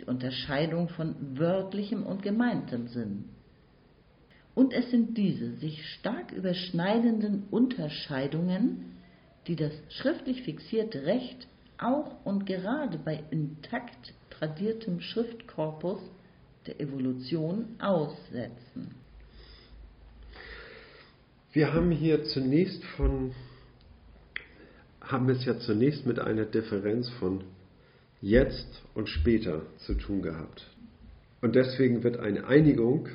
die Unterscheidung von wörtlichem und gemeintem Sinn. Und es sind diese sich stark überschneidenden Unterscheidungen, die das schriftlich fixierte Recht auch und gerade bei intakt tradiertem Schriftkorpus der Evolution aussetzen. Wir haben hier zunächst von, haben es ja zunächst mit einer Differenz von jetzt und später zu tun gehabt. Und deswegen wird eine Einigung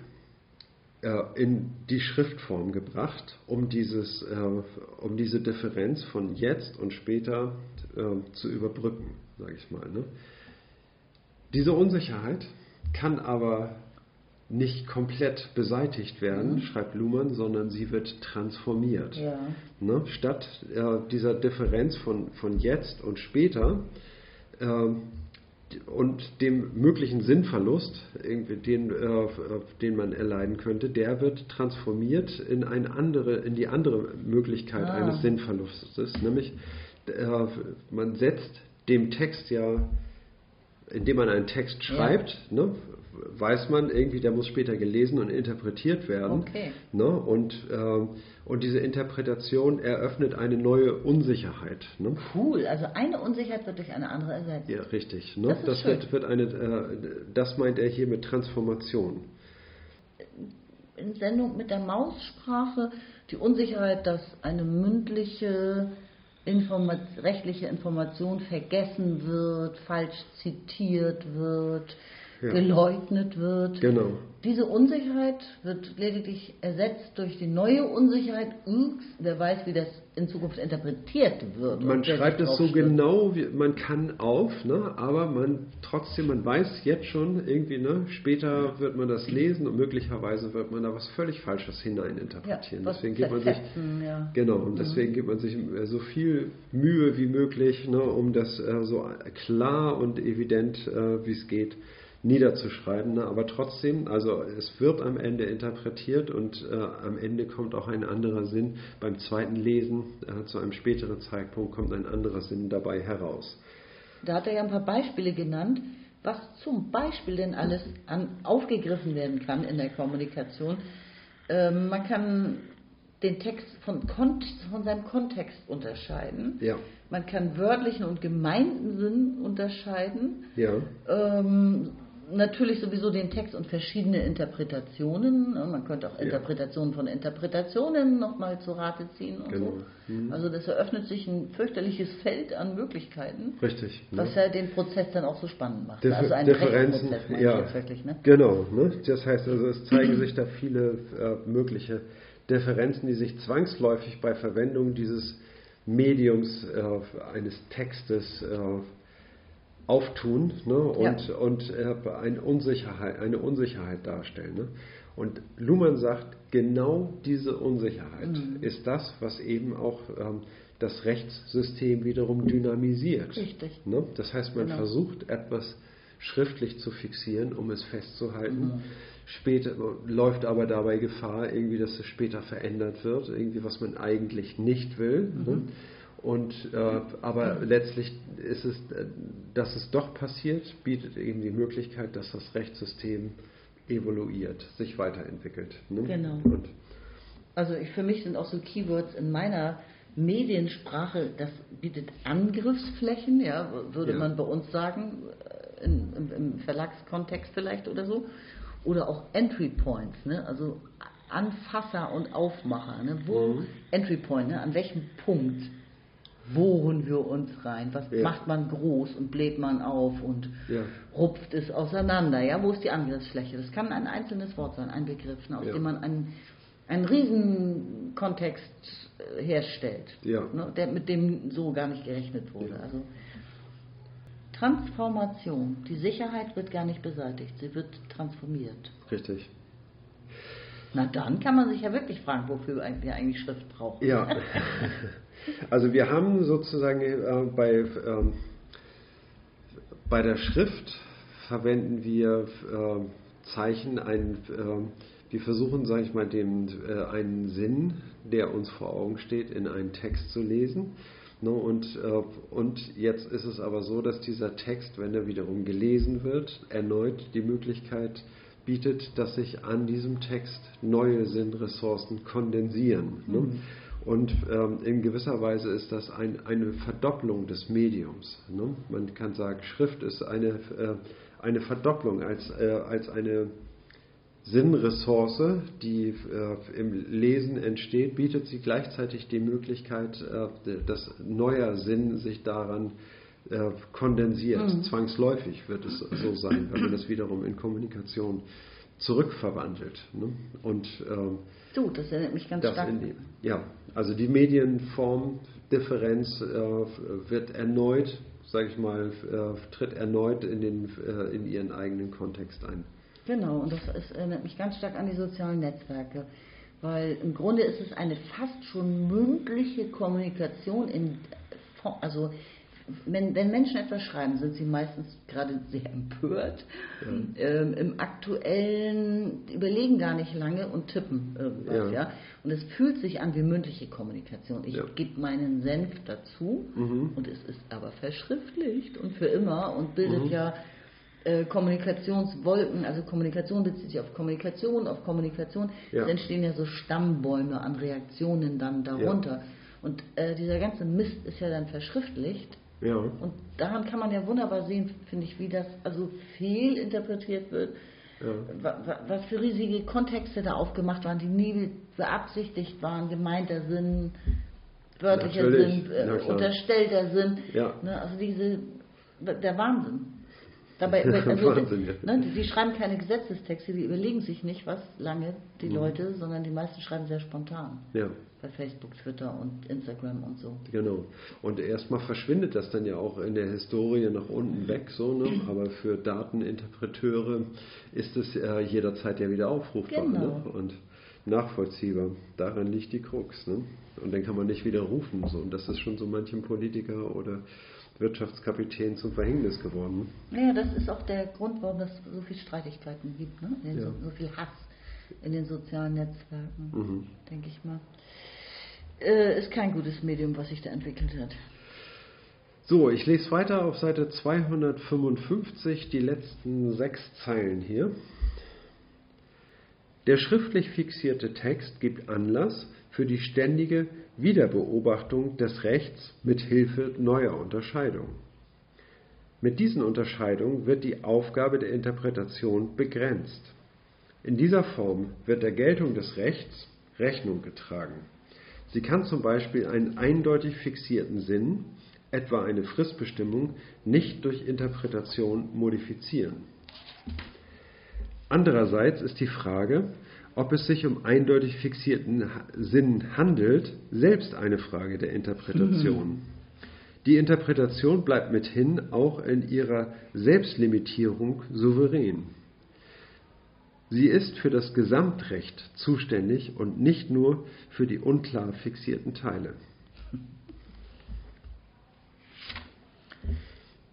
in die Schriftform gebracht, um, dieses, äh, um diese Differenz von jetzt und später äh, zu überbrücken, sage ich mal. Ne? Diese Unsicherheit kann aber nicht komplett beseitigt werden, mhm. schreibt Luhmann, sondern sie wird transformiert. Ja. Ne? Statt äh, dieser Differenz von, von jetzt und später äh, und dem möglichen Sinnverlust, den, äh, den man erleiden könnte, der wird transformiert in, eine andere, in die andere Möglichkeit ah. eines Sinnverlustes, nämlich äh, man setzt dem Text ja indem man einen Text schreibt, ja. ne, weiß man irgendwie, der muss später gelesen und interpretiert werden. Okay. Ne, und, äh, und diese Interpretation eröffnet eine neue Unsicherheit. Ne? Cool, also eine Unsicherheit wird durch eine andere ersetzt. Ja, richtig. Ne? Das, das wird, wird, eine, äh, das meint er hier mit Transformation. In Sendung mit der Maussprache die Unsicherheit, dass eine mündliche Informat rechtliche Information vergessen wird, falsch zitiert wird, ja. geleugnet wird. Genau. Diese Unsicherheit wird lediglich ersetzt durch die neue Unsicherheit. Wer weiß, wie das in Zukunft interpretiert wird. Man schreibt es so genau, wie, man kann auf, ne, aber man trotzdem, man weiß jetzt schon irgendwie, ne, später wird man das lesen und möglicherweise wird man da was völlig Falsches hineininterpretieren. Ja, deswegen gibt man sich ja. genau und mhm. deswegen gibt man sich äh, so viel Mühe wie möglich, ne, um das äh, so klar und evident äh, wie es geht niederzuschreiben. Ne? Aber trotzdem, also es wird am Ende interpretiert und äh, am Ende kommt auch ein anderer Sinn. Beim zweiten Lesen äh, zu einem späteren Zeitpunkt kommt ein anderer Sinn dabei heraus. Da hat er ja ein paar Beispiele genannt, was zum Beispiel denn alles an, aufgegriffen werden kann in der Kommunikation. Ähm, man kann den Text von, von, seinem Kontext unterscheiden. Ja. Man kann wörtlichen und gemeinten Sinn unterscheiden. Ja. Ähm, natürlich sowieso den Text und verschiedene Interpretationen. Ne? Man könnte auch Interpretationen von Interpretationen nochmal zu Rate ziehen und genau. so. Mhm. Also das eröffnet sich ein fürchterliches Feld an Möglichkeiten. Richtig. Was ja den Prozess dann auch so spannend macht. Dif also ein Differenzen, ja. Wirklich, ne? Genau. Ne? Das heißt also, es zeigen sich da viele äh, mögliche Differenzen, die sich zwangsläufig bei Verwendung dieses Mediums äh, eines Textes äh, auftun ne, und, ja. und äh, eine, Unsicherheit, eine Unsicherheit darstellen. Ne? Und Luhmann sagt, genau diese Unsicherheit mhm. ist das, was eben auch ähm, das Rechtssystem wiederum dynamisiert. Richtig. Ne? Das heißt, man genau. versucht etwas schriftlich zu fixieren, um es festzuhalten. Mhm. Später läuft aber dabei Gefahr, irgendwie, dass es später verändert wird, irgendwie was man eigentlich nicht will. Ne? Mhm. Ne? Und, äh, aber letztlich ist es, äh, dass es doch passiert, bietet eben die Möglichkeit, dass das Rechtssystem evoluiert, sich weiterentwickelt. Ne? Genau. Und also ich, für mich sind auch so Keywords in meiner Mediensprache, das bietet Angriffsflächen, ja, würde ja. man bei uns sagen, in, im, im, Verlagskontext vielleicht oder so. Oder auch Entry Points, ne? also Anfasser und Aufmacher. Ne? Wo mhm. Entry Point, ne? an welchem Punkt wohren wir uns rein? Was ja. macht man groß und bläht man auf und ja. rupft es auseinander? Ja, wo ist die Angriffsfläche? Das kann ein einzelnes Wort sein, ein Begriff, ne, aus ja. dem man einen, einen riesen Kontext äh, herstellt, ne, der, mit dem so gar nicht gerechnet wurde. Also Transformation. Die Sicherheit wird gar nicht beseitigt, sie wird transformiert. Richtig. Na dann kann man sich ja wirklich fragen, wofür wir eigentlich Schrift brauchen. Ja. Also wir haben sozusagen äh, bei, ähm, bei der Schrift verwenden wir äh, Zeichen, ein, äh, wir versuchen, sage ich mal, dem, äh, einen Sinn, der uns vor Augen steht, in einen Text zu lesen. Ne, und, äh, und jetzt ist es aber so, dass dieser Text, wenn er wiederum gelesen wird, erneut die Möglichkeit bietet, dass sich an diesem Text neue Sinnressourcen kondensieren. Ne? Mhm. Und ähm, in gewisser Weise ist das ein, eine Verdopplung des Mediums. Ne? Man kann sagen, Schrift ist eine, äh, eine Verdopplung als, äh, als eine Sinnressource, die äh, im Lesen entsteht, bietet sie gleichzeitig die Möglichkeit, äh, dass neuer Sinn sich daran äh, kondensiert. Mhm. Zwangsläufig wird es so sein, wenn man das wiederum in Kommunikation zurückverwandelt. Ne? Und, ähm, du, das erinnert mich ganz stark. Die, ja, also die Medienformdifferenz äh, wird erneut, sage ich mal, äh, tritt erneut in, den, äh, in ihren eigenen Kontext ein. Genau, und das ist, erinnert mich ganz stark an die sozialen Netzwerke, weil im Grunde ist es eine fast schon mündliche Kommunikation in, also wenn, wenn, Menschen etwas schreiben, sind sie meistens gerade sehr empört. Ja. Ähm, Im aktuellen überlegen gar nicht lange und tippen irgendwas, ja. ja? Und es fühlt sich an wie mündliche Kommunikation. Ich ja. gebe meinen Senf dazu mhm. und es ist aber verschriftlicht und für immer und bildet mhm. ja äh, Kommunikationswolken, also Kommunikation bezieht sich auf Kommunikation, auf Kommunikation. Es entstehen ja so Stammbäume an Reaktionen dann darunter. Und äh, dieser ganze Mist ist ja dann verschriftlicht ja. Und daran kann man ja wunderbar sehen, finde ich, wie das also fehlinterpretiert wird. Ja. Was für riesige Kontexte da aufgemacht waren, die nie beabsichtigt waren, gemeinter Sinn, wörtlicher Natürlich. Sinn, äh, unterstellter Sinn. Ja. Ne, also diese, der Wahnsinn. Dabei, also, ne, die, schreiben keine Gesetzestexte, die überlegen sich nicht was lange, die mhm. Leute, sondern die meisten schreiben sehr spontan. Ja bei Facebook, Twitter und Instagram und so. Genau. Und erstmal verschwindet das dann ja auch in der Historie nach unten weg, so, ne? aber für Dateninterpreteure ist es ja jederzeit ja wieder aufrufbar ne? genau. ne? und nachvollziehbar. Daran liegt die Krux. Ne? Und dann kann man nicht wieder rufen. So. Und das ist schon so manchem Politiker oder Wirtschaftskapitän zum Verhängnis geworden. Ja, das ist auch der Grund, warum es so viele Streitigkeiten gibt, ne? ja. so, so viel Hass in den sozialen Netzwerken, mhm. denke ich mal äh, ist kein gutes Medium, was sich da entwickelt hat. So, ich lese weiter auf Seite 255 die letzten sechs Zeilen hier. Der schriftlich fixierte Text gibt Anlass für die ständige Wiederbeobachtung des Rechts mit Hilfe neuer Unterscheidungen. Mit diesen Unterscheidungen wird die Aufgabe der Interpretation begrenzt. In dieser Form wird der Geltung des Rechts Rechnung getragen. Sie kann zum Beispiel einen eindeutig fixierten Sinn, etwa eine Fristbestimmung, nicht durch Interpretation modifizieren. Andererseits ist die Frage, ob es sich um eindeutig fixierten Sinn handelt, selbst eine Frage der Interpretation. Mhm. Die Interpretation bleibt mithin auch in ihrer Selbstlimitierung souverän. Sie ist für das Gesamtrecht zuständig und nicht nur für die unklar fixierten Teile.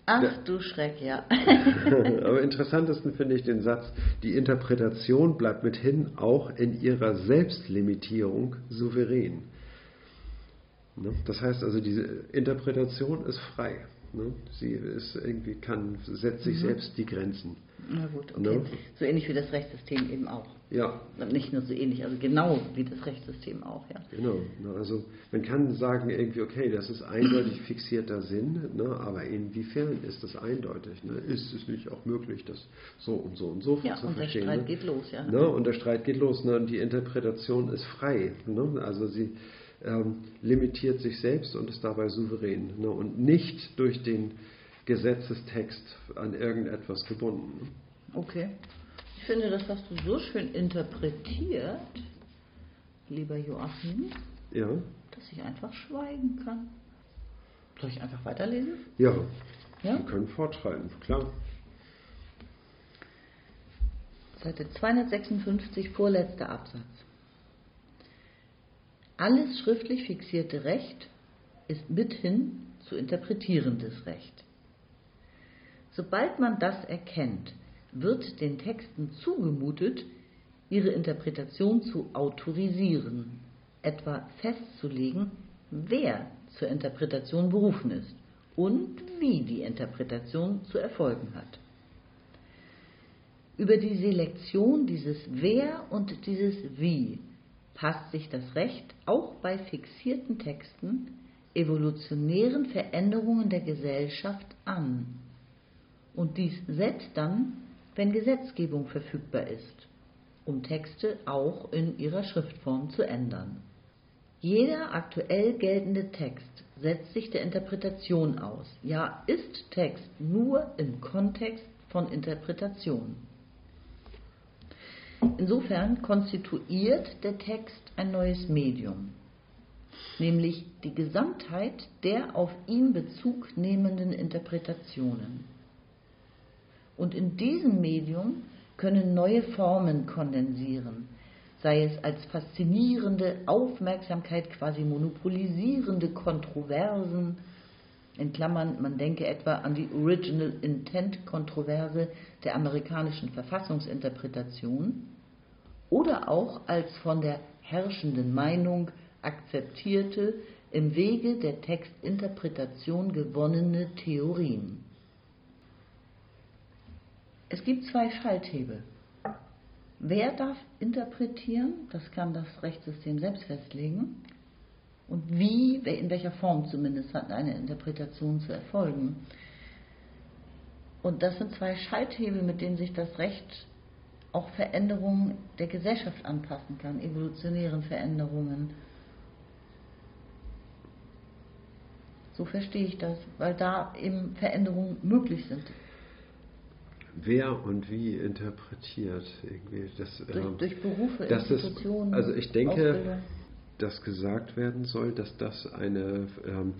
Ach du Schreck, ja. Aber interessantesten finde ich den Satz, die Interpretation bleibt mithin auch in ihrer Selbstlimitierung souverän. Ne? Das heißt also, diese Interpretation ist frei. Ne? Sie ist irgendwie kann, setzt sich mhm. selbst die Grenzen. Na gut, okay. Ne? So ähnlich wie das Rechtssystem eben auch. Ja, Nicht nur so ähnlich, also genau wie das Rechtssystem auch, ja. Genau, ne, also man kann sagen irgendwie, okay, das ist eindeutig fixierter Sinn, ne, aber inwiefern ist das eindeutig? Ne? Ist es nicht auch möglich, das so und so und so Ja, zu und der verstehen? Streit ne? geht los, ja. Ne? Und der Streit geht los ne? und die Interpretation ist frei. Ne? Also sie ähm, limitiert sich selbst und ist dabei souverän ne? und nicht durch den Gesetzestext an irgendetwas gebunden. Okay. Ich finde, das hast du so schön interpretiert, lieber Joachim, Ja, dass ich einfach schweigen kann. Soll ich einfach weiterlesen? ja, Ja? wir können fortschreiten, klar. Seite 256, vorletzter Absatz. Alles schriftlich fixierte Recht ist mithin zu interpretierendes Recht. Sobald man das erkennt, wird den Texten zugemutet, ihre Interpretation zu autorisieren, etwa festzulegen, wer zur Interpretation berufen ist und wie die Interpretation zu erfolgen hat. Über die Selektion dieses Wer und dieses Wie passt sich das Recht auch bei fixierten Texten evolutionären Veränderungen der Gesellschaft an. Und dies selbst dann, wenn Gesetzgebung verfügbar ist, um Texte auch in ihrer Schriftform zu ändern. Jeder aktuell geltende Text setzt sich der Interpretation aus, ja ist Text nur im Kontext von Interpretation. Insofern konstituiert der Text ein neues Medium, nämlich die Gesamtheit der auf ihn Bezug nehmenden Interpretationen. Und in diesem Medium können neue Formen kondensieren, sei es als faszinierende Aufmerksamkeit quasi monopolisierende Kontroversen, in Klammern, man denke etwa an die Original Intent Kontroverse der amerikanischen Verfassungsinterpretation, oder auch als von der herrschenden Meinung akzeptierte, im Wege der Textinterpretation gewonnene Theorien. Es gibt zwei Schalthebel. Wer darf interpretieren? Das kann das Rechtssystem selbst festlegen. Und wie, in welcher Form zumindest, hat eine Interpretation zu erfolgen. Und das sind zwei Schalthebel, mit denen sich das Recht auch Veränderungen der Gesellschaft anpassen kann, evolutionären Veränderungen. So verstehe ich das, weil da eben Veränderungen möglich sind. Wer und wie interpretiert irgendwie das, Durch, ähm, durch Berufe, das ist, Institutionen, also ich denke, Ausbildung. dass gesagt werden soll, dass das eine, ähm,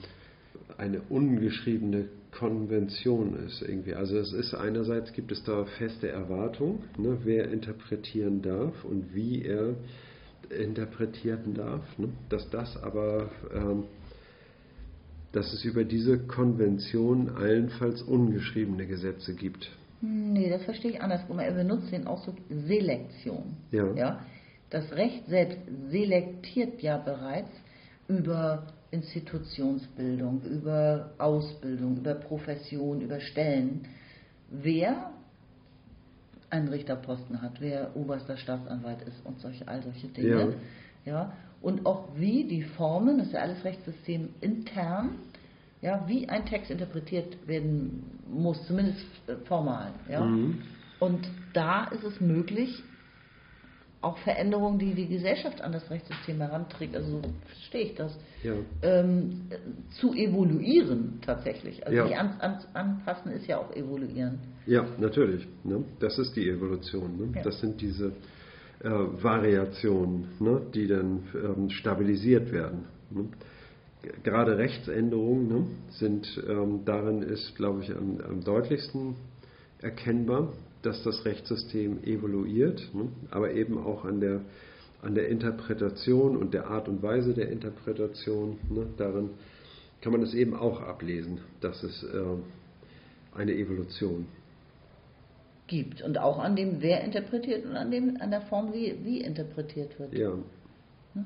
eine ungeschriebene Konvention ist irgendwie. Also es ist einerseits gibt es da feste Erwartungen, ne, wer interpretieren darf und wie er interpretieren darf, ne, dass das aber ähm, dass es über diese Konvention allenfalls ungeschriebene Gesetze gibt. Nee, das verstehe ich andersrum. Er benutzt den Ausdruck Selektion. Ja. Das Recht selbst selektiert ja bereits über Institutionsbildung, über Ausbildung, über Profession, über Stellen, wer einen Richterposten hat, wer oberster Staatsanwalt ist und solche, all solche Dinge. Ja. Und auch wie die Formen, das ist ja alles Rechtssystem intern, ja, wie ein Text interpretiert werden muss, zumindest äh, formal. Ja. Mhm. Und da ist es möglich, auch Veränderungen, die die Gesellschaft an das Rechtssystem heranträgt, also so verstehe ich das, Ja. ähm, zu evoluieren tatsächlich. Also Ja. an, an, anpassen ist ja auch evoluieren. Ja, natürlich. Ne? Das ist die Evolution. Ne? Ja. Das sind diese äh, Variationen, ne? die dann ähm, stabilisiert werden. Ne? Gerade Rechtsänderungen ne? sind ähm, darin ist, glaube ich, am, am deutlichsten erkennbar, dass das Rechtssystem evoluiert, ne? aber eben auch an der an der Interpretation und der Art und Weise der Interpretation. Ne? Darin kann man es eben auch ablesen, dass es äh, eine Evolution Gibt. Und auch an dem, wer interpretiert und an, dem, an der Form, wie, wie interpretiert wird. Ja?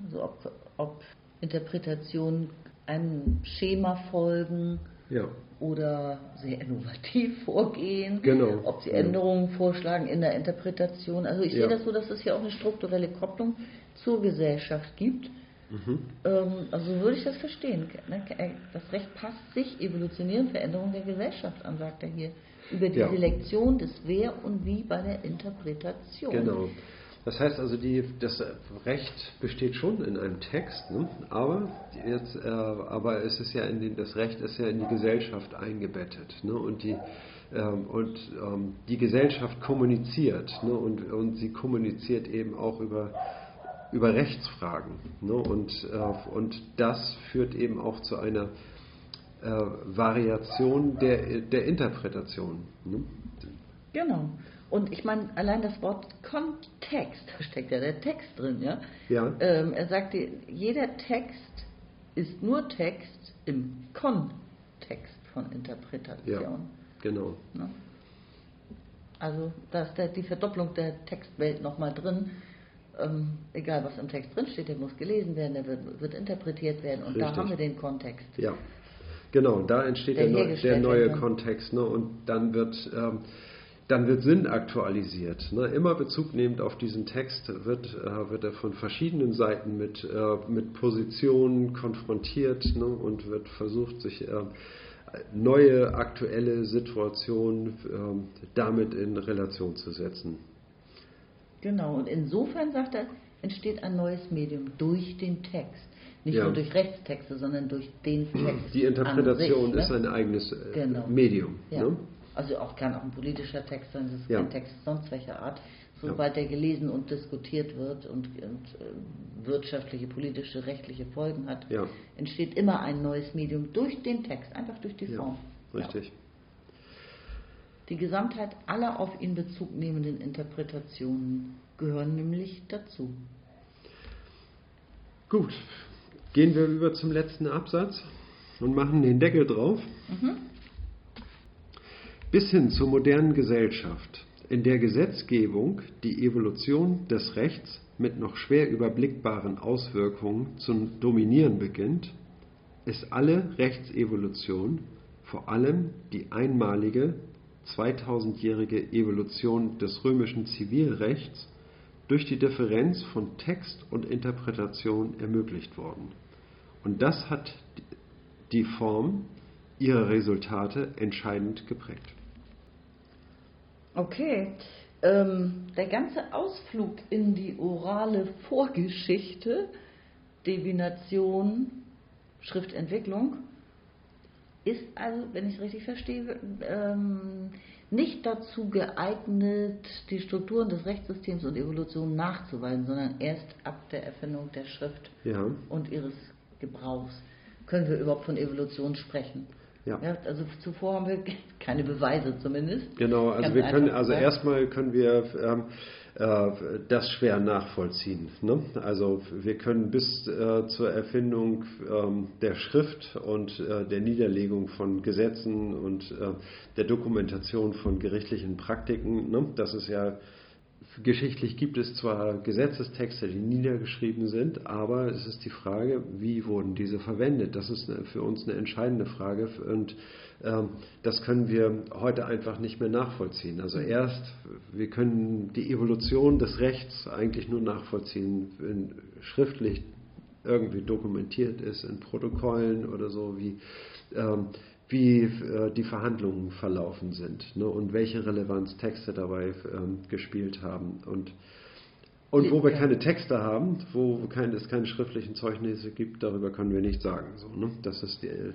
Also ob, ob Interpretationen einem Schema folgen ja, oder sehr innovativ vorgehen, Genau. ob sie. Änderungen vorschlagen in der Interpretation. Also ich Ja. sehe das so, dass es hier auch eine strukturelle Kopplung zur Gesellschaft gibt. Mhm. Ähm, also so würde ich das verstehen. Ne? Das Recht passt sich evolutionären Veränderungen der Gesellschaft an, sagt er hier. Über die Ja. Selektion des Wer und Wie bei der Interpretation. Genau. Das heißt also, die, das Recht besteht schon in einem Text, ne? aber, jetzt, äh, aber es ist ja in den, das Recht ist ja in die Gesellschaft eingebettet. Ne? Und, die, ähm, und ähm, die Gesellschaft kommuniziert ne? und, und sie kommuniziert eben auch über, über Rechtsfragen. Ne? Und, äh, und das führt eben auch zu einer äh, Variation der, der Interpretation. Ne? Genau. Und ich meine, allein das Wort Kontext, da steckt ja der Text drin, ja. Ja. Ähm, er sagte, jeder Text ist nur Text im Kontext von Interpretation. Ja, genau. Ne? Also da ist der, die Verdopplung der Textwelt nochmal drin. Ähm, egal was im Text drin steht, der muss gelesen werden, der wird, wird interpretiert werden und da Richtig. haben wir den Kontext. Ja, genau. Da entsteht Der der, neu, der neue. Kontext ne? und dann wird, ähm, dann wird Sinn aktualisiert. Ne? Immer Bezug nehmend auf diesen Text wird, äh, wird er von verschiedenen Seiten mit, äh, mit Positionen konfrontiert ne? und wird versucht, sich äh, neue aktuelle Situationen äh, damit in Relation zu setzen. Genau, und insofern, sagt er, entsteht ein neues Medium durch den Text. Nicht Ja. nur durch Rechtstexte, sondern durch den Text. Die Interpretation sich, ist ne? ein eigenes äh, Genau. Medium. Ja. Also auch kann auch ein politischer Text sein, das ist Ja. kein Text sonst welcher Art. Sobald der gelesen und diskutiert wird und, und äh, wirtschaftliche, politische, rechtliche Folgen hat, Ja. entsteht immer ein neues Medium durch den Text, einfach durch die Ja, Form. richtig. Die Gesamtheit aller auf ihn Bezug nehmenden Interpretationen gehören nämlich dazu. Gut, gehen wir über zum letzten Absatz und machen den Deckel drauf. Bis hin zur modernen Gesellschaft, in der Gesetzgebung die Evolution des Rechts mit noch schwer überblickbaren Auswirkungen zu dominieren beginnt, ist alle Rechtsevolution, vor allem die einmalige 2000-jährige Evolution des römischen Zivilrechts, durch die Differenz von Text und Interpretation ermöglicht worden. Und das hat die Form ihrer Resultate entscheidend geprägt. Okay, ähm, der ganze Ausflug in die orale Vorgeschichte, Divination, Schriftentwicklung, ist also, wenn ich es richtig verstehe, ähm, nicht dazu geeignet, die Strukturen des Rechtssystems und Evolution nachzuweisen, sondern erst ab der Erfindung der Schrift Ja, und ihres Gebrauchs können wir überhaupt von Evolution sprechen. Ja. also zuvor haben wir keine Beweise zumindest. genau. Also Ganz wir können, also gesagt. erstmal können wir ähm, äh, das schwer nachvollziehen. Ne? Also wir können bis äh, zur Erfindung ähm, der Schrift und äh, der Niederlegung von Gesetzen und äh, der Dokumentation von gerichtlichen Praktiken, ne? das ist ja Geschichtlich gibt es zwar Gesetzestexte, die niedergeschrieben sind, aber es ist die Frage, wie wurden diese verwendet? Das ist für uns eine entscheidende Frage und ähm, das können wir heute einfach nicht mehr nachvollziehen. Also erst, wir können die Evolution des Rechts eigentlich nur nachvollziehen, wenn schriftlich irgendwie dokumentiert ist in Protokollen oder so, wie, ähm, wie äh, die Verhandlungen verlaufen sind ne, und welche Relevanz Texte dabei ähm, gespielt haben. Und, und wo wir keine Texte haben, wo kein, es keine schriftlichen Zeugnisse gibt, darüber können wir nichts sagen. So, ne? Das ist die,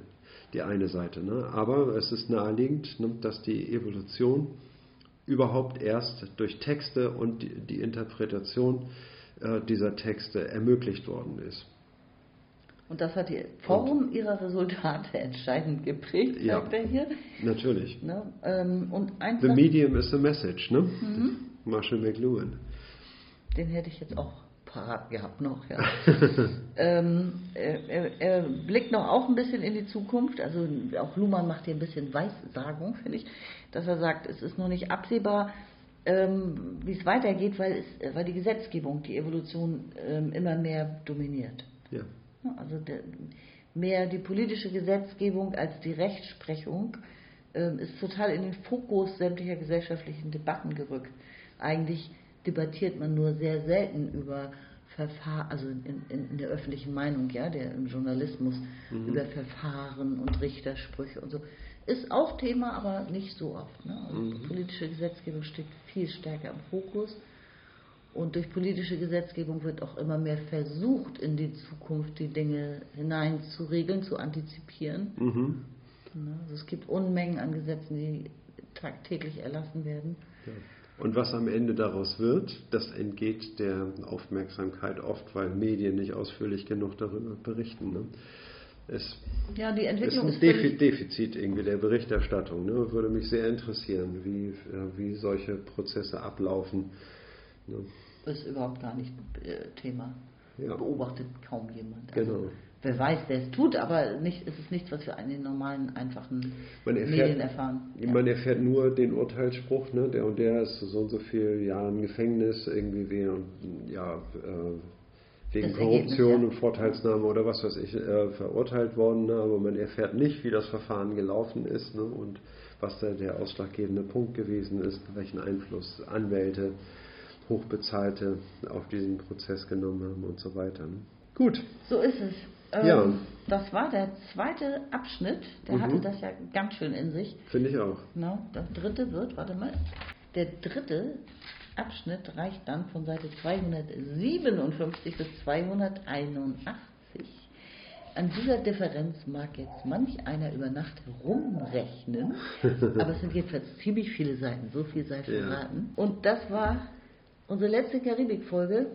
die eine Seite. Ne? Aber es ist naheliegend, ne, dass die Evolution überhaupt erst durch Texte und die, die Interpretation äh, dieser Texte ermöglicht worden ist. Und das hat die Form ihrer Resultate entscheidend geprägt, Ja. sagt er hier. Natürlich. Ne? Ähm, und The medium is the message, ne? Mhm. Marshall McLuhan. den hätte ich jetzt auch parat gehabt noch, ja. ähm, er, er, blickt noch auch ein bisschen in die Zukunft, also auch Luhmann macht hier ein bisschen Weissagung, finde ich, dass er sagt, es ist noch nicht absehbar, ähm, wie es weitergeht, weil, es, weil die Gesetzgebung die Evolution ähm, immer mehr dominiert. Ja. Ja, Also der, mehr die politische Gesetzgebung als die Rechtsprechung ähm, ist total in den Fokus sämtlicher gesellschaftlichen Debatten gerückt. Eigentlich debattiert man nur sehr selten über Verfahren, also in, in, in, der öffentlichen Meinung, ja, der im Journalismus mhm. über Verfahren und Richtersprüche und so. Ist auch Thema, aber nicht so oft. Ne? Also mhm. Politische Gesetzgebung steht viel stärker im Fokus. Und durch politische Gesetzgebung wird auch immer mehr versucht, in die Zukunft die Dinge hinein zu regeln, zu antizipieren. Mhm. Ne? Also es gibt Unmengen an Gesetzen, die tagtäglich erlassen werden. Ja. Und was am Ende daraus wird, das entgeht der Aufmerksamkeit oft, weil Medien nicht ausführlich genug darüber berichten. Ne? Es ja, die Entwicklung ist ein Defi Defizit irgendwie der Berichterstattung. Ne? Würde mich sehr interessieren, wie, wie solche Prozesse ablaufen. Ne? Ist überhaupt gar nicht äh, Thema. Ja. Beobachtet kaum jemand. Also genau wer weiß, der es tut, aber nicht, es ist nichts, was wir an den normalen, einfachen erfährt, Medien erfahren. Man ja. erfährt nur den Urteilsspruch, ne? der und der ist so und so viele Jahre im Gefängnis, irgendwie wegen, ja, äh, wegen Korruption ja. und Vorteilsnahme oder was weiß ich, äh, verurteilt worden, ne? aber man erfährt nicht, wie das Verfahren gelaufen ist ne? und was da der ausschlaggebende Punkt gewesen ist, welchen Einfluss Anwälte, Hochbezahlte auf diesen Prozess genommen haben und so weiter. Gut. So ist es. Ähm, ja. Das war der zweite Abschnitt. Der mhm. hatte das ja ganz schön in sich. Finde ich auch. No, der dritte wird, warte mal, der dritte Abschnitt reicht dann von Seite 257 bis 281. An dieser Differenz mag jetzt manch einer über Nacht herumrechnen, aber es sind jedenfalls ziemlich viele Seiten, so viel sei verraten. Ja. Und das war unsere letzte Karibik-Folge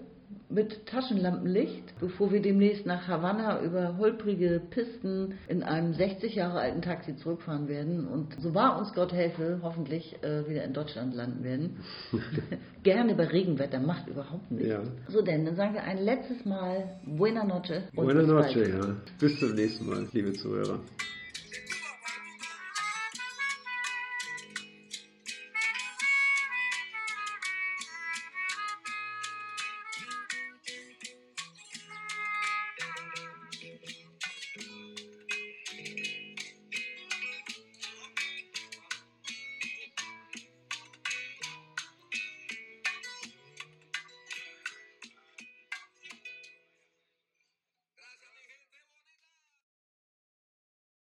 mit Taschenlampenlicht, bevor wir demnächst nach Havanna über holprige Pisten in einem 60 Jahre alten Taxi zurückfahren werden und so wahr uns Gott helfe, hoffentlich äh, wieder in Deutschland landen werden. Gerne bei Regenwetter, macht überhaupt nichts. Ja. So denn, dann sagen wir ein letztes Mal Buena Noche. Buena Noche, ja. Bis zum nächsten Mal, liebe Zuhörer.